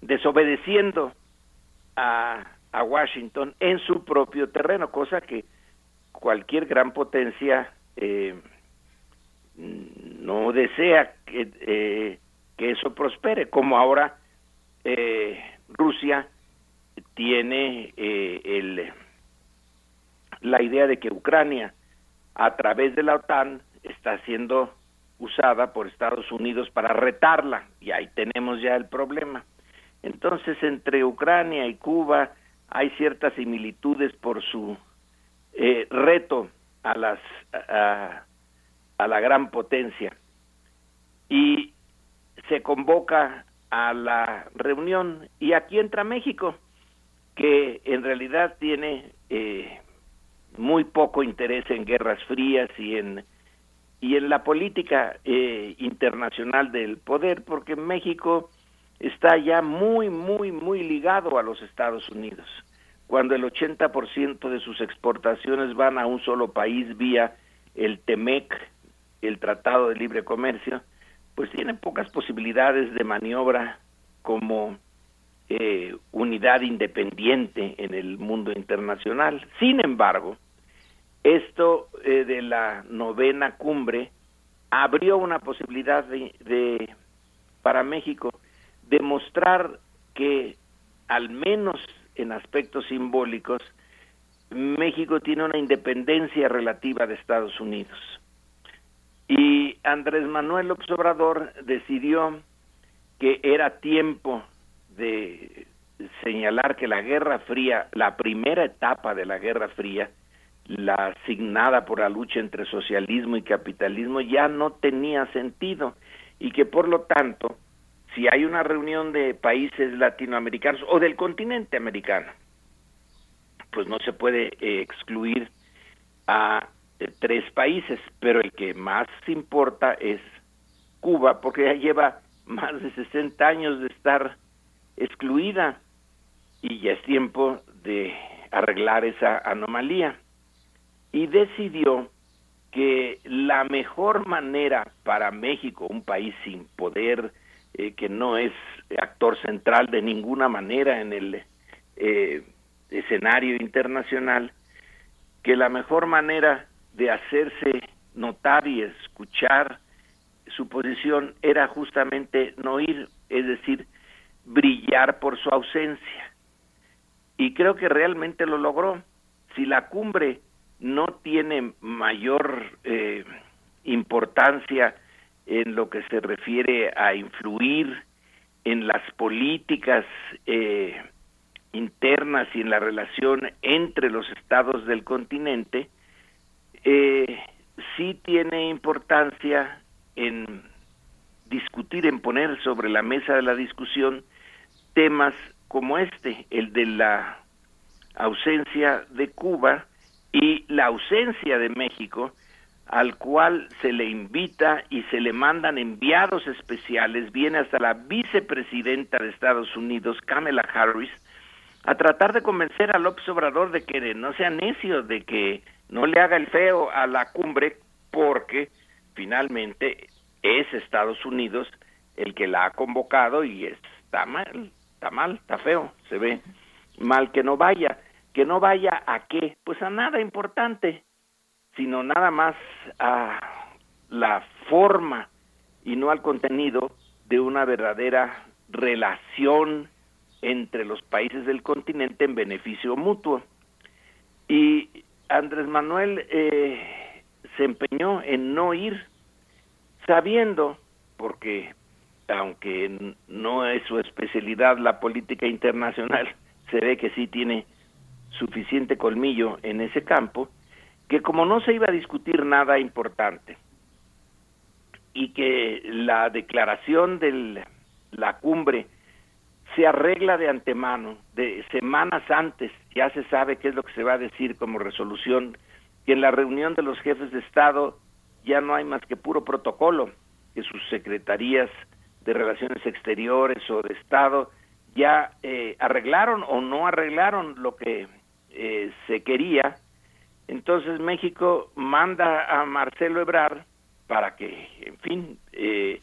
desobedeciendo a, Washington en su propio terreno, cosa que cualquier gran potencia eh, no desea que, eh, que, eso prospere, como ahora eh, Rusia tiene el, la idea de que Ucrania, a través de la OTAN, está siendo usada por Estados Unidos para retarla, y ahí tenemos ya el problema. Entonces, entre Ucrania y Cuba hay ciertas similitudes por su eh, reto a las a, a, la gran potencia y se convoca a la reunión y aquí entra México que en realidad tiene eh, muy poco interés en guerras frías y en y en la política eh, internacional del poder, porque México está ya muy, muy, muy ligado a los Estados Unidos. Cuando el 80% de sus exportaciones van a un solo país vía el TEMEC, el Tratado de Libre Comercio, pues tiene pocas posibilidades de maniobra como eh, unidad independiente en el mundo internacional. Sin embargo, esto eh, de la novena cumbre abrió una posibilidad de, para México demostrar que al menos en aspectos simbólicos México tiene una independencia relativa de Estados Unidos. Y Andrés Manuel López Obrador decidió que era tiempo de señalar que la Guerra Fría, la primera etapa de la Guerra Fría, la asignada por la lucha entre socialismo y capitalismo ya no tenía sentido y que por lo tanto si hay una reunión de países latinoamericanos o del continente americano pues no se puede eh, excluir a eh, tres países pero el que más importa es Cuba porque ya lleva más de 60 años de estar excluida y ya es tiempo de arreglar esa anomalía. Y decidió que la mejor manera para México, un país sin poder, eh, que no es actor central de ninguna manera en el eh, escenario internacional, que la mejor manera de hacerse notar y escuchar su posición era justamente no ir, es decir, brillar por su ausencia. Y creo que realmente lo logró. Si la cumbre no tiene mayor eh, importancia en lo que se refiere a influir en las políticas eh, internas y en la relación entre los estados del continente, eh, sí tiene importancia en discutir, en poner sobre la mesa de la discusión temas como este, el de la ausencia de Cuba, y la ausencia de México, al cual se le invita y se le mandan enviados especiales, viene hasta la vicepresidenta de Estados Unidos, Kamala Harris, a tratar de convencer a López Obrador de que no sea necio, de que no le haga el feo a la cumbre, porque finalmente es Estados Unidos el que la ha convocado y está mal, está mal, está feo, se ve mal que no vaya. Que no vaya a qué, pues a nada importante, sino nada más a la forma y no al contenido de una verdadera relación entre los países del continente en beneficio mutuo. Y Andrés Manuel eh, se empeñó en no ir, sabiendo, porque aunque no es su especialidad la política internacional, se ve que sí tiene suficiente colmillo en ese campo, que como no se iba a discutir nada importante y que la declaración de la cumbre se arregla de antemano, de semanas antes, ya se sabe qué es lo que se va a decir como resolución, que en la reunión de los jefes de Estado ya no hay más que puro protocolo, que sus secretarías de Relaciones Exteriores o de Estado ya eh, arreglaron o no arreglaron lo que eh, se quería. Entonces México manda a Marcelo Ebrard para que, en fin, eh,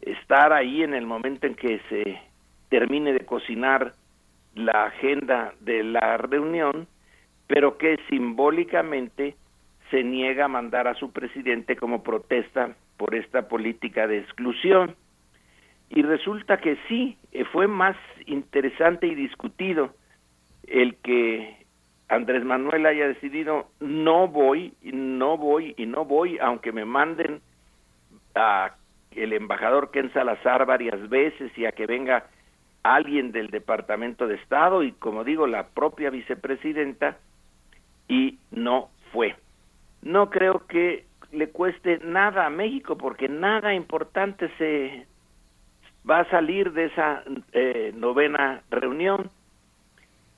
estar ahí en el momento en que se termine de cocinar la agenda de la reunión, pero que simbólicamente se niega a mandar a su presidente como protesta por esta política de exclusión. Y resulta que sí, eh, fue más interesante y discutido el que Andrés Manuel haya decidido no voy, no voy y no voy, aunque me manden a el embajador Ken Salazar varias veces y a que venga alguien del Departamento de Estado y como digo la propia vicepresidenta y no fue. No creo que le cueste nada a México porque nada importante se va a salir de esa eh, novena reunión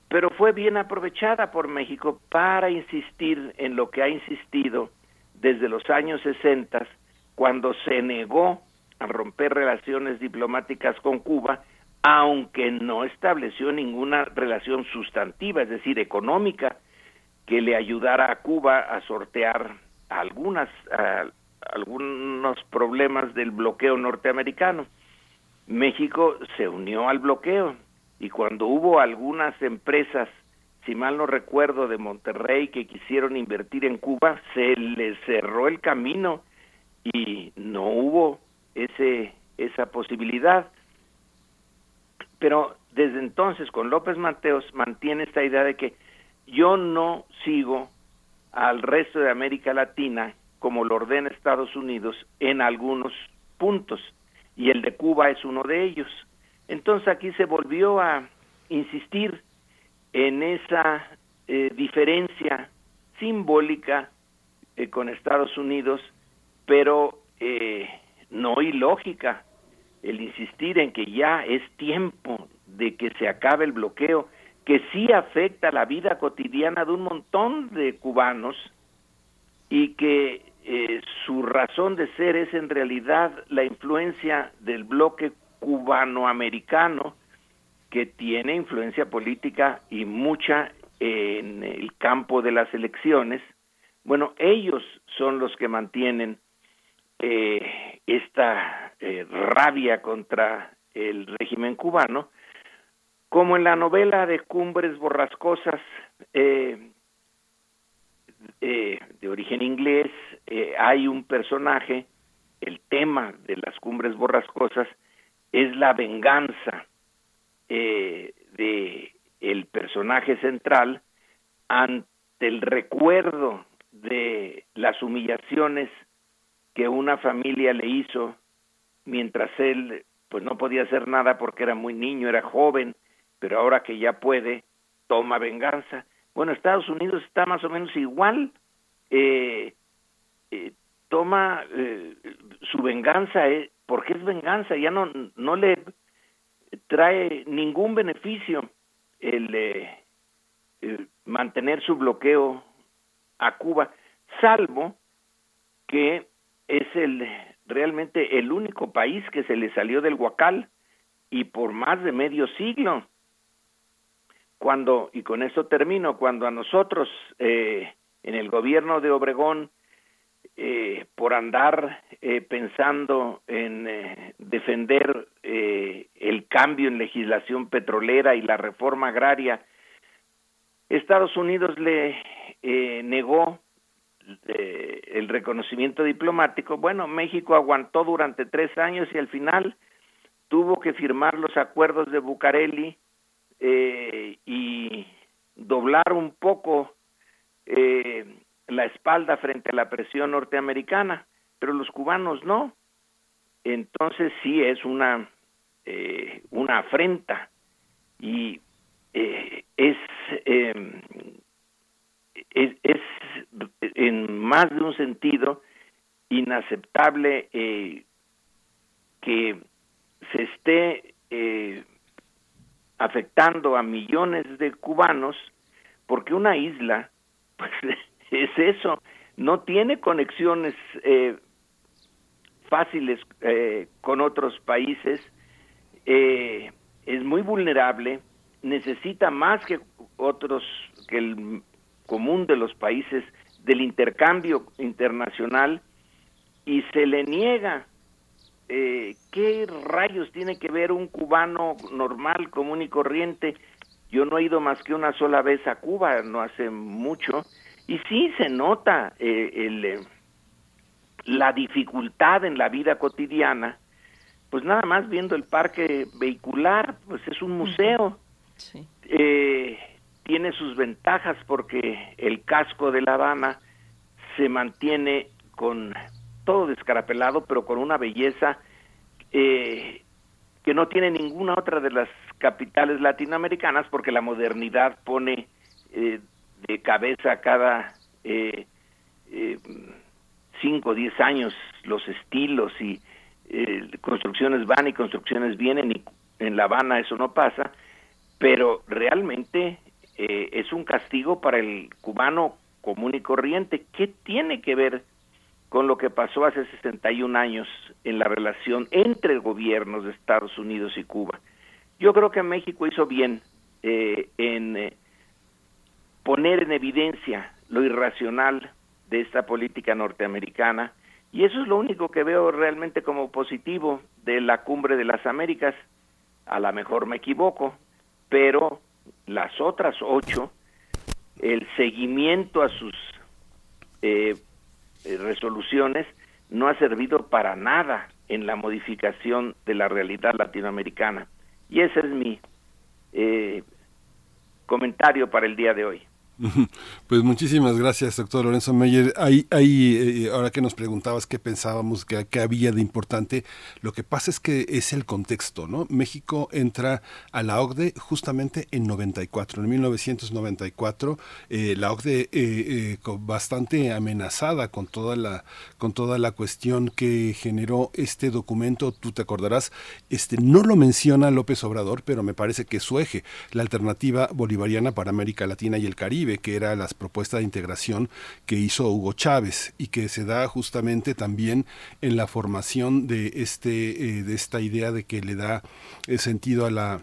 pero fue bien aprovechada por México para insistir en lo que ha insistido desde los años 60, cuando se negó a romper relaciones diplomáticas con Cuba, aunque no estableció ninguna relación sustantiva, es decir, económica, que le ayudara a Cuba a sortear algunas algunos problemas del bloqueo norteamericano. México se unió al bloqueo y cuando hubo algunas empresas, si mal no recuerdo, de Monterrey que quisieron invertir en Cuba, se les cerró el camino y no hubo ese esa posibilidad. Pero desde entonces con López Mateos mantiene esta idea de que yo no sigo al resto de América Latina como lo ordena Estados Unidos en algunos puntos y el de Cuba es uno de ellos. Entonces aquí se volvió a insistir en esa eh, diferencia simbólica eh, con Estados Unidos, pero eh, no ilógica, el insistir en que ya es tiempo de que se acabe el bloqueo, que sí afecta la vida cotidiana de un montón de cubanos y que eh, su razón de ser es en realidad la influencia del bloque cubano-americano que tiene influencia política y mucha en el campo de las elecciones. Bueno, ellos son los que mantienen eh, esta eh, rabia contra el régimen cubano, como en la novela de Cumbres Borrascosas, eh, eh, de origen inglés, hay un personaje, el tema de las cumbres borrascosas es la venganza eh, de el personaje central ante el recuerdo de las humillaciones que una familia le hizo mientras él pues no podía hacer nada porque era muy niño, era joven, pero ahora que ya puede, toma venganza. Bueno, Estados Unidos está más o menos igual, eh, eh, toma eh, su venganza, porque es venganza, ya no, no le trae ningún beneficio el, eh, el mantener su bloqueo a Cuba, salvo que es el realmente el único país que se le salió del Huacal y por más de medio siglo. Cuando, y con esto termino, cuando a nosotros eh, en el gobierno de Obregón, eh, por andar eh, pensando en eh, defender eh, el cambio en legislación petrolera y la reforma agraria, Estados Unidos le eh, negó eh, el reconocimiento diplomático. Bueno, México aguantó durante tres años y al final tuvo que firmar los acuerdos de Bucareli y doblar un poco eh, la espalda frente a la presión norteamericana, pero los cubanos no. Entonces sí es una eh, una afrenta y eh, es, eh, es es en más de un sentido inaceptable eh, que se esté eh, afectando a millones de cubanos porque una isla pues es eso. No tiene conexiones eh, fáciles eh, con otros países. Eh, es muy vulnerable. Necesita más que otros que el común de los países del intercambio internacional. Y se le niega eh, ¿qué rayos tiene que ver un cubano normal, común y corriente? Yo no he ido más que una sola vez a Cuba, no hace mucho, y sí se nota eh, el, eh, la dificultad en la vida cotidiana, pues nada más viendo el parque vehicular, pues es un museo. Sí. Eh, tiene sus ventajas porque el casco de La Habana se mantiene con todo descarapelado, pero con una belleza eh, que no tiene ninguna otra de las capitales latinoamericanas, porque la modernidad pone eh, cabeza cada eh, eh, cinco o diez años los estilos y eh, construcciones van y construcciones vienen y en La Habana eso no pasa, pero realmente es un castigo para el cubano común y corriente. ¿Qué tiene que ver con lo que pasó hace 61 años en la relación entre gobiernos de Estados Unidos y Cuba? Yo creo que México hizo bien eh, en eh, poner en evidencia lo irracional de esta política norteamericana y eso es lo único que veo realmente como positivo de la cumbre de las Américas. A lo mejor me equivoco, pero las otras ocho, el seguimiento a sus eh, resoluciones no ha servido para nada en la modificación de la realidad latinoamericana. Y ese es mi eh, comentario para el día de hoy. Pues muchísimas gracias, doctor Lorenzo Meyer. Ahí, ahí eh, ahora que nos preguntabas qué pensábamos que, había de importante, lo que pasa es que es el contexto, ¿no? México entra a la OCDE justamente en 94, en 1994, eh, la OCDE eh, bastante amenazada con toda la con toda la cuestión que generó este documento. Tú te acordarás, este no lo menciona López Obrador, pero me parece que su eje, la alternativa bolivariana para América Latina y el Caribe que era las propuestas de integración que hizo Hugo Chávez y que se da justamente también en la formación de, este, eh, de esta idea de que le da eh, sentido a la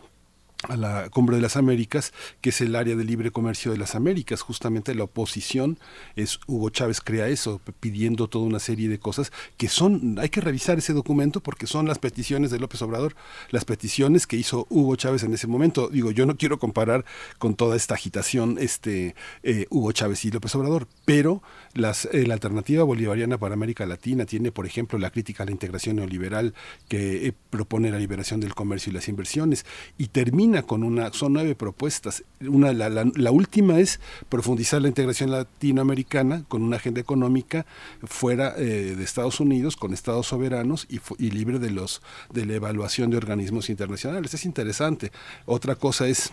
a la Cumbre de las Américas, que es el área de libre comercio de las Américas. Justamente la oposición es Hugo Chávez crea eso, pidiendo toda una serie de cosas que son, hay que revisar ese documento porque son las peticiones de López Obrador, las peticiones que hizo Hugo Chávez en ese momento. Digo, yo no quiero comparar con toda esta agitación este eh, Hugo Chávez y López Obrador, pero las, eh, la alternativa bolivariana para América Latina tiene, por ejemplo, la crítica a la integración neoliberal que eh, propone la liberación del comercio y las inversiones y termina con una, son nueve propuestas. Una, la, la, última es profundizar la integración latinoamericana con una agenda económica fuera eh, de Estados Unidos, con estados soberanos y, y, libre de los de la evaluación de organismos internacionales. Es interesante. Otra cosa es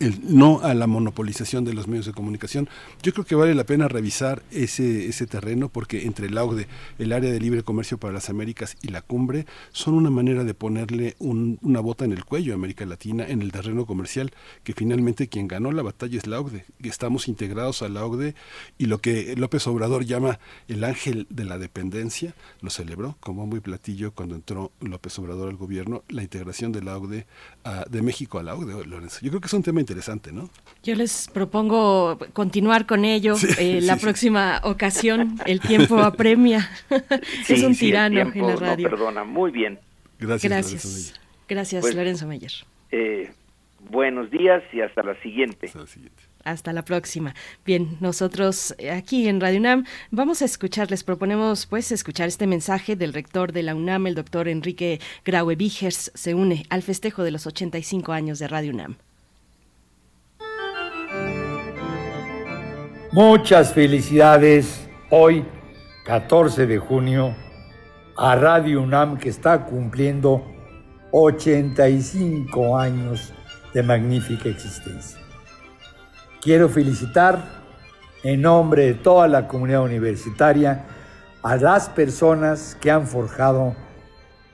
el no a la monopolización de los medios de comunicación. Yo creo que vale la pena revisar ese, ese terreno porque entre el AUDE, el área de libre comercio para las Américas y la cumbre son una manera de ponerle una bota en el cuello a América Latina en el terreno comercial, que finalmente quien ganó la batalla es la OCDE. Estamos integrados a la OCDE y lo que López Obrador llama el ángel de la dependencia, lo celebró como muy platillo cuando entró López Obrador al gobierno, la integración de la OCDE, de México a la OCDE, Lorenzo. Yo creo que es un tema interesante, ¿no? Yo les propongo continuar con ello eh, la próxima ocasión. El tiempo apremia. es un tirano en la radio. perdona, muy bien. Gracias. Gracias, Gracias pues, Lorenzo Meyer. Eh, buenos días y hasta la siguiente. Hasta la siguiente. Hasta la próxima. Bien, nosotros eh, aquí en Radio UNAM vamos a escuchar, les proponemos pues escuchar este mensaje del rector de la UNAM, el doctor Enrique Graue Vigers, se une al festejo de los 85 años de Radio UNAM. Muchas felicidades hoy, 14 de junio, a Radio UNAM que está cumpliendo 85 años de magnífica existencia. Quiero felicitar en nombre de toda la comunidad universitaria a las personas que han forjado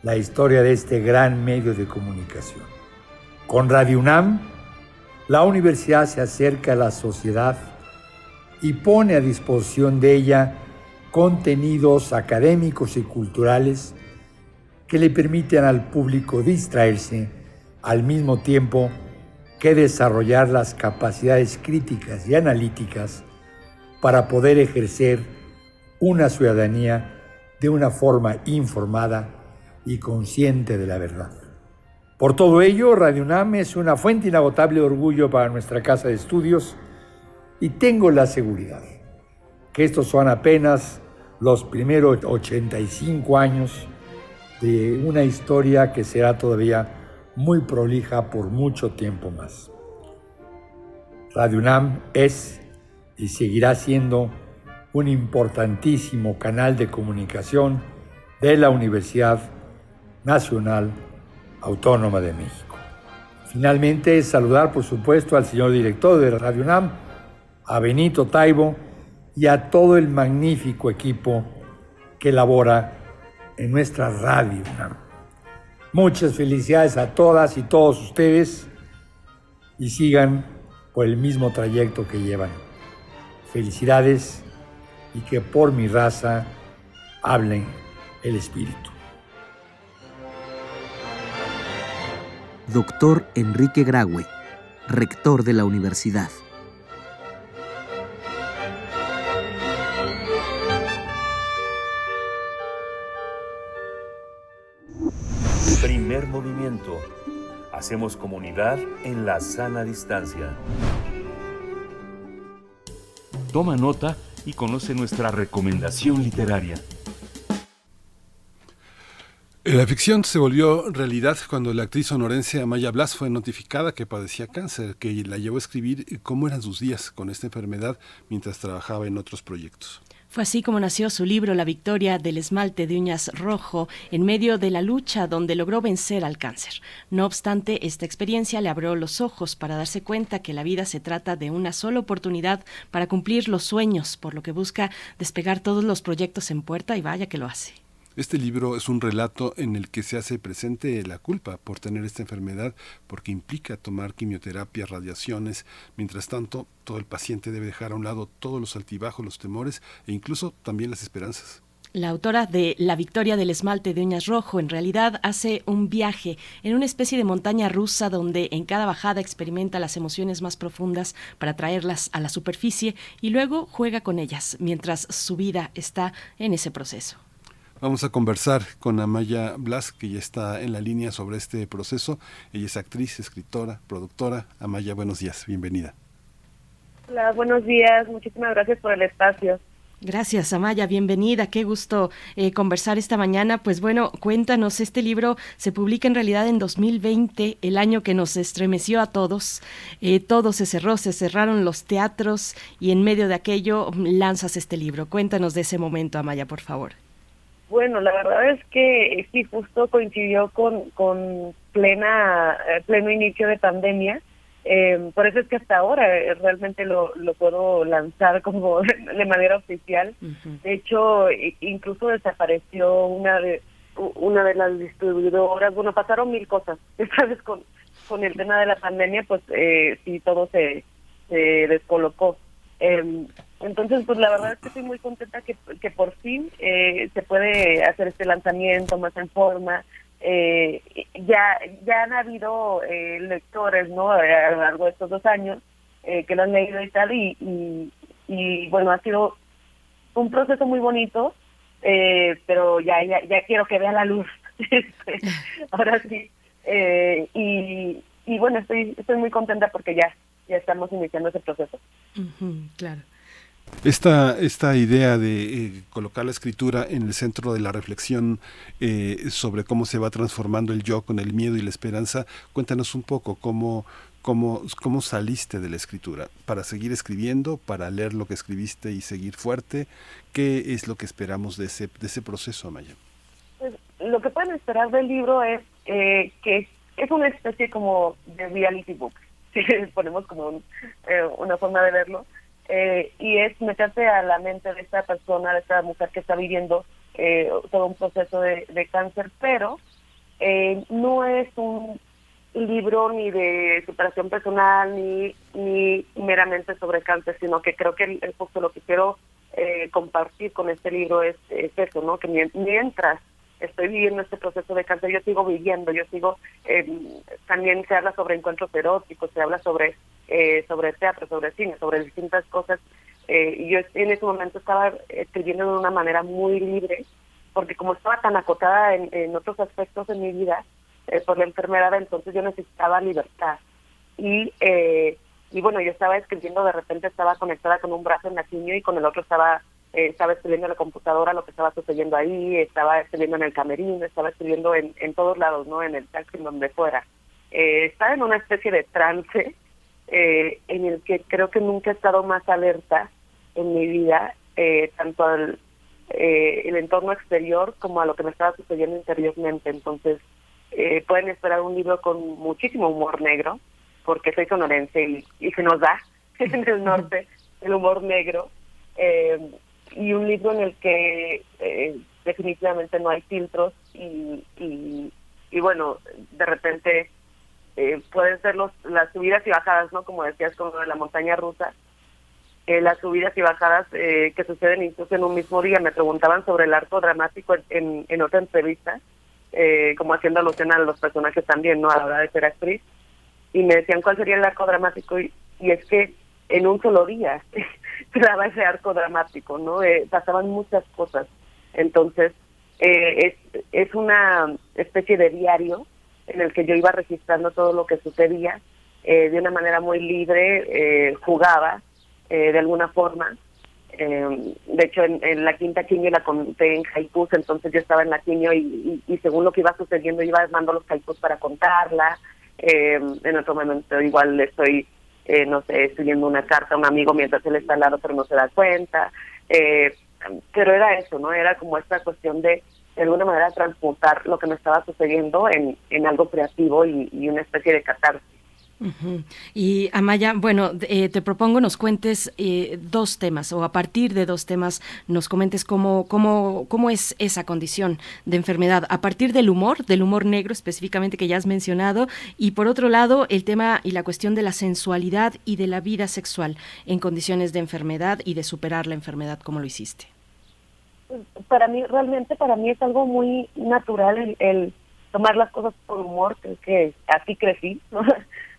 la historia de este gran medio de comunicación. Con Radio UNAM, la universidad se acerca a la sociedad y pone a disposición de ella contenidos académicos y culturales que le permiten al público distraerse al mismo tiempo que desarrollar las capacidades críticas y analíticas para poder ejercer una ciudadanía de una forma informada y consciente de la verdad. Por todo ello, Radio UNAM es una fuente inagotable de orgullo para nuestra casa de estudios y tengo la seguridad que estos son apenas los primeros 85 años de una historia que será todavía muy prolija por mucho tiempo más. Radio UNAM es y seguirá siendo un importantísimo canal de comunicación de la Universidad Nacional Autónoma de México. Finalmente, saludar por supuesto al señor director de Radio UNAM, a Benito Taibo y a todo el magnífico equipo que labora en nuestra radio. Muchas felicidades a todas y todos ustedes y sigan por el mismo trayecto que llevan. Felicidades y que por mi raza hable el espíritu. Doctor Enrique Graue, rector de la universidad. Hacemos comunidad en la sana distancia. Toma nota y conoce nuestra recomendación literaria. La ficción se volvió realidad cuando la actriz sonorense Amaya Blas fue notificada que padecía cáncer, que la llevó a escribir cómo eran sus días con esta enfermedad mientras trabajaba en otros proyectos. Fue así como nació su libro La victoria del esmalte de uñas rojo en medio de la lucha donde logró vencer al cáncer. No obstante, esta experiencia le abrió los ojos para darse cuenta que la vida se trata de una sola oportunidad para cumplir los sueños, por lo que busca despegar todos los proyectos en puerta y vaya que lo hace. Este libro es un relato en el que se hace presente la culpa por tener esta enfermedad, porque implica tomar quimioterapia, radiaciones. Mientras tanto, todo el paciente debe dejar a un lado todos los altibajos, los temores e incluso también las esperanzas. La autora de La victoria del esmalte de uñas rojo en realidad hace un viaje en una especie de montaña rusa donde en cada bajada experimenta las emociones más profundas para traerlas a la superficie y luego juega con ellas mientras su vida está en ese proceso. Vamos a conversar con Amaya Blas, que ya está en la línea sobre este proceso. Ella es actriz, escritora, productora. Amaya, buenos días, bienvenida. Hola, buenos días, muchísimas gracias por el espacio. Gracias, Amaya, bienvenida. Qué gusto eh, conversar esta mañana. Pues bueno, cuéntanos, este libro se publica en realidad en 2020, el año que nos estremeció a todos. Eh, todo se cerró, se cerraron los teatros y en medio de aquello lanzas este libro. Cuéntanos de ese momento, Amaya, por favor. Bueno, la verdad es que sí, justo coincidió con, con plena, eh, pleno inicio de pandemia. Eh, por eso es que hasta ahora eh, realmente lo, lo puedo lanzar como de manera oficial. De hecho, incluso desapareció una de una de las distribuidoras. Bueno, pasaron mil cosas. ¿Sabes? Con, con el tema de la pandemia, pues eh, sí, todo se, se descolocó. Eh, entonces, pues la verdad es que estoy muy contenta que, que por fin eh, se puede hacer este lanzamiento más en forma. Eh, ya ya han habido eh, lectores, ¿no? A lo largo de estos dos años eh, que lo han leído y tal y, y, bueno ha sido un proceso muy bonito, eh, pero ya, ya ya quiero que vea la luz. Este, ahora sí. Eh, y, y bueno estoy estoy muy contenta porque ya ya estamos iniciando ese proceso. claro. Esta, esta idea de eh, colocar la escritura en el centro de la reflexión eh, sobre cómo se va transformando el yo con el miedo y la esperanza, cuéntanos un poco cómo, cómo, cómo saliste de la escritura, para seguir escribiendo, para leer lo que escribiste y seguir fuerte, ¿qué es lo que esperamos de ese, de ese proceso, Amaya? Pues, lo que pueden esperar del libro es eh, que es una especie como de reality book, si ponemos como un, eh, una forma de verlo, eh, y es meterse a la mente de esta persona, de esta mujer que está viviendo eh, todo un proceso de, de cáncer, pero eh, no es un libro ni de superación personal ni, ni meramente sobre cáncer, sino que creo que el, el lo que quiero eh, compartir con este libro es, es eso, ¿no? Que mientras estoy viviendo este proceso de cáncer, yo sigo viviendo, yo sigo, eh, también se habla sobre encuentros eróticos, se habla sobre eh, sobre teatro, sobre cine, sobre distintas cosas. Eh, y yo en ese momento estaba escribiendo de una manera muy libre, porque como estaba tan acotada en, en otros aspectos de mi vida eh, por la enfermedad, entonces yo necesitaba libertad. Y eh, y bueno, yo estaba escribiendo, de repente estaba conectada con un brazo en la quimio y con el otro estaba eh, estaba escribiendo en la computadora lo que estaba sucediendo ahí, estaba escribiendo en el camerino, estaba escribiendo en, en todos lados, ¿no? En el taxi, en donde fuera. Eh, estaba en una especie de trance eh, en el que creo que nunca he estado más alerta en mi vida, eh, tanto al eh, el entorno exterior como a lo que me estaba sucediendo interiormente. Entonces, eh, pueden esperar un libro con muchísimo humor negro, porque soy sonorense y, y se nos da en el norte el humor negro. Eh, y un libro en el que eh, definitivamente no hay filtros y, y, y bueno, de repente eh, pueden ser los, las subidas y bajadas, ¿no? Como decías, como de la montaña rusa. Eh, las subidas y bajadas eh, que suceden incluso en un mismo día. Me preguntaban sobre el arco dramático en, en otra entrevista, eh, como haciendo alusión a los personajes también, ¿no? A la hora de ser actriz. Y me decían cuál sería el arco dramático y, y es que en un solo día se daba ese arco dramático, ¿no? Eh, pasaban muchas cosas. Entonces, eh, es, es una especie de diario en el que yo iba registrando todo lo que sucedía eh, de una manera muy libre, eh, jugaba eh, de alguna forma. Eh, de hecho, en, en la quinta quimio la conté en haikus, entonces yo estaba en la quimio y, y, y según lo que iba sucediendo iba armando los haikus para contarla. Eh, en otro momento igual estoy, eh, no sé, escribiendo una carta a un amigo mientras él está al lado pero no se da cuenta. Eh, pero era eso, ¿no? Era como esta cuestión de de alguna manera transmutar lo que me estaba sucediendo en, en algo creativo y, y una especie de catarsis. Y Amaya, bueno, eh, te propongo nos cuentes eh, dos temas o a partir de dos temas nos comentes cómo, cómo, cómo es esa condición de enfermedad, a partir del humor, del humor negro específicamente que ya has mencionado, y por otro lado el tema y la cuestión de la sensualidad y de la vida sexual en condiciones de enfermedad y de superar la enfermedad, ¿cómo lo hiciste? Para mí, realmente para mí es algo muy natural el, el tomar las cosas por humor, creo que así crecí, ¿no?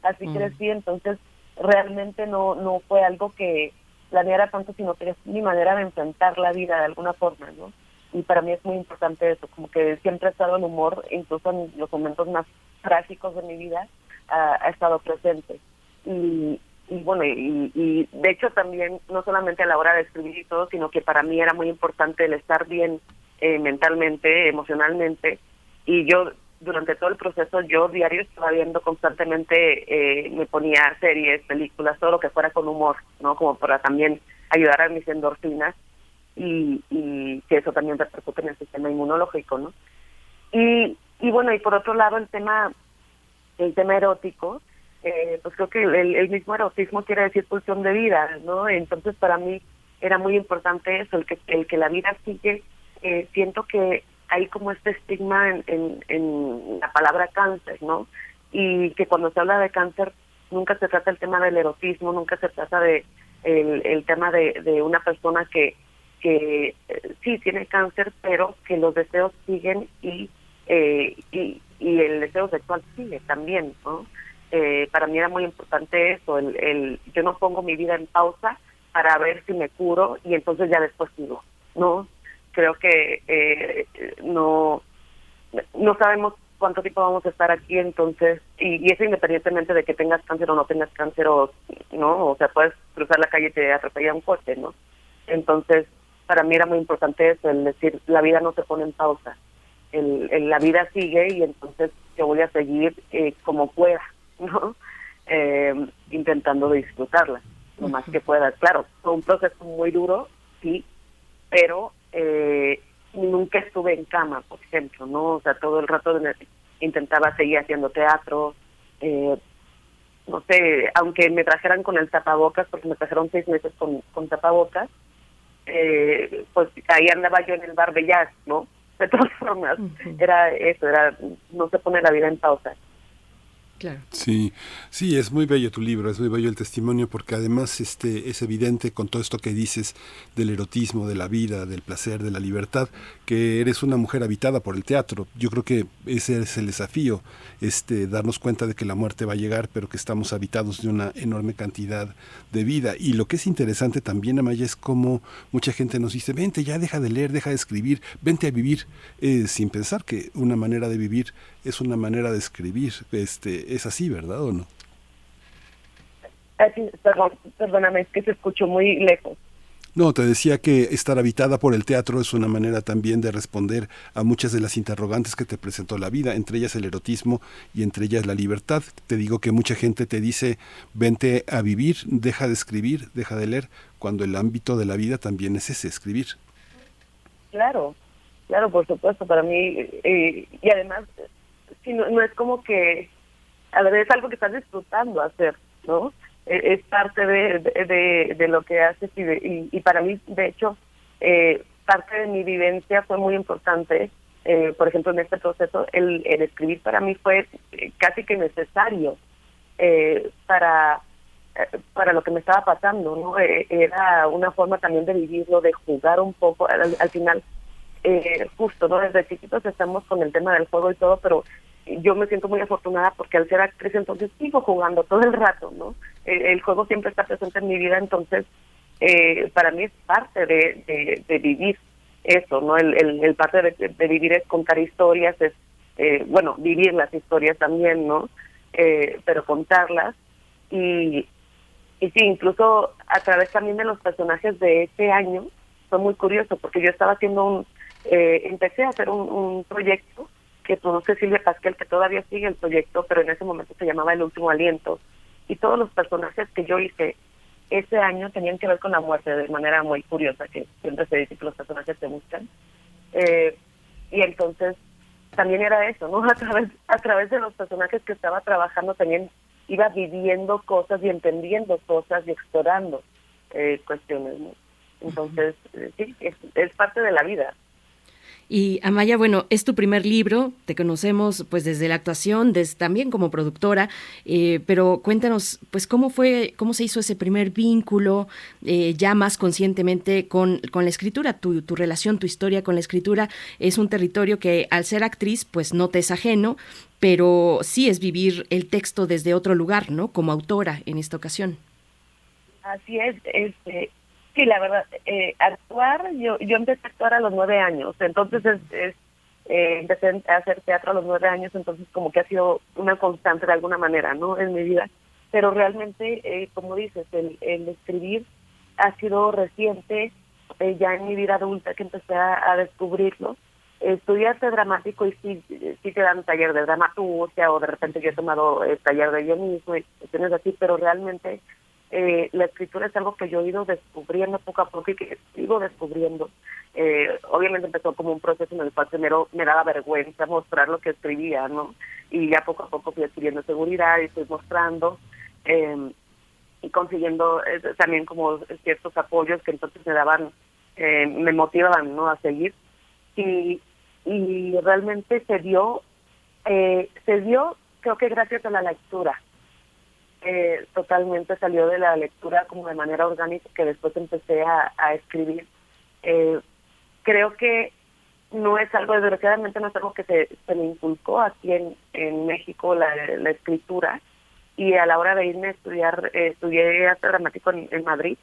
Así Mm. crecí, entonces realmente no no fue algo que planeara tanto, sino que es mi manera de enfrentar la vida de alguna forma, ¿no? Y para mí es muy importante eso, como que siempre ha estado el humor, incluso en los momentos más trágicos de mi vida, ha, ha estado presente. Y, y bueno, y, y de hecho también, no solamente a la hora de escribir y todo, sino que para mí era muy importante el estar bien eh, mentalmente, emocionalmente, y yo durante todo el proceso yo diario estaba viendo constantemente, eh, me ponía series, películas, todo lo que fuera con humor, ¿no? Como para también ayudar a mis endorfinas y, y que eso también repercute en el sistema inmunológico, ¿no? Y, y bueno, y por otro lado el tema, el tema erótico, eh, pues creo que el, el mismo erotismo quiere decir pulsión de vida, ¿no? Entonces para mí era muy importante eso, el que, el que la vida sigue, eh, siento que hay como este estigma en, en, en la palabra cáncer, ¿no? Y que cuando se habla de cáncer nunca se trata el tema del erotismo, nunca se trata de el, el tema de, de una persona que que eh, sí tiene cáncer, pero que los deseos siguen y eh, y, y el deseo sexual sigue también, ¿no? Eh, para mí era muy importante eso, el, el yo no pongo mi vida en pausa para ver si me curo y entonces ya después sigo, ¿no? Creo que eh, no no sabemos cuánto tiempo vamos a estar aquí entonces y, y eso independientemente de que tengas cáncer o no tengas cáncer o no o sea puedes cruzar la calle y te atropella un coche no entonces para mí era muy importante eso el decir la vida no se pone en pausa. El, el- la vida sigue y entonces yo voy a seguir eh, como pueda no eh, intentando disfrutarla lo más que pueda. Claro fue un proceso muy duro sí pero eh, nunca estuve en cama, por ejemplo, ¿no? O sea, todo el rato intentaba seguir haciendo teatro, eh, no sé, aunque me trajeran con el tapabocas, porque me trajeron seis meses con, con tapabocas, eh, pues ahí andaba yo en el bar de jazz, ¿no? De todas formas, era eso, era no se pone la vida en pausa. Sí, sí, es muy bello tu libro, es muy bello el testimonio porque además este es evidente con todo esto que dices del erotismo, de la vida, del placer, de la libertad, que eres una mujer habitada por el teatro. Yo creo que ese es el desafío, este darnos cuenta de que la muerte va a llegar, pero que estamos habitados de una enorme cantidad de vida. Y lo que es interesante también, Amaya, es como mucha gente nos dice, vente, ya deja de leer, deja de escribir, vente a vivir, eh, sin pensar que una manera de vivir es una manera de escribir. Este, es así, ¿verdad o no? Perdón, perdóname, es que se escuchó muy lejos. No, te decía que estar habitada por el teatro es una manera también de responder a muchas de las interrogantes que te presentó la vida, entre ellas el erotismo y entre ellas la libertad. Te digo que mucha gente te dice, vente a vivir, deja de escribir, deja de leer, cuando el ámbito de la vida también es ese, escribir. Claro, claro, por supuesto, para mí, eh, y además, si no, no es como que, a ver, es algo que estás disfrutando hacer, ¿no? Eh, Es parte de, de, lo que haces y, y, para mí, de hecho, eh, parte de mi vivencia fue muy importante eh, por ejemplo, en este proceso, el, el escribir para mí fue eh, casi que necesario eh, para eh, para lo que me estaba pasando, ¿no? Era una forma también de vivirlo, de jugar un poco. Al, al final, eh, justo, ¿no? Desde chiquitos estamos con el tema del juego y todo, pero yo me siento muy afortunada porque al ser actriz entonces sigo jugando todo el rato, ¿no? El, el juego siempre está presente en mi vida, entonces eh, para mí es parte de, de, vivir eso, ¿no? El, parte de, vivir es contar historias, es, eh, bueno, vivir las historias también, ¿no? Eh, pero contarlas y, y sí, incluso a través también de los personajes de ese año, fue muy curioso porque yo estaba haciendo un, eh, empecé a hacer un proyecto que produce Silvia Pasquel, que todavía sigue el proyecto, pero en ese momento se llamaba El Último Aliento. Y todos los personajes que yo hice ese año tenían que ver con la muerte de manera muy curiosa, que siempre se dice que los personajes se buscan. Eh, y entonces también era eso, ¿no? A través, a través de los personajes que estaba trabajando también iba viviendo cosas y entendiendo cosas y explorando eh, cuestiones, ¿no? Entonces, eh, sí, es, es parte de la vida. Y Amaya, bueno, es tu primer libro, te conocemos pues desde la actuación, desde, también como productora, eh, pero cuéntanos pues cómo fue, cómo se hizo ese primer vínculo eh, ya más conscientemente con, con la escritura, tu, tu, relación, tu historia con la escritura es un territorio que al ser actriz pues no te es ajeno, pero sí es vivir el texto desde otro lugar, ¿no? Como autora en esta ocasión. Así es, este, Sí, la verdad, eh, actuar, yo yo empecé a actuar a los nueve años, entonces es, eh, empecé a hacer teatro a los nueve años, entonces como que ha sido una constante de alguna manera, ¿no? En mi vida, pero realmente, eh, como dices, el, el escribir ha sido reciente, eh, ya en mi vida adulta que empecé a, a descubrirlo. Estudiaste dramático y sí, sí te dan taller de dramaturgia o de repente yo he tomado el taller de guionismo y cuestiones así, pero realmente eh, la escritura es algo que yo he ido descubriendo poco a poco y que sigo descubriendo. Eh, obviamente empezó como un proceso en el cual primero me daba vergüenza mostrar lo que escribía, ¿no? Y ya poco a poco fui adquiriendo seguridad y estoy mostrando eh, y consiguiendo eh, también como ciertos apoyos que entonces me daban, eh, me motivaban, ¿no? A seguir. Y, y realmente se dio, eh, se dio creo que gracias a la lectura eh, totalmente salió de la lectura como de manera orgánica que después empecé a, escribir. Eh, creo que no es algo, desgraciadamente no es algo que se, se me inculcó aquí en, en México la, la escritura y a la hora de irme a estudiar, eh, estudié arte dramático en, en Madrid,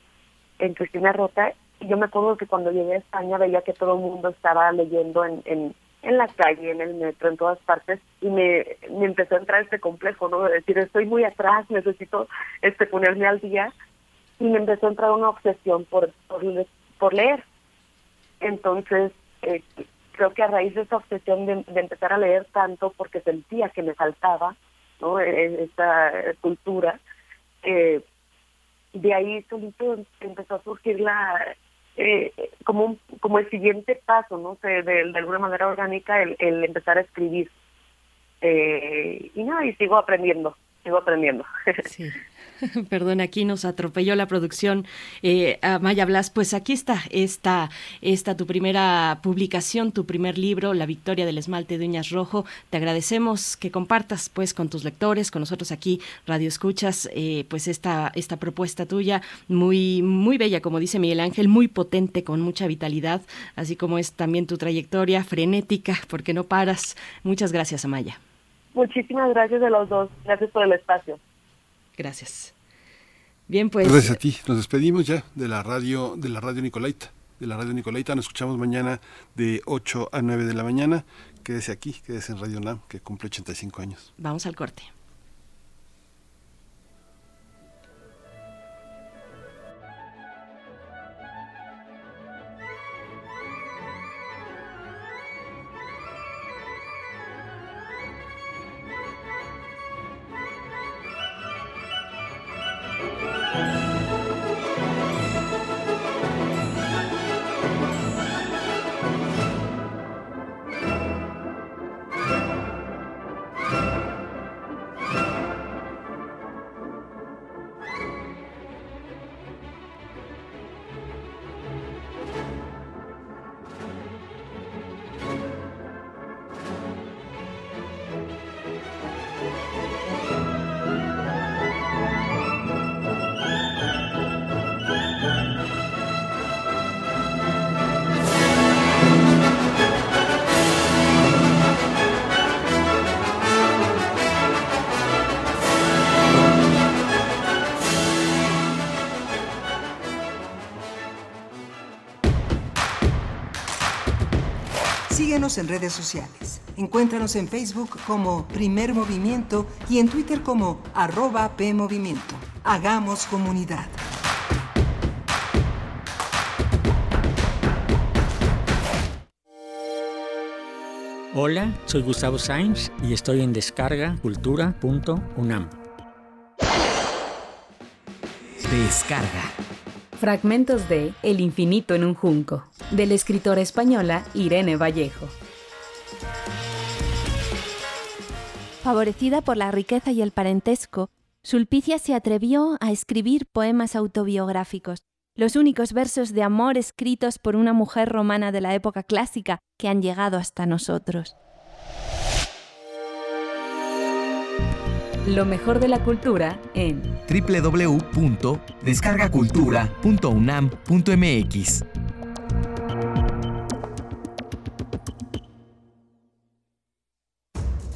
en Cristina Rota, y yo me acuerdo que cuando llegué a España veía que todo el mundo estaba leyendo en, en en la calle, en el metro, en todas partes, y me, me empezó a entrar este complejo, ¿no? De decir, estoy muy atrás, necesito este ponerme al día, y me empezó a entrar una obsesión por, por, leer. Entonces, eh, creo que a raíz de esa obsesión de, de, empezar a leer tanto, porque sentía que me faltaba, ¿no? E, e, esta cultura, eh, de ahí solito empezó a surgir la eh, como un, como el siguiente paso, no sé, de, de alguna manera orgánica, el, el empezar a escribir. Eh, y nada, y sigo aprendiendo, sigo aprendiendo. Sí. Perdón, aquí nos atropelló la producción. Eh, Maya Blas, pues aquí está esta, tu primera publicación, tu primer libro, La Victoria del Esmalte de Uñas Rojo. Te agradecemos que compartas pues con tus lectores, con nosotros aquí, Radio Escuchas, eh, pues esta, esta propuesta tuya, muy, muy bella, como dice Miguel Ángel, muy potente, con mucha vitalidad, así como es también tu trayectoria frenética, porque no paras. Muchas gracias, Amaya. Muchísimas gracias a los dos. Gracias por el espacio. Gracias. Bien, pues. Gracias a ti. Nos despedimos ya de la radio, de la radio Nicolaita. De la radio Nicolaita. Nos escuchamos mañana de 8 a 9 de la mañana. Quédese aquí, quédese en Radio NAM, que cumple 85 años. Vamos al corte. Síguenos en redes sociales. Encuéntranos en Facebook como Primer Movimiento y en Twitter como arroba PMovimiento. Hagamos comunidad. Hola, soy Gustavo Sainz y estoy en descargacultura.unam. Descarga. Fragmentos de El infinito en un junco, de la escritora española Irene Vallejo. Favorecida por la riqueza y el parentesco, Sulpicia se atrevió a escribir poemas autobiográficos, los únicos versos de amor escritos por una mujer romana de la época clásica que han llegado hasta nosotros. Lo mejor de la cultura en www.descargacultura.unam.mx.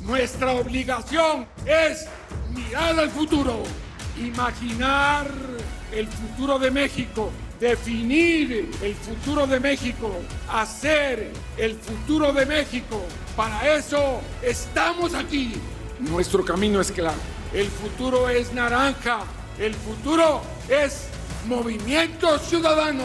Nuestra obligación es mirar al futuro, imaginar el futuro de México, definir el futuro de México, hacer el futuro de México. Para eso estamos aquí. Nuestro camino es claro. El futuro es naranja. El futuro es movimiento ciudadano.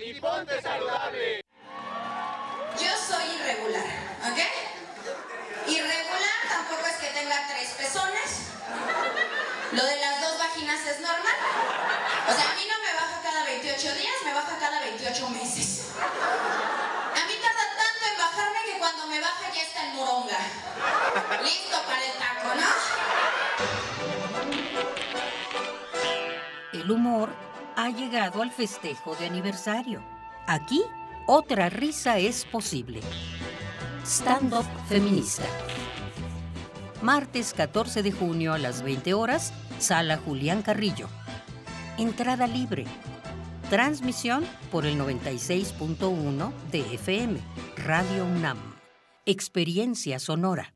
y ponte saludable. Yo soy irregular, ¿ok? Irregular tampoco es que tenga tres pezones. Lo de las dos vaginas es normal. O sea, a mí no me baja cada 28 días, me baja cada 28 meses. A mí tarda tanto en bajarme que cuando me baja ya está en moronga. Listo para el taco, ¿no? El humor ha llegado al festejo de aniversario. Aquí, otra risa es posible. Stand Up Feminista. Martes 14 de junio a las 20 horas, Sala Julián Carrillo. Entrada libre. Transmisión por el 96.1 de FM, Radio UNAM. Experiencia sonora.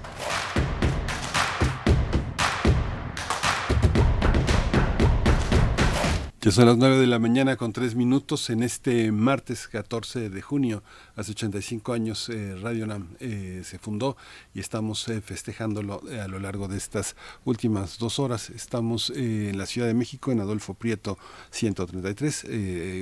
Ya son las 9 de la mañana con 3 minutos en este martes 14 de junio. Hace 85 años eh, Radio Nam eh, se fundó y estamos eh, festejándolo a lo largo de estas últimas dos horas. Estamos en la Ciudad de México, en Adolfo Prieto 133.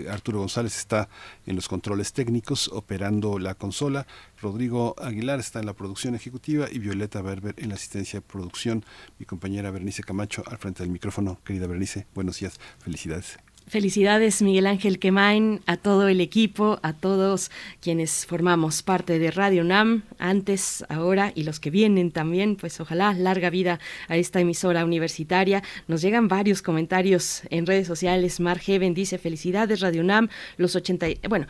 Arturo González está en los controles técnicos operando la consola. Rodrigo Aguilar está en la producción ejecutiva y Violeta Berber en la asistencia de producción. Mi compañera Bernice Camacho al frente del micrófono. Querida Bernice, buenos días, felicidades. Felicidades Miguel Ángel Quemain, a todo el equipo, a todos quienes formamos parte de Radio NAM, antes, ahora y los que vienen también, pues ojalá larga vida a esta emisora universitaria. Nos llegan varios comentarios en redes sociales. Mar Heaven dice felicidades Radio NAM, los 80, bueno,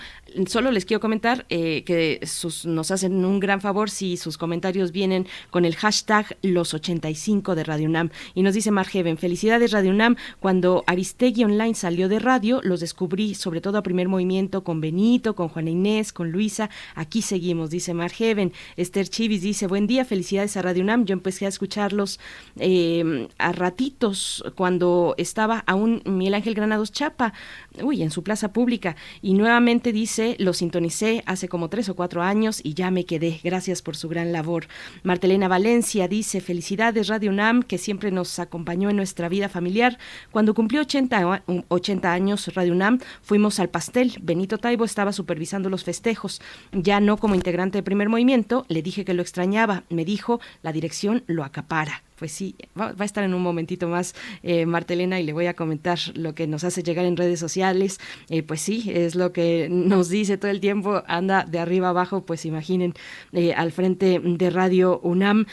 solo les quiero comentar eh, que sus, nos hacen un gran favor si sus comentarios vienen con el hashtag los 85 de Radio NAM. Y nos dice Mar Heaven, felicidades Radio NAM, cuando Aristegui Online salió de radio, los descubrí sobre todo a primer movimiento con Benito, con Juana Inés, con Luisa. Aquí seguimos, dice Mar Heaven. Esther Chivis dice, buen día, felicidades a Radio UNAM. Yo empecé a escucharlos eh, a ratitos cuando estaba aún Miguel Ángel Granados Chapa, uy, en su plaza pública. Y nuevamente dice, lo sintonicé hace como tres o cuatro años y ya me quedé. Gracias por su gran labor. Martelena Valencia dice, felicidades Radio UNAM, que siempre nos acompañó en nuestra vida familiar. Cuando cumplió 80, 80 años Radio UNAM, fuimos al pastel. Benito Taibo estaba supervisando los festejos. Ya no como integrante de primer movimiento, le dije que lo extrañaba. Me dijo, la dirección lo acapara pues sí, va, a estar en un momentito más eh, Martelena y le voy a comentar lo que nos hace llegar en redes sociales. Eh, pues sí, es lo que nos dice todo el tiempo, anda de arriba abajo, pues imaginen eh, al frente de Radio UNAM.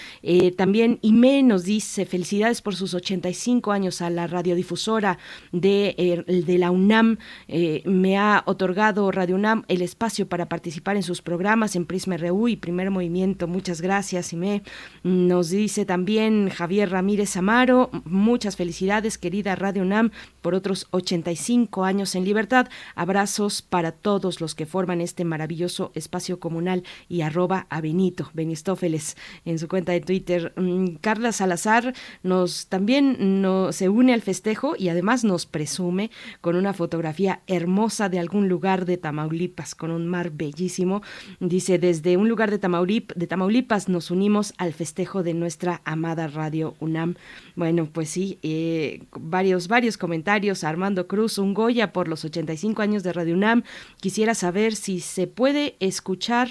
también Ime nos dice felicidades por sus 85 años a la radiodifusora de, de la UNAM. me ha otorgado Radio UNAM el espacio para participar en sus programas en Prisma RU y Primer Movimiento. Muchas gracias, Ime. Nos dice también Javier Ramírez Amaro, muchas felicidades, querida Radio UNAM, por otros 85 años en libertad. Abrazos para todos los que forman este maravilloso espacio comunal y arroba a Benito, Benistófeles, en su cuenta de Twitter. Mm, Carla Salazar nos también se une al festejo y además nos presume con una fotografía hermosa de algún lugar de Tamaulipas, con un mar bellísimo. Dice, desde un lugar de, de Tamaulipas nos unimos al festejo de nuestra amada radio Radio UNAM. Bueno, pues sí, eh, varios, varios comentarios. Armando Cruz, un Goya por los 85 años de Radio UNAM. Quisiera saber si se puede escuchar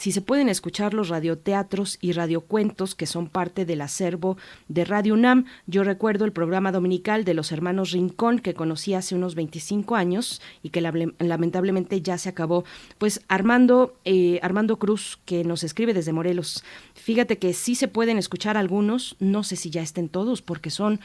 si se pueden escuchar los radioteatros y radiocuentos que son parte del acervo de Radio UNAM. Yo recuerdo el programa dominical de los hermanos Rincón que conocí hace unos 25 años y que lamentablemente ya se acabó. Pues Armando, eh, Armando Cruz, que nos escribe desde Morelos, fíjate que sí se pueden escuchar algunos, no sé si ya estén todos, porque son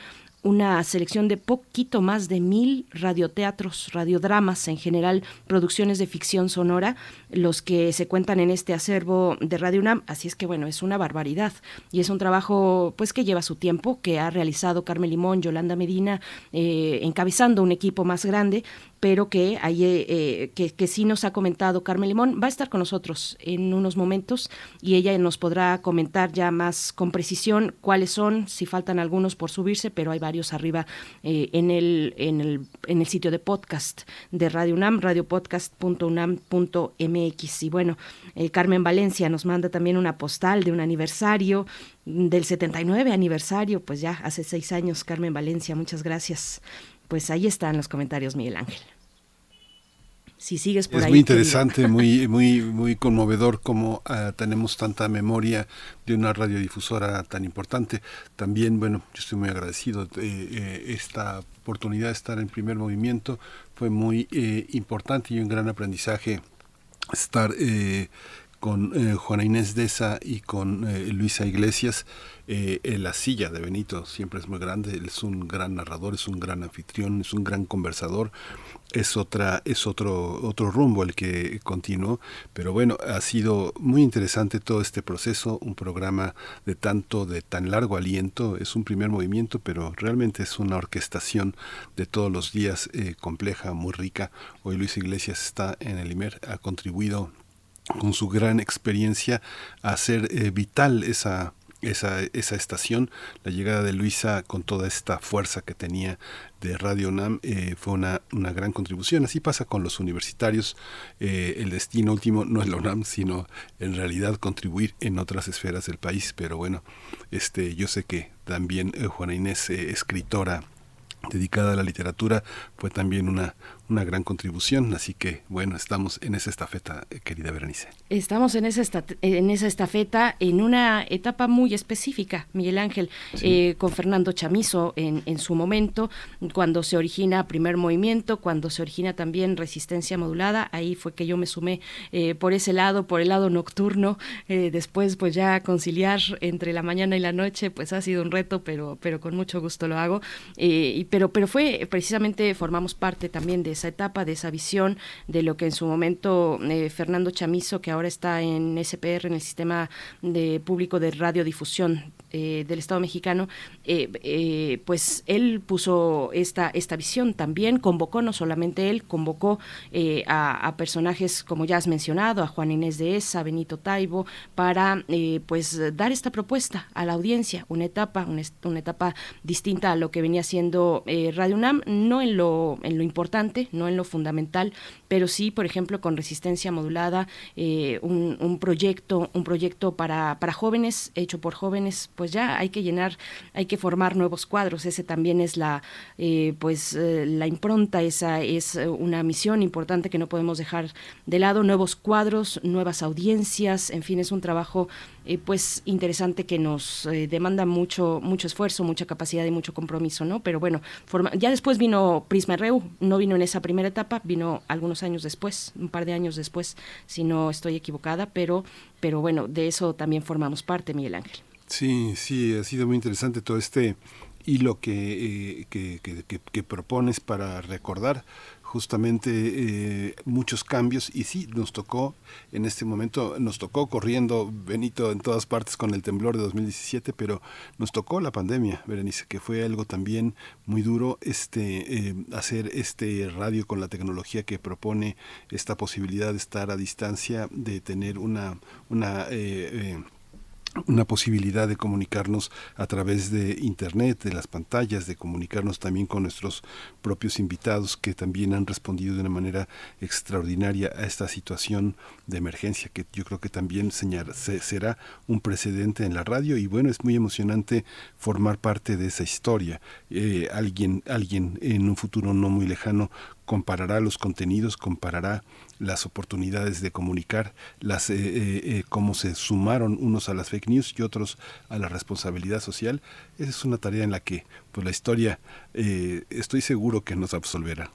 una selección de poquito más de mil radioteatros, radiodramas en general, producciones de ficción sonora, los que se cuentan en este acervo de Radio UNAM. Así es que bueno, es una barbaridad y es un trabajo pues que lleva su tiempo, que ha realizado Carmen Limón, Yolanda Medina, eh, encabezando un equipo más grande pero que, hay, eh, que, que, sí nos ha comentado Carmen Limón. Va a estar con nosotros en unos momentos y ella nos podrá comentar ya más con precisión cuáles son, si faltan algunos por subirse, pero hay varios arriba eh, en, el, en, el, en el sitio de podcast de Radio UNAM, radiopodcast.unam.mx. Y bueno, eh, Carmen Valencia nos manda también una postal de un aniversario del 79 aniversario, pues ya hace seis años, Carmen Valencia, muchas gracias. Pues ahí están los comentarios, Miguel Ángel si sigues por es ahí. Es muy interesante, muy, muy, muy conmovedor cómo ah, tenemos tanta memoria de una radiodifusora tan importante. También, bueno, yo estoy muy agradecido de eh, esta oportunidad de estar en primer movimiento. Fue muy eh, importante y un gran aprendizaje estar eh, con Juana Inés Deza y con Luisa Iglesias. en la silla de Benito siempre es muy grande, él es un gran narrador, es un gran anfitrión, es un gran conversador. Es otra es otro otro rumbo el que continuó. Pero bueno ha sido muy interesante todo este proceso un programa de tanto de tan largo aliento. Es un primer movimiento pero realmente es una orquestación de todos los días eh, compleja muy rica. Hoy Luis Iglesias está en el IMER ha contribuido con su gran experiencia hacer eh, vital esa esa, esa estación, la llegada de Luisa con toda esta fuerza que tenía de Radio NAM eh, fue una, una, gran contribución. Así pasa con los universitarios. Eh, el destino último no es la UNAM, sino en realidad contribuir en otras esferas del país. Pero bueno, este, yo sé que también Juana Inés, escritora dedicada a la literatura, fue también una, una gran contribución. Así que, bueno, estamos en esa estafeta, eh, querida Berenice. Estamos en esa, en esa estafeta en una etapa muy específica, Miguel Ángel, eh, con Fernando Chamizo en, en, su momento, cuando se origina primer movimiento, cuando se origina también resistencia modulada. Ahí fue que yo me sumé eh, por ese lado, por el lado nocturno. después, pues ya conciliar entre la mañana y la noche, pues ha sido un reto, pero, pero con mucho gusto lo hago. y, pero, pero fue precisamente, formamos parte también de esa etapa, de esa visión, de lo que en su momento eh, Fernando Chamizo, que ahora está en SPR, en el Sistema de Público de Radiodifusión eh, del Estado mexicano, eh, pues él puso esta, esta visión también, convocó, no solamente él, convocó a, personajes, como ya has mencionado, a Juan Inés de Esa, Benito Taibo, para pues dar esta propuesta a la audiencia, una etapa, una, una etapa distinta a lo que venía siendo Radio UNAM, no en lo, en lo importante, no en lo fundamental, pero sí, por ejemplo, con resistencia modulada, eh, un, proyecto, un proyecto para, para jóvenes, hecho por jóvenes, pues ya hay que llenar, hay que formar nuevos cuadros. Ese también es la, eh, pues, eh, la impronta, esa es eh, una misión importante que no podemos dejar de lado. Nuevos cuadros, nuevas audiencias, en fin, es un trabajo pues interesante que nos demanda mucho, mucho esfuerzo, mucha capacidad y mucho compromiso, ¿no? Pero bueno, ya después vino Prisma Reu, no vino en esa primera etapa, vino algunos años después, un par de años después, si no estoy equivocada, pero, pero bueno, de eso también formamos parte, Miguel Ángel. Sí, sí, ha sido muy interesante todo este hilo que, eh, que, que, propones para recordar justamente eh, muchos cambios. Y sí, nos tocó en este momento, nos tocó corriendo Benito en todas partes con el temblor de 2017, pero nos tocó la pandemia, Berenice, que fue algo también muy duro este eh, hacer este radio con la tecnología que propone esta posibilidad de estar a distancia, de tener una, una una posibilidad de comunicarnos a través de internet, de las pantallas, de comunicarnos también con nuestros propios invitados que también han respondido de una manera extraordinaria a esta situación de emergencia que yo creo que también será un precedente en la radio. Y bueno es muy emocionante formar parte de esa historia. Eh, alguien alguien en un futuro no muy lejano comparará los contenidos, comparará las oportunidades de comunicar, las eh, eh, eh, cómo se sumaron unos a las fake news y otros a la responsabilidad social. Esa es una tarea en la que pues la historia estoy seguro que nos absolverá.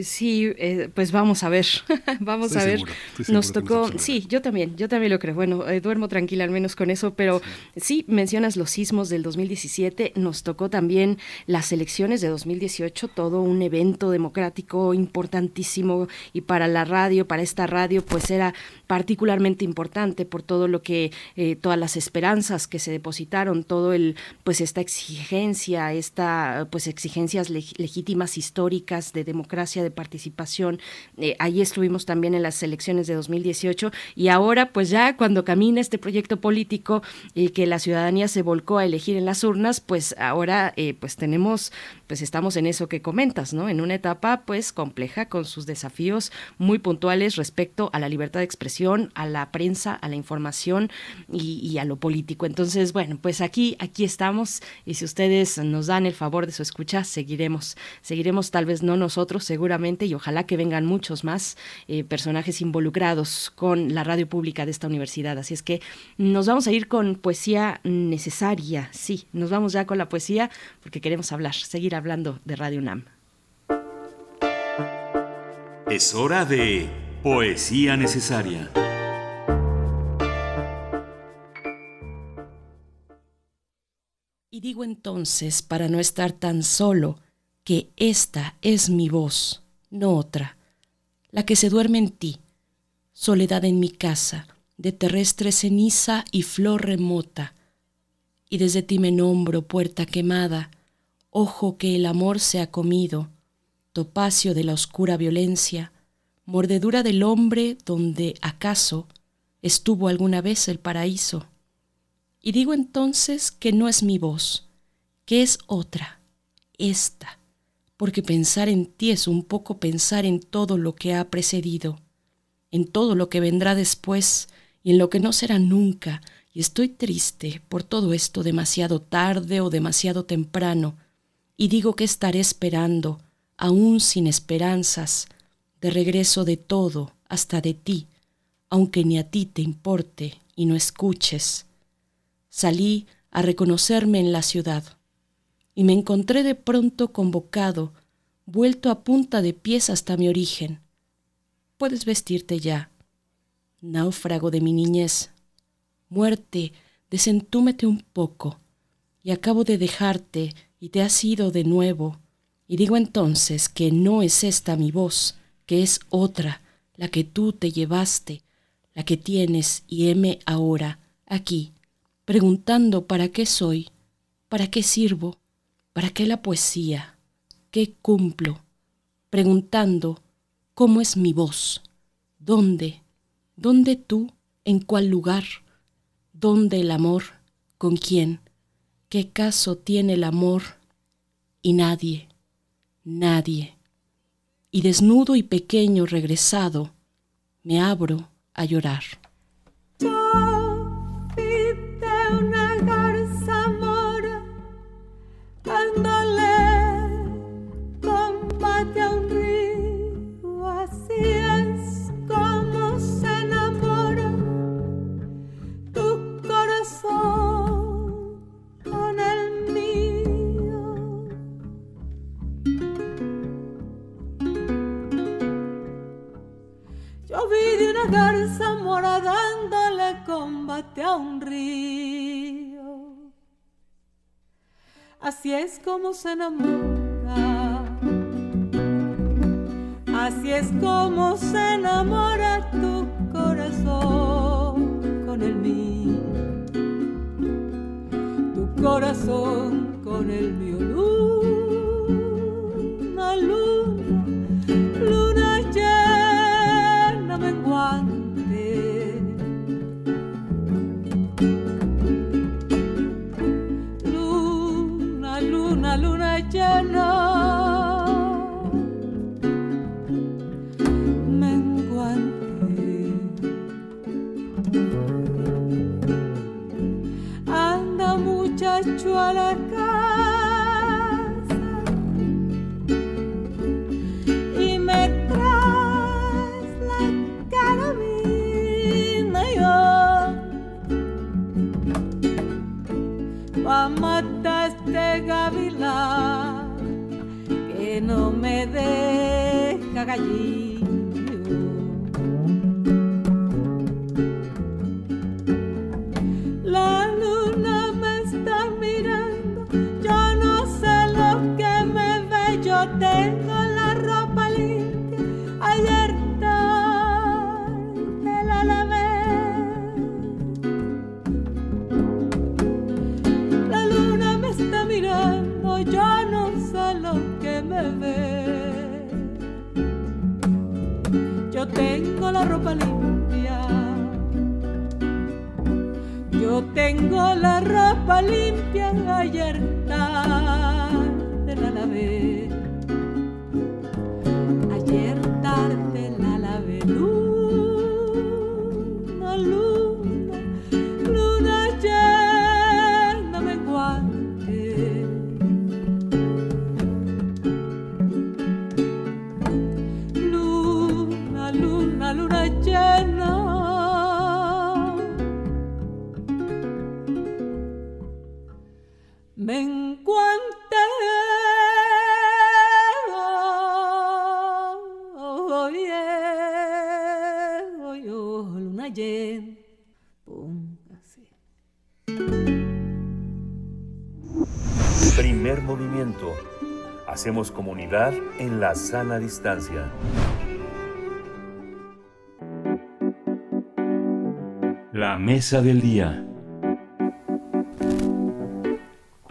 Sí, eh, pues vamos a ver, vamos a ver. nos tocó, sí, yo también, yo también lo creo. Bueno, eh, duermo tranquila al menos con eso, pero sí. mencionas los sismos del 2017, nos tocó también las elecciones de 2018, todo un evento democrático importantísimo y para la radio, para esta radio, pues era particularmente importante por todo lo que, eh, todas las esperanzas que se depositaron, todo el, pues esta exigencia, esta, pues exigencias legítimas históricas de democracia, de participación. Eh, ahí estuvimos también en las elecciones de 2018 y ahora, pues ya cuando camina este proyecto político y que la ciudadanía se volcó a elegir en las urnas, pues ahora, eh, pues tenemos, pues estamos en eso que comentas, ¿no? En una etapa, pues compleja con sus desafíos muy puntuales respecto a la libertad de expresión a la prensa, a la información y, a lo político. Entonces, bueno, pues aquí, aquí estamos y si ustedes nos dan el favor de su escucha, seguiremos, seguiremos tal vez no nosotros, seguramente, y ojalá que vengan muchos más eh, personajes involucrados con la radio pública de esta universidad. Así es que nos vamos a ir con poesía necesaria, sí, nos vamos ya con la poesía porque queremos hablar, seguir hablando de Radio UNAM. Es hora de Poesía necesaria. Y digo entonces, para no estar tan solo, que esta es mi voz, no otra, la que se duerme en ti, soledad en mi casa, de terrestre ceniza y flor remota, y desde ti me nombro puerta quemada, ojo que el amor se ha comido, topacio de la oscura violencia, mordedura del hombre donde acaso estuvo alguna vez el paraíso. Y digo entonces que no es mi voz, que es otra, esta, porque pensar en ti es un poco pensar en todo lo que ha precedido, en todo lo que vendrá después y en lo que no será nunca, y estoy triste por todo esto demasiado tarde o demasiado temprano, y digo que estaré esperando, aún sin esperanzas, de regreso de todo, hasta de ti, aunque ni a ti te importe y no escuches. Salí a reconocerme en la ciudad y me encontré de pronto convocado, vuelto a punta de pies hasta mi origen. Puedes vestirte ya, náufrago de mi niñez. Muerte, desentúmete un poco, y acabo de dejarte y te has ido de nuevo, y digo entonces que no es esta mi voz, que es otra, la que tú te llevaste, la que tienes y heme ahora, aquí, preguntando para qué soy, para qué sirvo, para qué la poesía, qué cumplo, preguntando cómo es mi voz, dónde, dónde tú, en cuál lugar, dónde el amor, con quién, qué caso tiene el amor, y nadie, nadie y desnudo y pequeño regresado, me abro a llorar. Garza mora dándole combate a un río. Así es como se enamora. Así es como se enamora tu corazón con el mío. Tu corazón con el mío. Muchacho a Hacemos comunidad en la sana distancia. La mesa del día.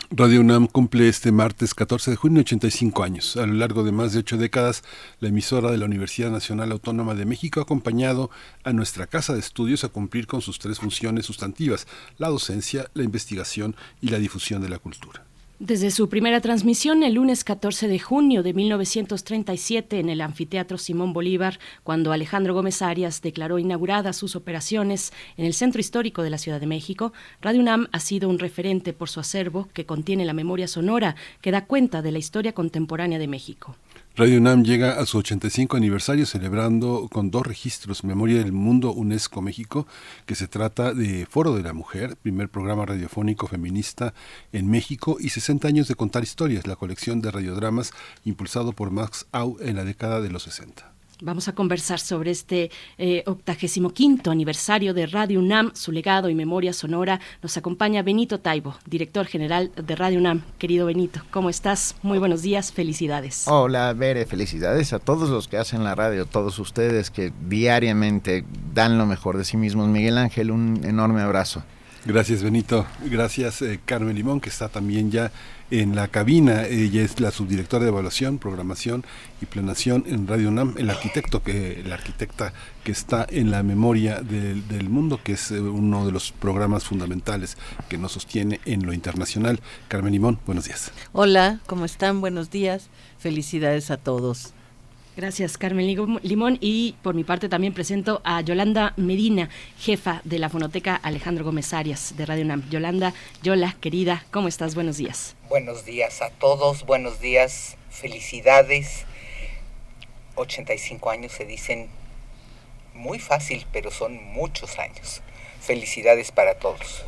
Radio UNAM cumple este martes 14 de junio 85 años. A lo largo de más de ocho décadas, la emisora de la Universidad Nacional Autónoma de México ha acompañado a nuestra casa de estudios a cumplir con sus tres funciones sustantivas, la docencia, la investigación y la difusión de la cultura. Desde su primera transmisión el lunes 14 de junio de 1937 en el Anfiteatro Simón Bolívar, cuando Alejandro Gómez Arias declaró inauguradas sus operaciones en el Centro Histórico de la Ciudad de México, Radio UNAM ha sido un referente por su acervo que contiene la memoria sonora que da cuenta de la historia contemporánea de México. Radio UNAM llega a su 85 aniversario celebrando con dos registros Memoria del Mundo UNESCO México, que se trata de Foro de la Mujer, primer programa radiofónico feminista en México, y 60 años de contar historias, la colección de radiodramas impulsado por Max Au en la década de los 60. Vamos a conversar sobre este octagésimo quinto aniversario de Radio UNAM, su legado y memoria sonora. Nos acompaña Benito Taibo, director general de Radio UNAM. Querido Benito, ¿cómo estás? Muy buenos días, felicidades. Hola, Bere, felicidades a todos los que hacen la radio, todos ustedes que diariamente dan lo mejor de sí mismos. Miguel Ángel, un enorme abrazo. Gracias, Benito. Gracias, eh, Carmen Limón, que está también ya en la cabina. Ella es la subdirectora de evaluación, programación y planeación en Radio UNAM, el arquitecto que la arquitecta que está en la memoria del, del mundo, que es eh, uno de los programas fundamentales que nos sostiene en lo internacional. Carmen Limón, buenos días. Hola, ¿cómo están? Buenos días. Felicidades a todos. Gracias, Carmen Limón. Y por mi parte también presento a Yolanda Medina, jefa de la Fonoteca Alejandro Gómez Arias de Radio UNAM. Yolanda, Yola, querida, ¿cómo estás? Buenos días. Buenos días a todos, buenos días, felicidades. 85 años se dicen muy fácil, pero son muchos años. Felicidades para todos.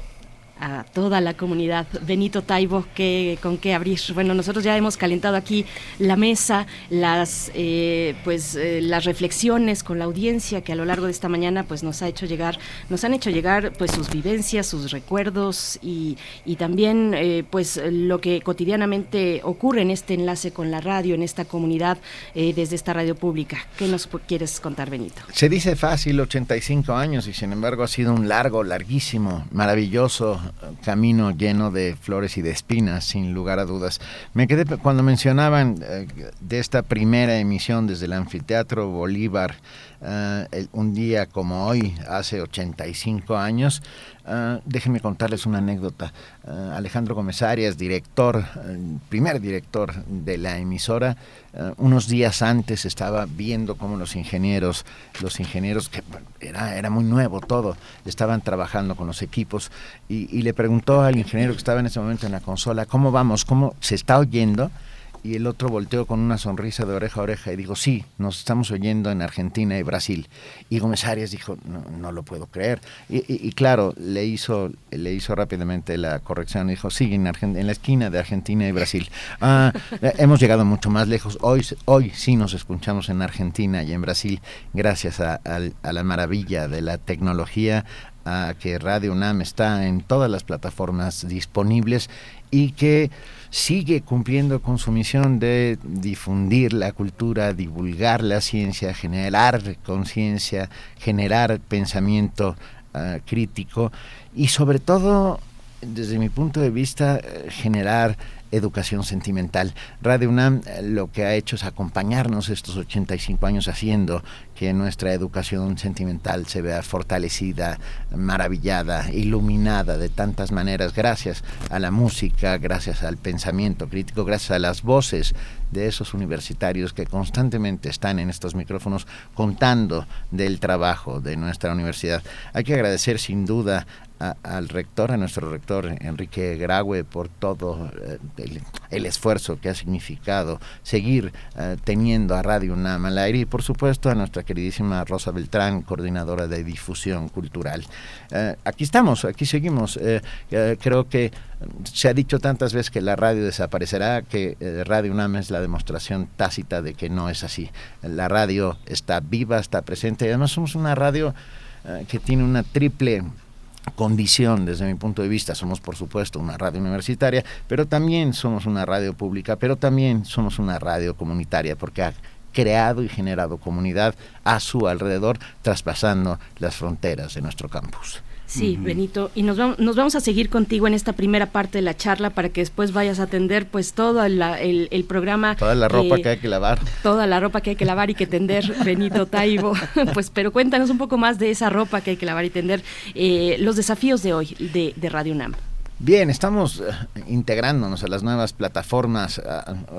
A toda la comunidad. Benito Taibo, ¿qué, ¿con qué abrir? Bueno, nosotros ya hemos calentado aquí la mesa, las, eh, pues, eh, las reflexiones con la audiencia que a lo largo de esta mañana pues, nos, ha hecho llegar, nos han hecho llegar pues, sus vivencias, sus recuerdos y, y también eh, pues, lo que cotidianamente ocurre en este enlace con la radio, en esta comunidad, desde esta radio pública. ¿Qué nos quieres contar, Benito? Se dice fácil, 85 años, y sin embargo ha sido un largo, larguísimo, maravilloso camino lleno de flores y de espinas, sin lugar a dudas. Me quedé cuando mencionaban eh, de esta primera emisión desde el anfiteatro Bolívar, eh, un día como hoy, hace 85 años. Uh, déjenme contarles una anécdota. Alejandro Gómez Arias, director, primer director de la emisora, unos días antes estaba viendo cómo los ingenieros, los ingenieros, que era, era muy nuevo todo, estaban trabajando con los equipos y, y le preguntó al ingeniero que estaba en ese momento en la consola, ¿cómo vamos? ¿Cómo se está oyendo? Y el otro volteó con una sonrisa de oreja a oreja y dijo, sí, nos estamos oyendo en Argentina y Brasil. Y Gómez Arias dijo, no, no lo puedo creer. Y, claro, le hizo, le hizo rápidamente la corrección, dijo, sí, en, en la esquina de Argentina y Brasil. Ah, eh, hemos llegado mucho más lejos. Hoy, hoy sí nos escuchamos en Argentina y en Brasil gracias a, a la maravilla de la tecnología, a que Radio UNAM está en todas las plataformas disponibles y que sigue cumpliendo con su misión de difundir la cultura, divulgar la ciencia, generar conciencia, generar pensamiento ah, crítico y sobre todo, desde mi punto de vista, eh, generar educación sentimental. Radio UNAM eh, lo que ha hecho es acompañarnos estos 85 años haciendo que nuestra educación sentimental se vea fortalecida, maravillada, iluminada de tantas maneras, gracias a la música, gracias al pensamiento crítico, gracias a las voces de esos universitarios que constantemente están en estos micrófonos contando del trabajo de nuestra universidad. Hay que agradecer sin duda al rector, a nuestro rector Enrique Graue, por todo eh, el, esfuerzo que ha significado seguir eh, teniendo a Radio UNAM al aire y por supuesto a nuestra queridísima Rosa Beltrán, coordinadora de difusión cultural. Eh, aquí estamos, aquí seguimos. creo que se ha dicho tantas veces que la radio desaparecerá, que Radio UNAM es la demostración tácita de que no es así. La radio está viva, está presente y además somos una radio que tiene una triple condición desde mi punto de vista. Somos, por supuesto, una radio universitaria, pero también somos una radio pública, pero también somos una radio comunitaria, porque ha creado y generado comunidad a su alrededor, traspasando las fronteras de nuestro campus. Sí, Benito, y nos vamos, nos vamos a seguir contigo en esta primera parte de la charla para que después vayas a atender pues todo el, el, programa. Toda la ropa que hay que lavar. Toda la ropa que hay que lavar y que tender, Benito Taibo. pues pero cuéntanos un poco más de esa ropa que hay que lavar y tender, eh, los desafíos de hoy de, de Radio UNAM. Bien, estamos eh, integrándonos a las nuevas plataformas.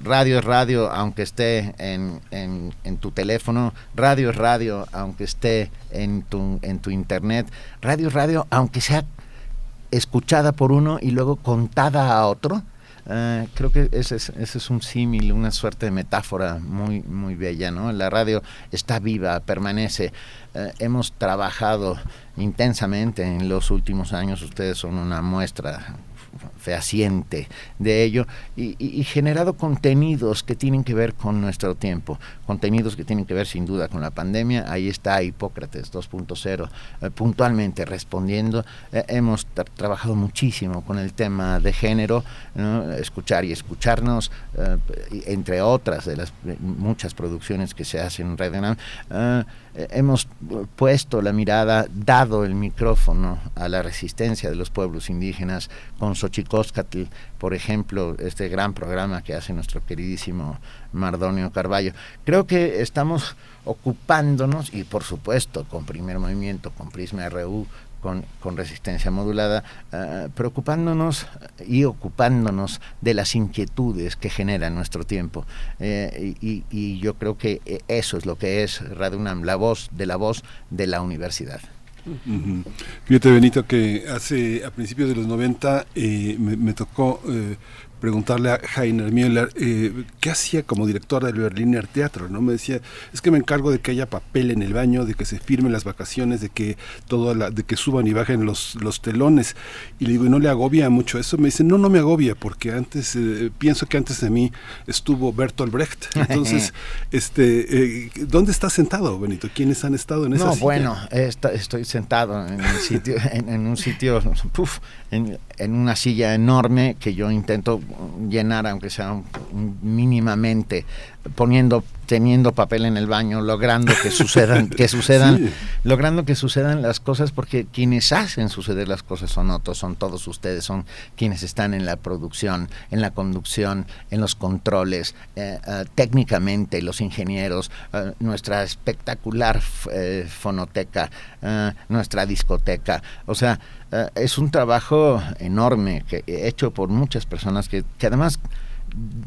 Radio es radio, aunque esté en, en, tu teléfono. Radio es radio, aunque esté en tu, en tu internet. Radio es radio, aunque sea escuchada por uno y luego contada a otro. Ah, creo que ese es, ese es un símil, una suerte de metáfora muy, muy bella, ¿no? La radio está viva, permanece. Eh, hemos trabajado intensamente en los últimos años, ustedes son una muestra fehaciente de ello y, generado contenidos que tienen que ver con nuestro tiempo, contenidos que tienen que ver sin duda con la pandemia. Ahí está Hipócrates 2.0 eh, puntualmente respondiendo. Eh, hemos trabajado muchísimo con el tema de género, escuchar y escucharnos, entre otras de las muchas producciones que se hacen en Red eh, hemos puesto la mirada, dado el micrófono a la resistencia de los pueblos indígenas con Xochicóscatl, por ejemplo, este gran programa que hace nuestro queridísimo Mardonio Carballo. Creo que estamos ocupándonos, y por supuesto con primer movimiento, con Prisma RU, con, resistencia modulada, eh, preocupándonos y ocupándonos de las inquietudes que genera nuestro tiempo. Eh, y, yo creo que eso es lo que es Radio UNAM, la voz de la voz de la universidad. Fíjate, Benito, que hace a principios de los 90 eh, me, tocó preguntarle a Heiner Müller eh, qué hacía como director del Berliner Teatro, ¿no? Me decía, es que me encargo de que haya papel en el baño, de que se firmen las vacaciones, de que todo la, de que suban y bajen los, los telones. Y le digo, ¿y no le agobia mucho eso? Me dice, no, no me agobia, porque antes, eh, pienso que antes de mí estuvo Bertolt Brecht. Entonces, este, eh, ¿dónde está sentado, Benito? ¿Quiénes han estado en esa No, bueno, estoy sentado en un sitio, en, un sitio, en, en una silla enorme que yo intento llenar, aunque sea mínimamente, poniendo, teniendo papel en el baño, logrando que sucedan, que sucedan, logrando que sucedan las cosas, porque quienes hacen suceder las cosas son otros, son todos ustedes, son quienes están en la producción, en la conducción, en los controles, eh, eh, técnicamente, los ingenieros, eh, nuestra espectacular fonoteca, nuestra discoteca, o sea, es un trabajo enorme que hecho por muchas personas que, que además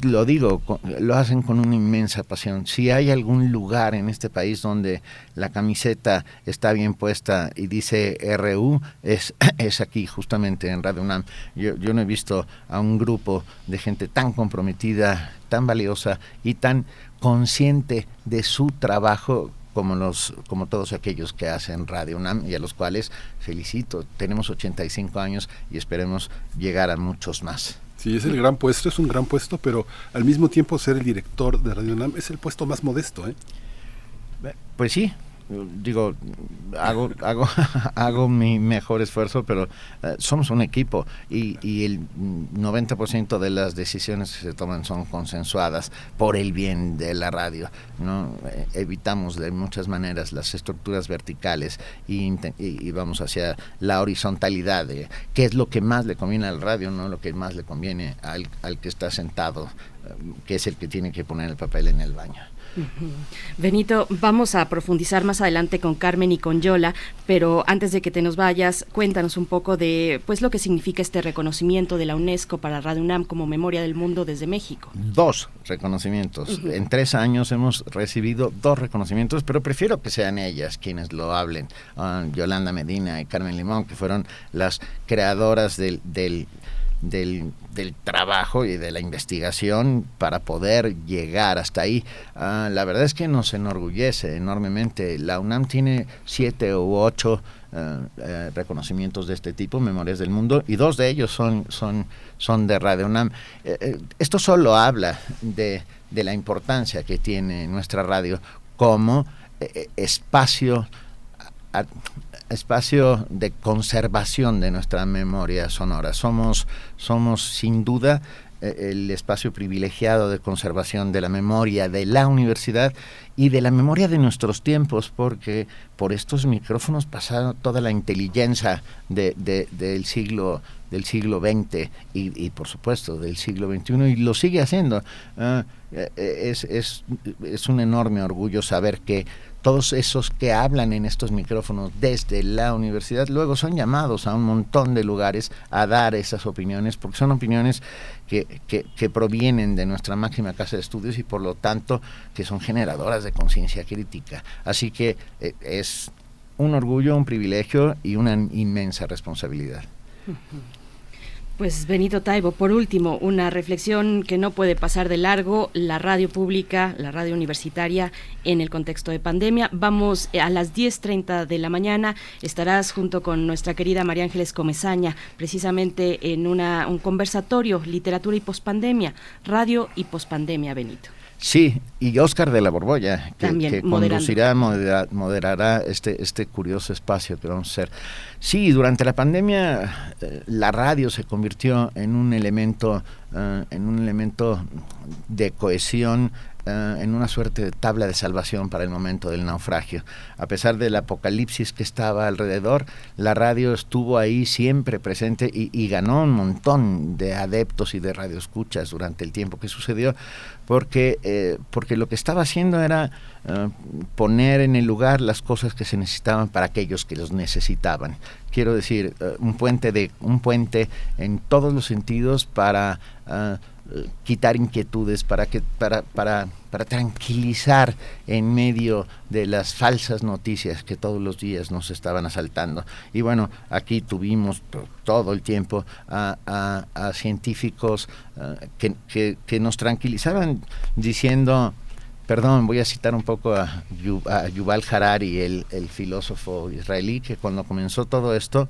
lo digo, lo hacen con una inmensa pasión. Si hay algún lugar en este país donde la camiseta está bien puesta y dice RU, es, es aquí, justamente en Radio UNAM. Yo, yo no he visto a un grupo de gente tan comprometida, tan valiosa y tan consciente de su trabajo como los como todos aquellos que hacen Radio UNAM y a los cuales felicito. Tenemos 85 años y esperemos llegar a muchos más. Sí, es el gran puesto, es un gran puesto, pero al mismo tiempo ser el director de Radio UNAM es el puesto más modesto, ¿eh? Pues sí, digo, hago, hago, hago mi mejor esfuerzo, pero eh, somos un equipo y, y el 90% de las decisiones que se toman son consensuadas por el bien de la radio. ¿no? Eh, evitamos de muchas maneras las estructuras verticales y, vamos hacia la horizontalidad de qué es lo que más le conviene al radio, no lo que más le conviene al, al que está sentado, eh, que es el que tiene que poner el papel en el baño. Benito, vamos a profundizar más adelante con Carmen y con Yola, pero antes de que te nos vayas, cuéntanos un poco de pues lo que significa este reconocimiento de la UNESCO para Radio UNAM como Memoria del Mundo desde México. Dos reconocimientos. En tres años hemos recibido dos reconocimientos, pero prefiero que sean ellas quienes lo hablen. Ah, Yolanda Medina y Carmen Limón, que fueron las creadoras del, del del, del, trabajo y de la investigación para poder llegar hasta ahí. Ah, la verdad es que nos enorgullece enormemente. La UNAM tiene siete u ocho eh, eh, reconocimientos de este tipo, Memorias del Mundo, y dos de ellos son, son, son de Radio UNAM. Eh, esto solo habla de, de la importancia que tiene nuestra radio como espacio espacio de conservación de nuestra memoria sonora. Somos, somos sin duda eh, el espacio privilegiado de conservación de la memoria de la universidad y de la memoria de nuestros tiempos, porque por estos micrófonos pasaron toda la inteligencia de, del siglo del siglo XX y, por supuesto del siglo XXI y lo sigue haciendo. Ah, eh, es, es, es un enorme orgullo saber que todos esos que hablan en estos micrófonos desde la universidad luego son llamados a un montón de lugares a dar esas opiniones, porque son opiniones que, que, provienen de nuestra máxima casa de estudios y por lo tanto que son generadoras de conciencia crítica. Así que eh, es un orgullo, un privilegio y una inmensa responsabilidad. Pues Benito Taibo, por último, una reflexión que no puede pasar de largo, la radio pública, la radio universitaria en el contexto de pandemia. Vamos a las 10.30 de la mañana, estarás junto con nuestra querida María Ángeles Comezaña, precisamente en una, un conversatorio, literatura y pospandemia, radio y pospandemia, Benito. Sí, y Oscar de la Borbolla, que, conducirá, moderará este, este curioso espacio que vamos a hacer. Sí, durante la pandemia eh, la radio se convirtió en un elemento, eh, en un elemento de cohesión eh, en una suerte de tabla de salvación para el momento del naufragio. A pesar del apocalipsis que estaba alrededor, la radio estuvo ahí siempre presente y, ganó un montón de adeptos y de radioescuchas durante el tiempo que sucedió, porque, eh, porque lo que estaba haciendo era eh, poner en el lugar las cosas que se necesitaban para aquellos que los necesitaban. Quiero decir, un puente de un puente en todos los sentidos para quitar inquietudes, para, que, para, para, para tranquilizar en medio de las falsas noticias que todos los días nos estaban asaltando. Y bueno, aquí tuvimos todo el tiempo a, científicos eh, que, que, que nos tranquilizaban diciendo Perdón, voy a citar un poco a, Yuval Harari, el, filósofo israelí, que cuando comenzó todo esto,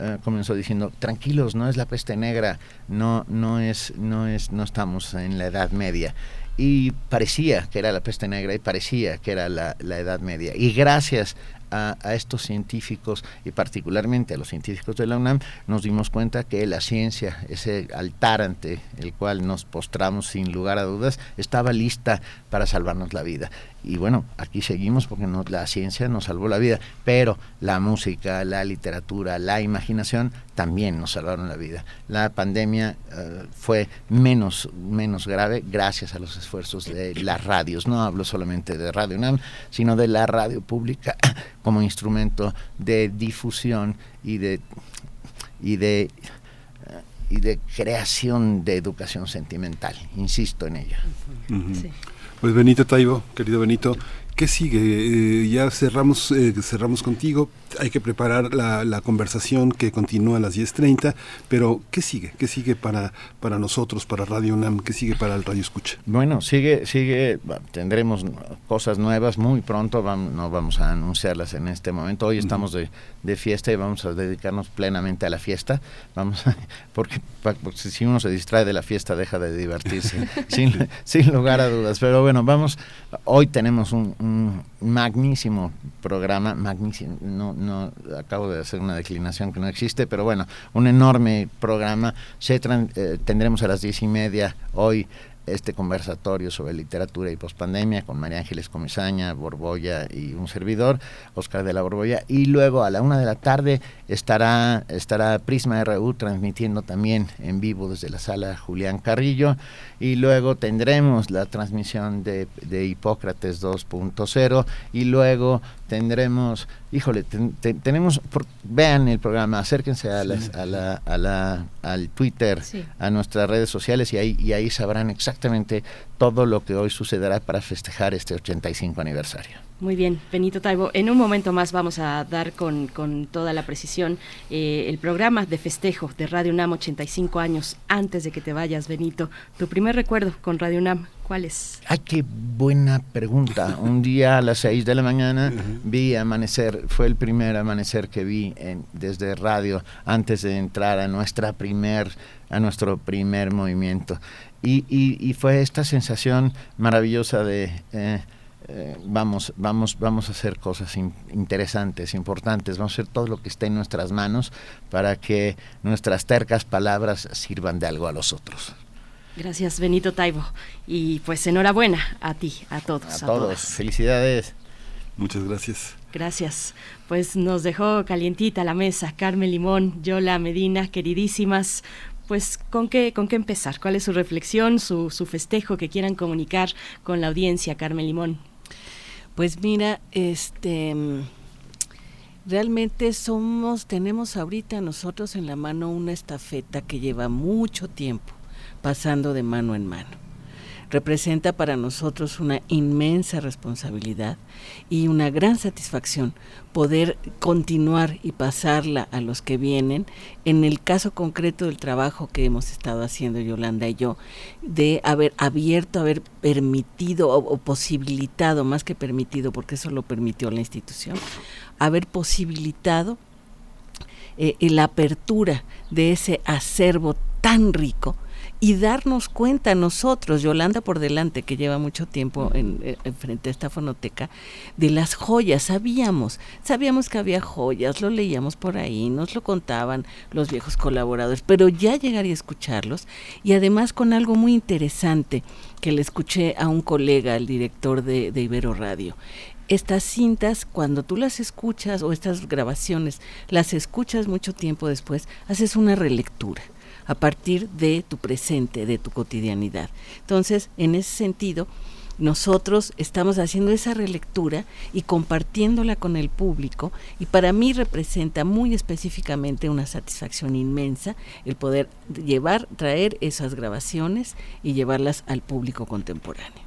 eh, comenzó diciendo, tranquilos, no es la peste negra, no, no, es, no, es, no estamos en la Edad Media. Y parecía que era la peste negra y parecía que era la, la Edad Media. Y gracias a, estos científicos y particularmente a los científicos de la UNAM, nos dimos cuenta que la ciencia, ese altar ante el cual nos postramos sin lugar a dudas, estaba lista para salvarnos la vida y bueno, aquí seguimos porque la ciencia nos salvó la vida, pero la música, la literatura, la imaginación también nos salvaron la vida. La pandemia eh, fue menos, menos grave gracias a los esfuerzos de las radios. No hablo solamente de Radio UNAM, sino de la radio pública como instrumento de difusión y de, y de, y de creación de educación sentimental. Insisto en ella. Pues Benito Taibo, querido Benito, ¿qué sigue? Eh, ya cerramos, eh, cerramos contigo, hay que preparar la, conversación que continúa a las 10.30, pero ¿qué sigue? ¿Qué sigue para, para nosotros, para Radio UNAM? ¿Qué sigue para el Radio Escucha? Bueno, sigue, sigue, tendremos cosas nuevas muy pronto, vamos, no vamos a anunciarlas en este momento. Hoy estamos de, fiesta y vamos a dedicarnos plenamente a la fiesta, vamos porque, si uno se distrae de la fiesta deja de divertirse, sin, sin lugar a dudas. Pero bueno, vamos, hoy tenemos un, un magnísimo programa, magnísimo, no, no acabo de hacer una declinación que no existe, pero bueno, un enorme programa. Se eh, tendremos a las diez y media hoy este conversatorio sobre literatura y pospandemia con María Ángeles Comisaña, Borbolla y un servidor, Oscar de la Borbolla. Y luego a la una de la tarde estará, estará Prisma RU transmitiendo también en vivo desde la sala Julián Carrillo. Y luego tendremos la transmisión de, de Hipócrates 2.0 y luego tendremos, híjole, tenemos, vean el programa, acérquense a, a, la, a la, al Twitter, a nuestras redes sociales y ahí, y ahí sabrán exactamente todo lo que hoy sucederá para festejar este 85 aniversario. Muy bien, Benito Taibo. En un momento más vamos a dar con, con toda la precisión eh, el programa de festejo de Radio UNAM 85 años. Antes de que te vayas, Benito, tu primer recuerdo con Radio UNAM, ¿cuál es? Ay, qué buena pregunta. Un día a las 6 de la mañana vi amanecer, fue el primer amanecer que vi en, desde radio antes de entrar a nuestra primer a nuestro primer movimiento. Y, y, fue esta sensación maravillosa de... Eh, eh, vamos, vamos, vamos a hacer cosas interesantes, importantes, vamos a hacer todo lo que esté en nuestras manos para que nuestras tercas palabras sirvan de algo a los otros. Gracias, Benito Taibo. Y pues enhorabuena a ti, a todos. A, todos, felicidades. Muchas gracias. Gracias. Pues nos dejó calientita la mesa Carmen Limón, Yola Medina, queridísimas pues con qué con qué empezar cuál es su reflexión su, su festejo que quieran comunicar con la audiencia Carmen Limón pues mira, este realmente somos, tenemos ahorita nosotros en la mano una estafeta que lleva mucho tiempo pasando de mano en mano representa para nosotros una inmensa responsabilidad y una gran satisfacción poder continuar y pasarla a los que vienen. En el caso concreto del trabajo que hemos estado haciendo Yolanda y yo, de haber abierto, haber permitido o, posibilitado, más que permitido, porque eso lo permitió la institución, haber posibilitado eh, la apertura de ese acervo tan rico y darnos cuenta nosotros, Yolanda por delante, que lleva mucho tiempo en, frente a esta fonoteca, de las joyas. Sabíamos, sabíamos que había joyas, lo leíamos por ahí, nos lo contaban los viejos colaboradores, pero ya llegar y escucharlos, y además con algo muy interesante que le escuché a un colega, el director de, de Ibero Radio estas cintas, cuando tú las escuchas o estas grabaciones, las escuchas mucho tiempo después, haces una relectura a partir de tu presente, de tu cotidianidad. Entonces, en ese sentido, nosotros estamos haciendo esa relectura y compartiéndola con el público y para mí representa muy específicamente una satisfacción inmensa el poder llevar, traer esas grabaciones y llevarlas al público contemporáneo.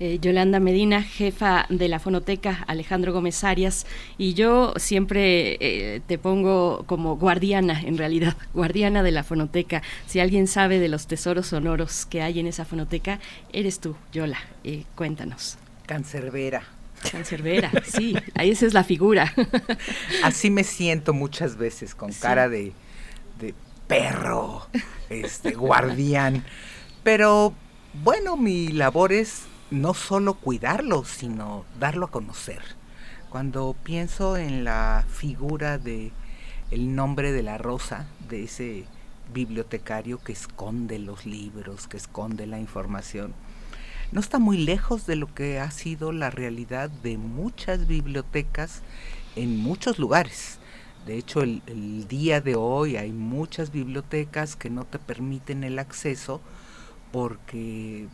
Eh, Yolanda Medina, jefa de la Fonoteca Alejandro Gómez Arias, y yo siempre eh, te pongo como guardiana, en realidad, guardiana de la Fonoteca. Si alguien sabe de los tesoros sonoros que hay en esa Fonoteca, eres tú, Yola. Eh, cuéntanos. Cancerbera. Cancerbera, sí, ahí esa es la figura. Así me siento muchas veces, con cara de, de perro, este, guardián. Pero bueno, mi labor es no solo cuidarlo, sino darlo a conocer. Cuando pienso en la figura de el nombre de la rosa, de ese bibliotecario que esconde los libros, que esconde la información, no está muy lejos de lo que ha sido la realidad de muchas bibliotecas en muchos lugares. De hecho, el, el, día de hoy hay muchas bibliotecas que no te permiten el acceso porque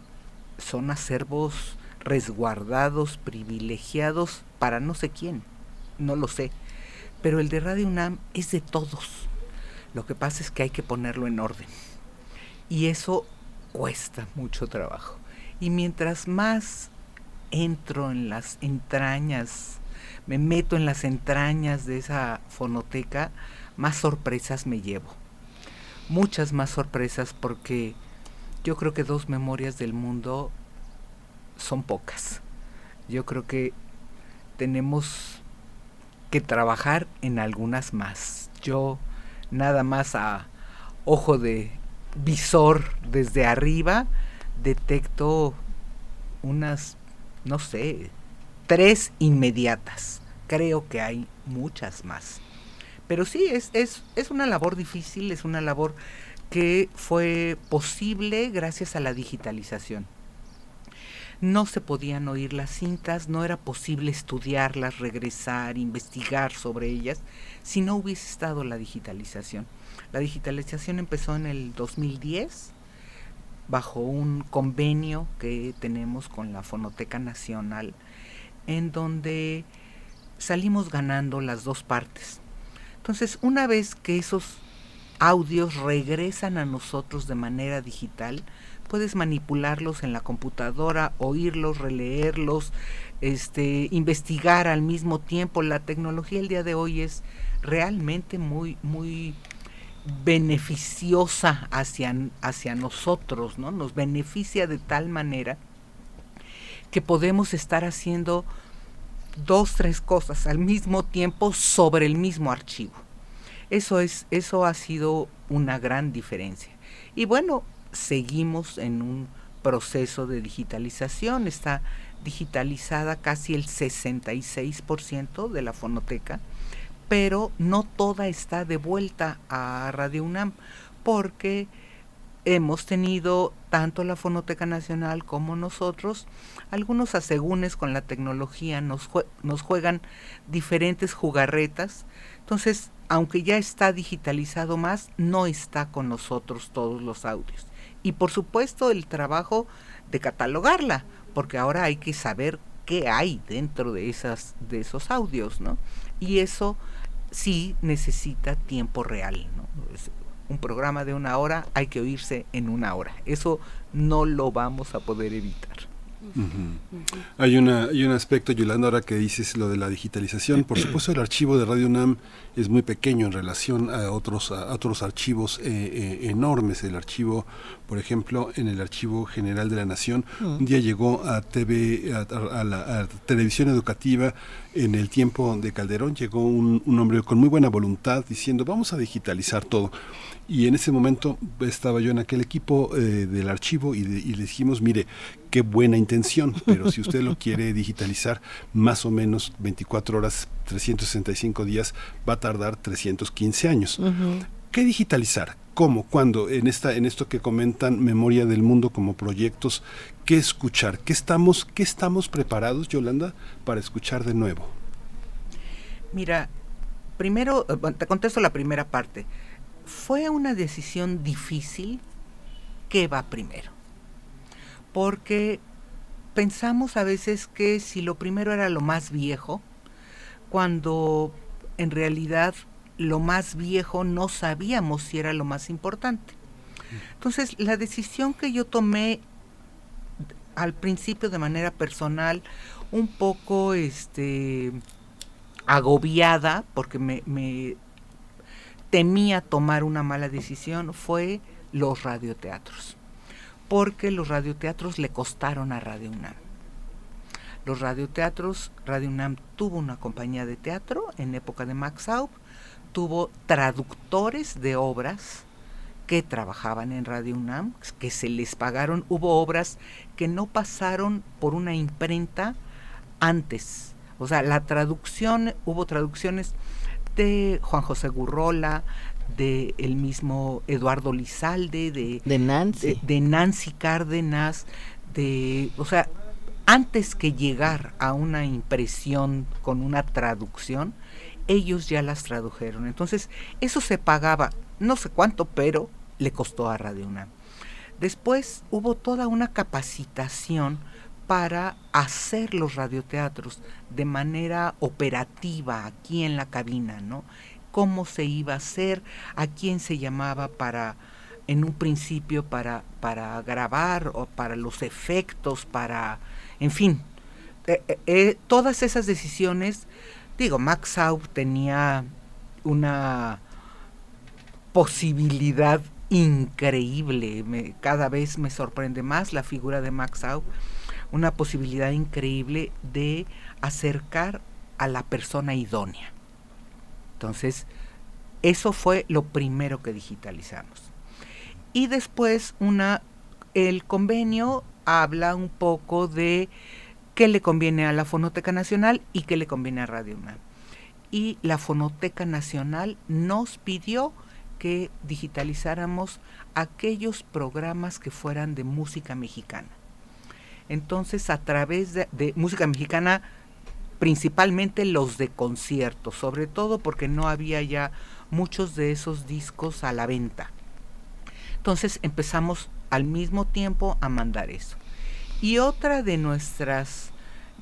son acervos resguardados, privilegiados para no sé quién, no lo sé. Pero el de Radio UNAM es de todos. Lo que pasa es que hay que ponerlo en orden. Y eso cuesta mucho trabajo. Y mientras más entro en las entrañas, me meto en las entrañas de esa fonoteca, más sorpresas me llevo. Muchas más sorpresas porque yo creo que dos memorias del mundo son pocas. Yo creo que tenemos que trabajar en algunas más. Yo nada más a ojo de visor desde arriba detecto unas, no sé, tres inmediatas. Creo que hay muchas más. Pero sí, es, es, es una labor difícil, es una labor que fue posible gracias a la digitalización. No se podían oír las cintas, no era posible estudiarlas, regresar, investigar sobre ellas, si no hubiese estado la digitalización. La digitalización empezó en el 2010 bajo un convenio que tenemos con la Fonoteca Nacional, en donde salimos ganando las dos partes. Entonces, una vez que esos audios regresan a nosotros de manera digital, puedes manipularlos en la computadora, oírlos, releerlos, este, investigar al mismo tiempo. La tecnología el día de hoy es realmente muy, muy beneficiosa hacia, hacia nosotros, ¿no? Nos beneficia de tal manera que podemos estar haciendo dos, tres cosas al mismo tiempo sobre el mismo archivo. Eso, es, eso ha sido una gran diferencia. Y bueno, seguimos en un proceso de digitalización. Está digitalizada casi el 66% de la fonoteca, pero no toda está de vuelta a Radio UNAM, porque hemos tenido tanto la Fonoteca Nacional como nosotros algunos asegúnes con la tecnología, nos, nos juegan diferentes jugarretas. Entonces, aunque ya está digitalizado más, no está con nosotros todos los audios. Y por supuesto el trabajo de catalogarla, porque ahora hay que saber qué hay dentro de, esas, de esos audios, ¿no? Y eso sí necesita tiempo real, ¿no? un programa de una hora hay que oírse en una hora. Eso no lo vamos a poder evitar. Hay, una, hay un aspecto, Yolanda, ahora que dices lo de la digitalización. Por supuesto, el archivo de Radio UNAM es muy pequeño en relación a otros, a otros archivos eh, eh, enormes. El archivo, por ejemplo, en el Archivo General de la Nación, un día llegó a, TV, a, la televisión educativa en el tiempo de Calderón, llegó un, un hombre con muy buena voluntad diciendo, vamos a digitalizar todo. Y en ese momento estaba yo en aquel equipo eh, del archivo y, le dijimos, mire, qué buena intención, pero si usted lo quiere digitalizar, más o menos 24 horas, 365 días, va a tardar 315 años. ¿Qué digitalizar? ¿Cómo? ¿Cuándo? En, esta, en esto que comentan Memoria del Mundo como proyectos, ¿qué escuchar? ¿Qué estamos, qué estamos preparados, Yolanda, para escuchar de nuevo? Mira, primero, eh, te contesto la primera parte fue una decisión difícil qué va primero. Porque pensamos a veces que si lo primero era lo más viejo, cuando en realidad lo más viejo no sabíamos si era lo más importante. Entonces, la decisión que yo tomé al principio de manera personal, un poco este agobiada, porque me, me temía tomar una mala decisión, fue los radioteatros. Porque los radioteatros le costaron a Radio UNAM. Los radioteatros, Radio UNAM tuvo una compañía de teatro en época de Max Aub, tuvo traductores de obras que trabajaban en Radio UNAM, que se les pagaron, hubo obras que no pasaron por una imprenta antes. O sea, la traducción, hubo traducciones de Juan José Gurrola, de el mismo Eduardo Lizalde, de, de Nancy, de, Nancy Cárdenas, de, o sea, antes que llegar a una impresión con una traducción, ellos ya las tradujeron. Entonces, eso se pagaba, no sé cuánto, pero le costó a Radio UNAM. Después hubo toda una capacitación para hacer los radioteatros de manera operativa aquí en la cabina, ¿no? Cómo se iba a hacer, a quién se llamaba para, en un principio, para, para grabar o para los efectos, para, en fin, eh, eh, eh, todas esas decisiones, digo, Max Saub tenía una posibilidad increíble, cada vez me sorprende más la figura de Max Saub una posibilidad increíble de acercar a la persona idónea. Entonces, eso fue lo primero que digitalizamos. Y después una el convenio habla un poco de qué le conviene a la Fonoteca Nacional y qué le conviene a Radio UNAM. Y la Fonoteca Nacional nos pidió que digitalizáramos aquellos programas que fueran de música mexicana. Entonces, a través de, música mexicana, principalmente los de concierto, sobre todo porque no había ya muchos de esos discos a la venta. Entonces empezamos al mismo tiempo a mandar eso. Y otra de nuestras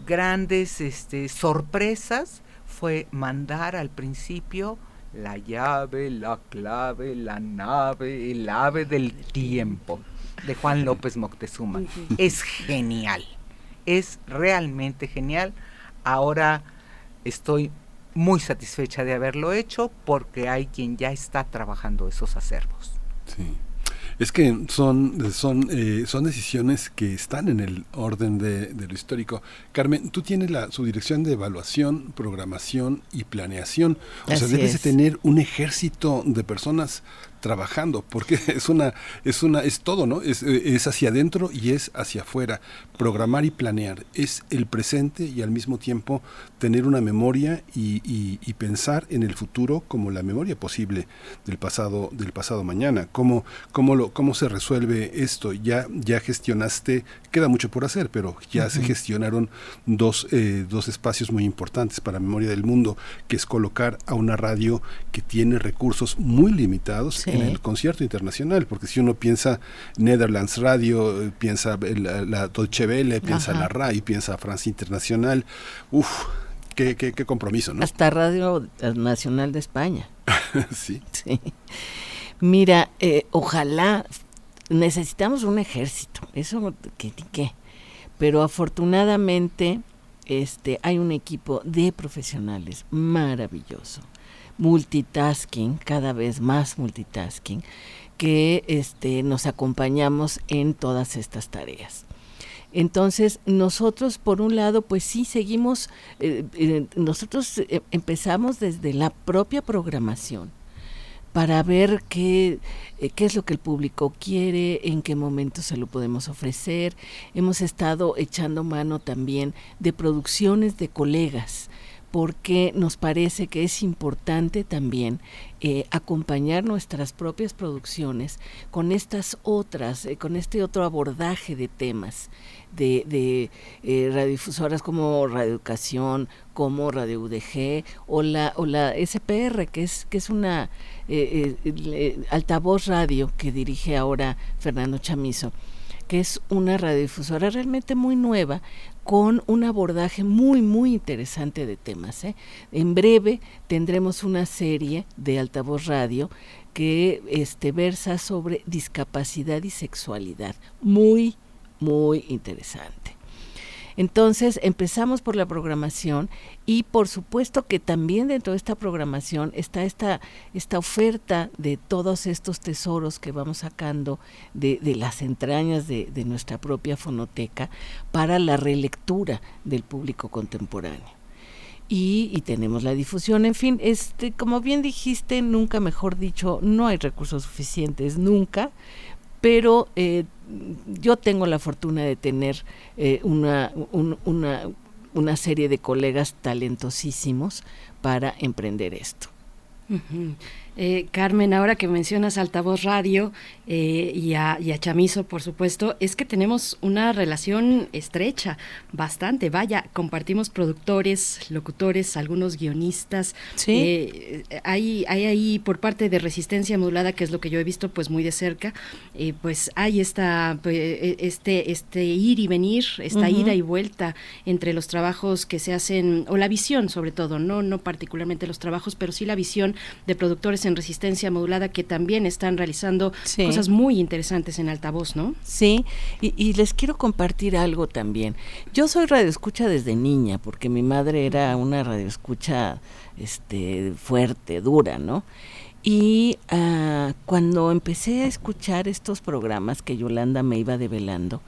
grandes este, sorpresas fue mandar al principio la llave, la clave, la nave, el ave del tiempo de Juan López Moctezuma. Es genial, es realmente genial. Ahora estoy muy satisfecha de haberlo hecho porque hay quien ya está trabajando esos acervos. Sí. Es que son, son, eh, son decisiones que están en el orden de, lo histórico. Carmen, tú tienes la subdirección de evaluación, programación y planeación. O sea, debes de tener un ejército de personas trabajando, porque es una, es una, es todo, ¿no? Es, eh, es hacia adentro y es hacia afuera. Programar y planear es el presente y al mismo tiempo tener una memoria y, y, pensar en el futuro como la memoria posible del pasado, del pasado mañana. ¿Cómo, cómo, lo, cómo se resuelve esto? Ya, ya gestionaste, queda mucho por hacer, pero ya se gestionaron dos, eh, dos espacios muy importantes para Memoria del Mundo, que es colocar a una radio que tiene recursos muy limitados en el concierto internacional, porque si uno piensa Netherlands Radio, eh, piensa la, la Deutsche Welle, piensa la RAI, piensa Francia Internacional, uff, qué, qué, qué, compromiso, ¿no? Hasta Radio Nacional de España. sí. sí. Mira, eh, ojalá necesitamos un ejército, eso que qué, pero afortunadamente este hay un equipo de profesionales maravilloso multitasking, cada vez más multitasking, que este, nos acompañamos en todas estas tareas. Entonces, nosotros, por un lado, pues sí, seguimos, eh, eh, nosotros eh, empezamos desde la propia programación para ver qué, qué es lo que el público quiere, en qué momento se lo podemos ofrecer. Hemos estado echando mano también de producciones de colegas porque nos parece que es importante también eh, acompañar nuestras propias producciones con estas otras, eh, con este otro abordaje de temas de, de eh, radiodifusoras como Radio Educación, como Radio UDG o la, o la SPR, que es, que es una altavoz radio que dirige ahora Fernando Chamizo que es una radiodifusora realmente muy nueva, con un abordaje muy, muy interesante de temas. ¿eh? En breve tendremos una serie de altavoz radio que este, versa sobre discapacidad y sexualidad. Muy, muy interesante. Entonces empezamos por la programación y por supuesto que también dentro de esta programación está esta, esta oferta de todos estos tesoros que vamos sacando de, las entrañas de, nuestra propia fonoteca para la relectura del público contemporáneo. Y, tenemos la difusión. En fin, este, como bien dijiste, nunca mejor dicho, no hay recursos suficientes, nunca, pero eh, yo tengo la fortuna de tener eh, una, una, una serie de colegas talentosísimos para emprender esto. Eh, Carmen, ahora que mencionas altavoz radio eh, y, a, Chamizo, por supuesto, es que tenemos una relación estrecha, bastante. Vaya, compartimos productores, locutores, algunos guionistas. Sí. Eh, hay, hay ahí por parte de Resistencia Modulada, que es lo que yo he visto pues muy de cerca, pues hay esta, pues, e, este, este ir y venir, esta ida y vuelta entre los trabajos que se hacen, o la visión sobre todo, no, no particularmente los trabajos, pero sí la visión de productores en resistencia modulada que también están realizando cosas muy interesantes en altavoz, ¿no? Sí, y, les quiero compartir algo también. Yo soy radioescucha desde niña, porque mi madre era una radioescucha este, fuerte, dura, ¿no? Y ah, cuando empecé a escuchar estos programas que Yolanda me iba develando,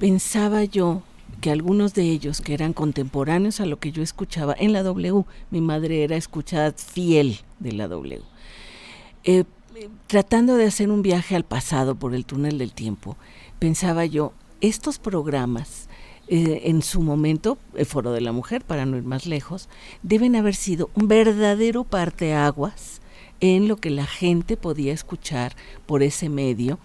pensaba yo que algunos de ellos, que eran contemporáneos a lo que yo escuchaba en la W, mi madre era escuchada fiel de la W, eh, tratando de hacer un viaje al pasado por el túnel del tiempo, pensaba yo, estos programas, eh, en su momento, el Foro de la Mujer, para no ir más lejos, deben haber sido un verdadero parteaguas en lo que la gente podía escuchar por ese medio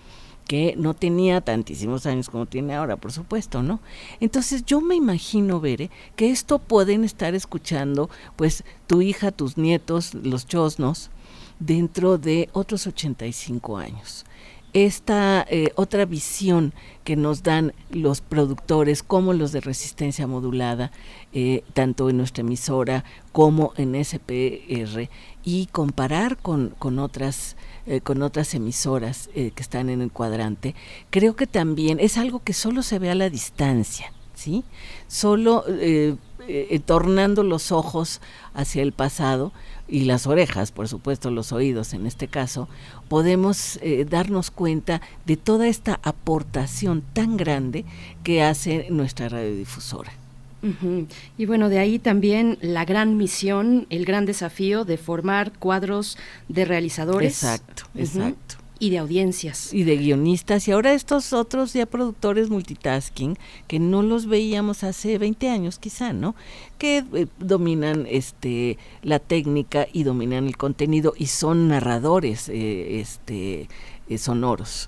que no tenía tantísimos años como tiene ahora, por supuesto, ¿no? Entonces yo me imagino, Bere, que esto pueden estar escuchando, pues, tu hija, tus nietos, los chosnos, dentro de otros 85 años. Esta eh, otra visión que nos dan los productores como los de resistencia modulada, eh, tanto en nuestra emisora como en SPR, y comparar con, con otras eh, con otras emisoras eh, que están en el cuadrante, creo que también es algo que solo se ve a la distancia, ¿sí? Solo eh, tornando los ojos hacia el pasado y las orejas, por supuesto los oídos en este caso, podemos darnos cuenta de toda esta aportación tan grande que hace nuestra radiodifusora. Y bueno, de ahí también la gran misión, el gran desafío de formar cuadros de realizadores. Exacto, exacto. Y de audiencias. Y de guionistas. Y ahora estos otros ya productores multitasking, que no los veíamos hace 20 años quizá, ¿no? Que eh, dominan este la técnica y dominan el contenido y son narradores eh, este, eh, sonoros.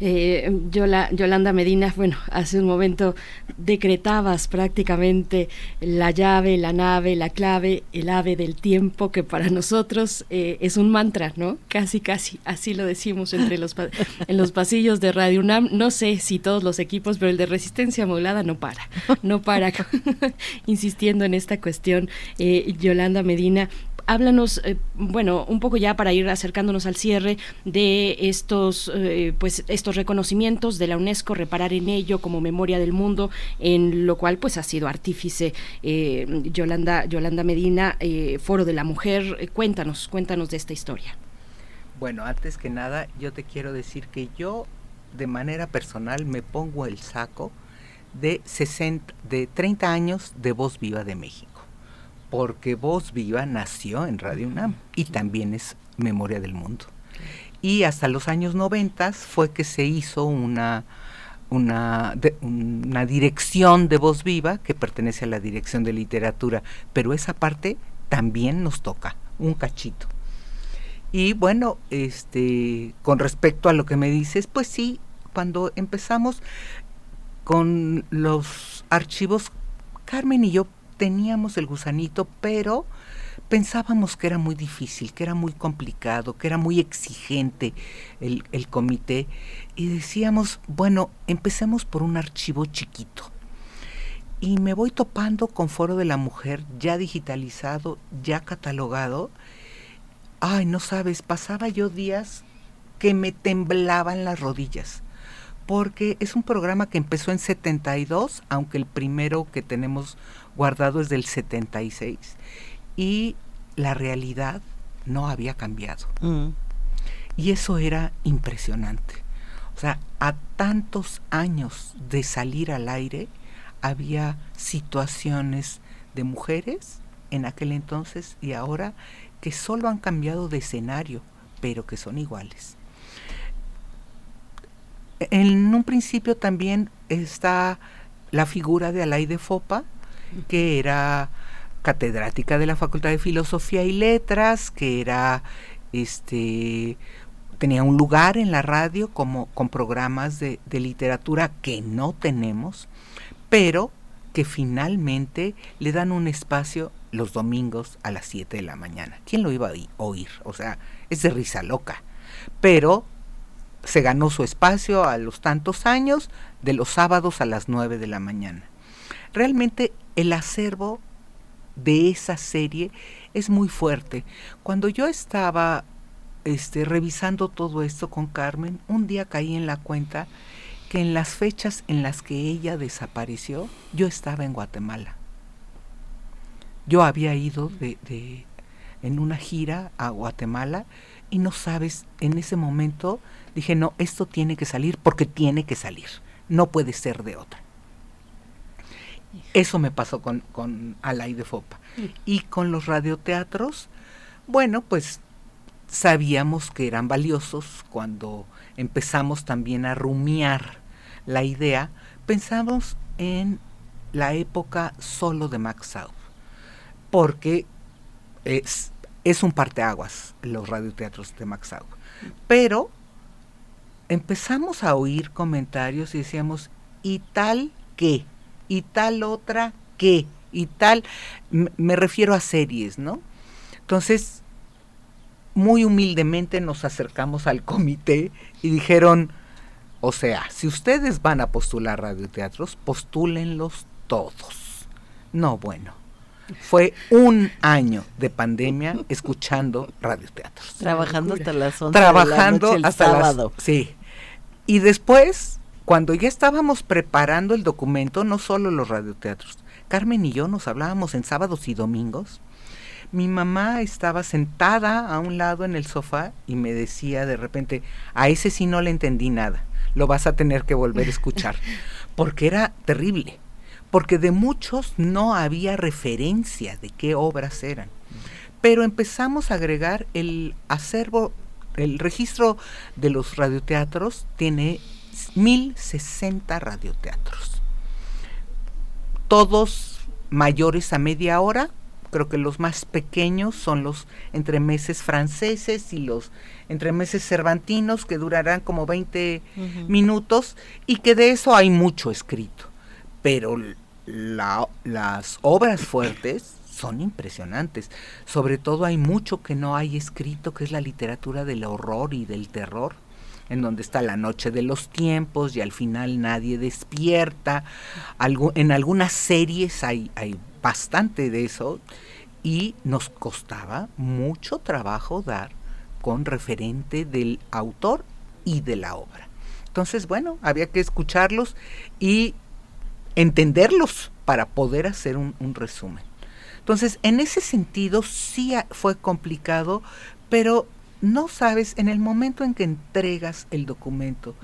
Eh, Yolanda Medina, bueno, hace un momento decretabas prácticamente la llave, la nave, la clave, el ave del tiempo, que para nosotros eh, es un mantra, ¿no? Casi, casi, así lo decimos entre los en los pasillos de Radio UNAM. No sé si todos los equipos, pero el de resistencia modulada no para, no para, insistiendo en esta cuestión. Eh, Yolanda Medina, háblanos, eh, bueno, un poco ya para ir acercándonos al cierre de estos, eh, pues, estos reconocimientos de la UNESCO, reparar en ello como memoria del mundo, en lo cual, pues, ha sido artífice eh, Yolanda, Yolanda Medina, Foro de la Mujer. cuéntanos, cuéntanos de esta historia. Bueno, antes que nada, yo te quiero decir que yo, de manera personal, me pongo el saco de 60, de 30 años de Voz Viva de México porque Voz Viva nació en Radio UNAM y también es Memoria del Mundo. Y hasta los años 90 fue que se hizo una, una, dirección de Voz Viva que pertenece a la Dirección de Literatura, pero esa parte también nos toca, un cachito. Y bueno, este, con respecto a lo que me dices, pues sí, cuando empezamos con los archivos, Carmen y yo teníamos el gusanito, pero pensábamos que era muy difícil, que era muy complicado, que era muy exigente el, el comité y decíamos, bueno, empecemos por un archivo chiquito. Y me voy topando con Foro de la Mujer ya digitalizado, ya catalogado. Ay, no sabes, pasaba yo días que me temblaban las rodillas, porque es un programa que empezó en 72, aunque el primero que tenemos guardado es del 76, y la realidad no había cambiado. Mm. Y eso era impresionante. O sea, a tantos años de salir al aire, había situaciones de mujeres en aquel entonces y ahora que solo han cambiado de escenario, pero que son iguales. En un principio también está la figura de Alaide Fopa, que era catedrática de la Facultad de Filosofía y Letras, que era este tenía un lugar en la radio como con programas de, de literatura que no tenemos, pero que finalmente le dan un espacio los domingos a las 7 de la mañana. ¿Quién lo iba a oír? O sea, es de risa loca. Pero se ganó su espacio a los tantos años, de los sábados a las 9 de la mañana. Realmente el acervo de esa serie es muy fuerte. Cuando yo estaba este, revisando todo esto con Carmen, un día caí en la cuenta que en las fechas en las que ella desapareció, yo estaba en Guatemala. Yo había ido de, en una gira a Guatemala y no sabes, en ese momento dije, no, esto tiene que salir porque tiene que salir, no puede ser de otra. Eso me pasó con, con Alay de Fopa. Y con los radioteatros, bueno, pues sabíamos que eran valiosos cuando empezamos también a rumiar la idea, pensamos en la época solo de Max Out, porque es, es un parteaguas los radioteatros de Max Out. Pero empezamos a oír comentarios y decíamos, ¿y tal qué? ¿Y tal otra qué? ¿Y tal? me refiero a series, ¿no? Entonces, muy humildemente nos acercamos al comité y dijeron, o sea, si ustedes van a postular radioteatros, postúlenlos todos. No, bueno. Fue un año de pandemia escuchando radioteatros. Trabajando hasta las 11 Trabajando de la noche el hasta sábado. las Sí. Y después, cuando ya estábamos preparando el documento, no solo los radioteatros, Carmen y yo nos hablábamos en sábados y domingos. Mi mamá estaba sentada a un lado en el sofá y me decía de repente, a ese sí no le entendí nada, lo vas a tener que volver a escuchar, porque era terrible, porque de muchos no había referencia de qué obras eran. Pero empezamos a agregar el acervo, el registro de los radioteatros tiene 1060 radioteatros todos mayores a media hora. Creo que los más pequeños son los entremeses franceses y los entremeses cervantinos que durarán como 20 Ujú. minutos y que de eso hay mucho escrito. Pero la- las obras fuertes son impresionantes. Sobre todo hay mucho que no hay escrito, que es la literatura del horror y del terror en donde está la noche de los tiempos y al final nadie despierta. Algu- en algunas series hay, hay bastante de eso y nos costaba mucho trabajo dar con referente del autor y de la obra. Entonces, bueno, había que escucharlos y entenderlos para poder hacer un, un resumen. Entonces, en ese sentido sí fue complicado, pero no sabes, en el momento en que entregas el documento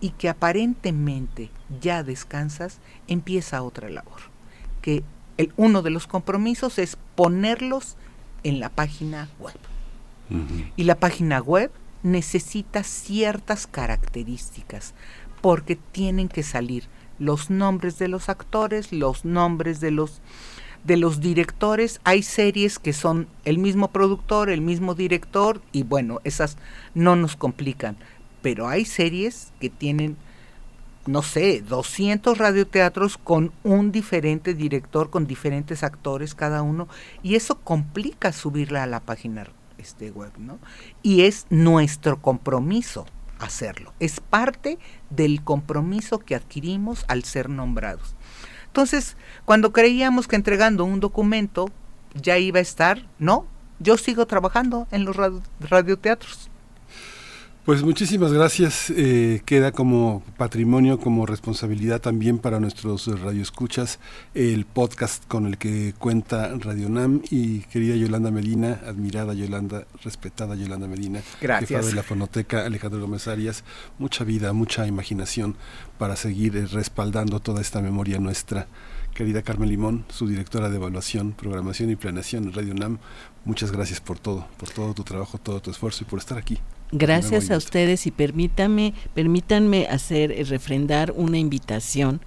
y que aparentemente ya descansas, empieza otra labor. Que el, uno de los compromisos es ponerlos en la página web. Y la página web necesita ciertas características porque tienen que salir los nombres de los actores, los nombres de los de los directores. Hay series que son el mismo productor, el mismo director y bueno, esas no nos complican, pero hay series que tienen no sé, 200 radioteatros con un diferente director, con diferentes actores cada uno, y eso complica subirla a la página este, web, ¿no? Y es nuestro compromiso hacerlo, es parte del compromiso que adquirimos al ser nombrados. Entonces, cuando creíamos que entregando un documento ya iba a estar, no, yo sigo trabajando en los radioteatros. Pues muchísimas gracias. Eh, queda como patrimonio, como responsabilidad también para nuestros radioescuchas el podcast con el que cuenta Radio Nam y querida Yolanda Medina, admirada Yolanda, respetada Yolanda Medina, gracias. jefa de la Fonoteca Alejandro Gómez Arias. Mucha vida, mucha imaginación para seguir eh, respaldando toda esta memoria nuestra. Querida Carmen Limón, su directora de evaluación, programación y planeación en Radio Nam, muchas gracias por todo, por todo tu trabajo, todo tu esfuerzo y por estar aquí. Gracias a ustedes y permítame, permítanme hacer eh, refrendar una invitación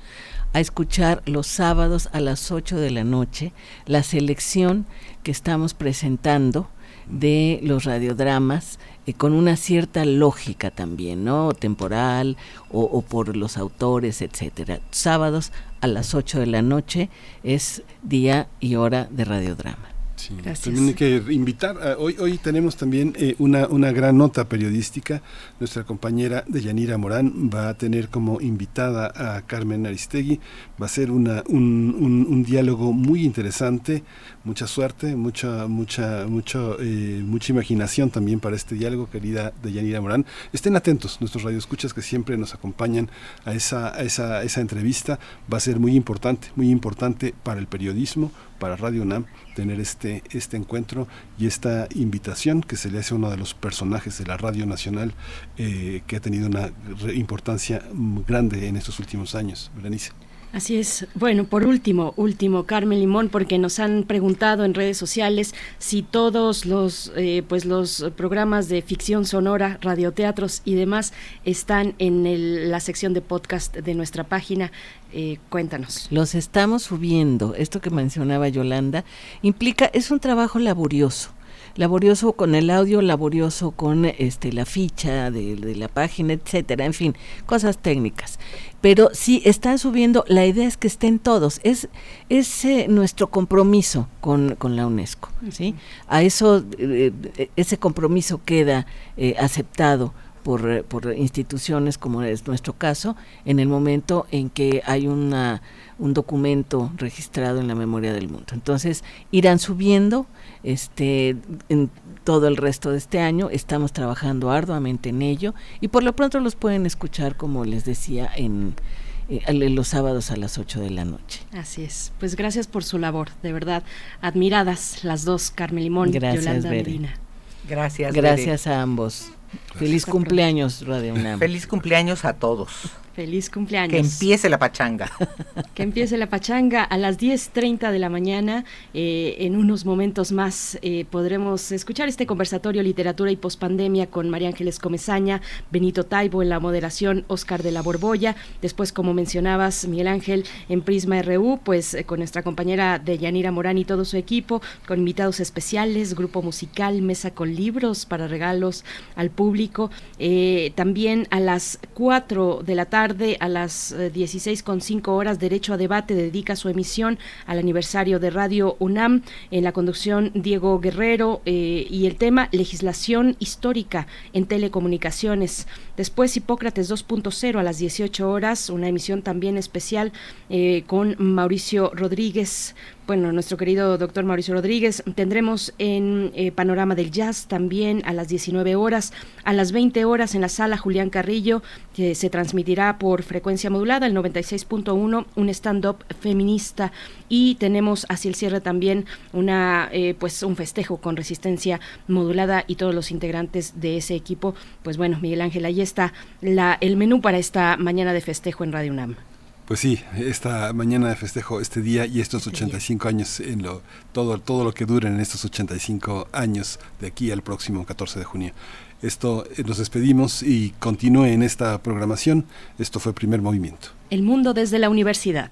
a escuchar los sábados a las 8 de la noche la selección que estamos presentando de los radiodramas eh, con una cierta lógica también, ¿no? Temporal o, o, por los autores, etcétera. Sábados a las 8 de la noche es día y hora de radiodrama. También hay que invitar, hoy, hoy tenemos también eh, una, una gran nota periodística. Nuestra compañera Deyanira Morán va a tener como invitada a Carmen Aristegui. Va a ser una, un, un, diálogo muy interesante. Mucha suerte, mucha, mucha, mucho, eh, mucha imaginación también para este diálogo, querida Deyanira Morán. Estén atentos, nuestros radioescuchas que siempre nos acompañan a esa, a esa, esa entrevista. Va a ser muy importante, muy importante para el periodismo, para Radio UNAM tener este, este encuentro y esta invitación que se le hace a uno de los personajes de la Radio Nacional eh, que ha tenido una importancia grande en estos últimos años. Berenice. Así es. Bueno, por último, último, Carmen Limón, porque nos han preguntado en redes sociales si todos los, eh, pues los programas de ficción sonora, radioteatros y demás están en el, la sección de podcast de nuestra página. Eh, cuéntanos. Los estamos subiendo. Esto que mencionaba Yolanda implica, es un trabajo laborioso laborioso con el audio, laborioso con este la ficha de, de, la página, etcétera, en fin, cosas técnicas. Pero sí están subiendo, la idea es que estén todos, es, es eh, nuestro compromiso con, con, la UNESCO, ¿sí? A eso, eh, ese compromiso queda eh, aceptado por, por instituciones como es nuestro caso, en el momento en que hay una un documento registrado en la memoria del mundo. Entonces, irán subiendo este en todo el resto de este año, estamos trabajando arduamente en ello y por lo pronto los pueden escuchar como les decía en eh, los sábados a las 8 de la noche. Así es. Pues gracias por su labor, de verdad. Admiradas las dos, Carmen Limón y Yolanda Medina. Gracias. Gracias a ambos. Feliz cumpleaños, Radio UNAM. Feliz cumpleaños a todos. Feliz cumpleaños. Que empiece la pachanga. que empiece la pachanga a las 10.30 de la mañana. Eh, en unos momentos más eh, podremos escuchar este conversatorio Literatura y Pospandemia con María Ángeles Comezaña, Benito Taibo en la moderación, Oscar de la Borbolla. Después, como mencionabas, Miguel Ángel en Prisma RU, pues eh, con nuestra compañera de Yanira Morán y todo su equipo, con invitados especiales, grupo musical, mesa con libros para regalos al público. también a las 4 de la tarde a las 16.5 eh, horas, Derecho a Debate dedica su emisión al aniversario de Radio UNAM en la conducción Diego Guerrero eh, y el tema legislación histórica en telecomunicaciones. Después Hipócrates 2.0 a las 18 horas, una emisión también especial eh, con Mauricio Rodríguez bueno, nuestro querido doctor Mauricio Rodríguez. Tendremos en eh, Panorama del Jazz también a las 19 horas, a las 20 horas en la sala Julián Carrillo, que se transmitirá por frecuencia modulada, el 96.1, un stand-up feminista. Y tenemos hacia el cierre también una, eh, pues un festejo con resistencia modulada y todos los integrantes de ese equipo. Pues bueno, Miguel Ángel, ahí está la, el menú para esta mañana de festejo en Radio UNAM. Pues sí, esta mañana de festejo, este día y estos 85 años, en lo, todo, todo lo que dura en estos 85 años de aquí al próximo 14 de junio. Esto eh, nos despedimos y continúe en esta programación. Esto fue Primer Movimiento. El mundo desde la universidad.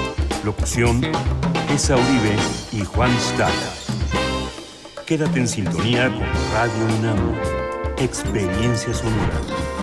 Locución, Esa Uribe y Juan Staca. Quédate en sintonía con Radio UNAM. Experiencia sonora.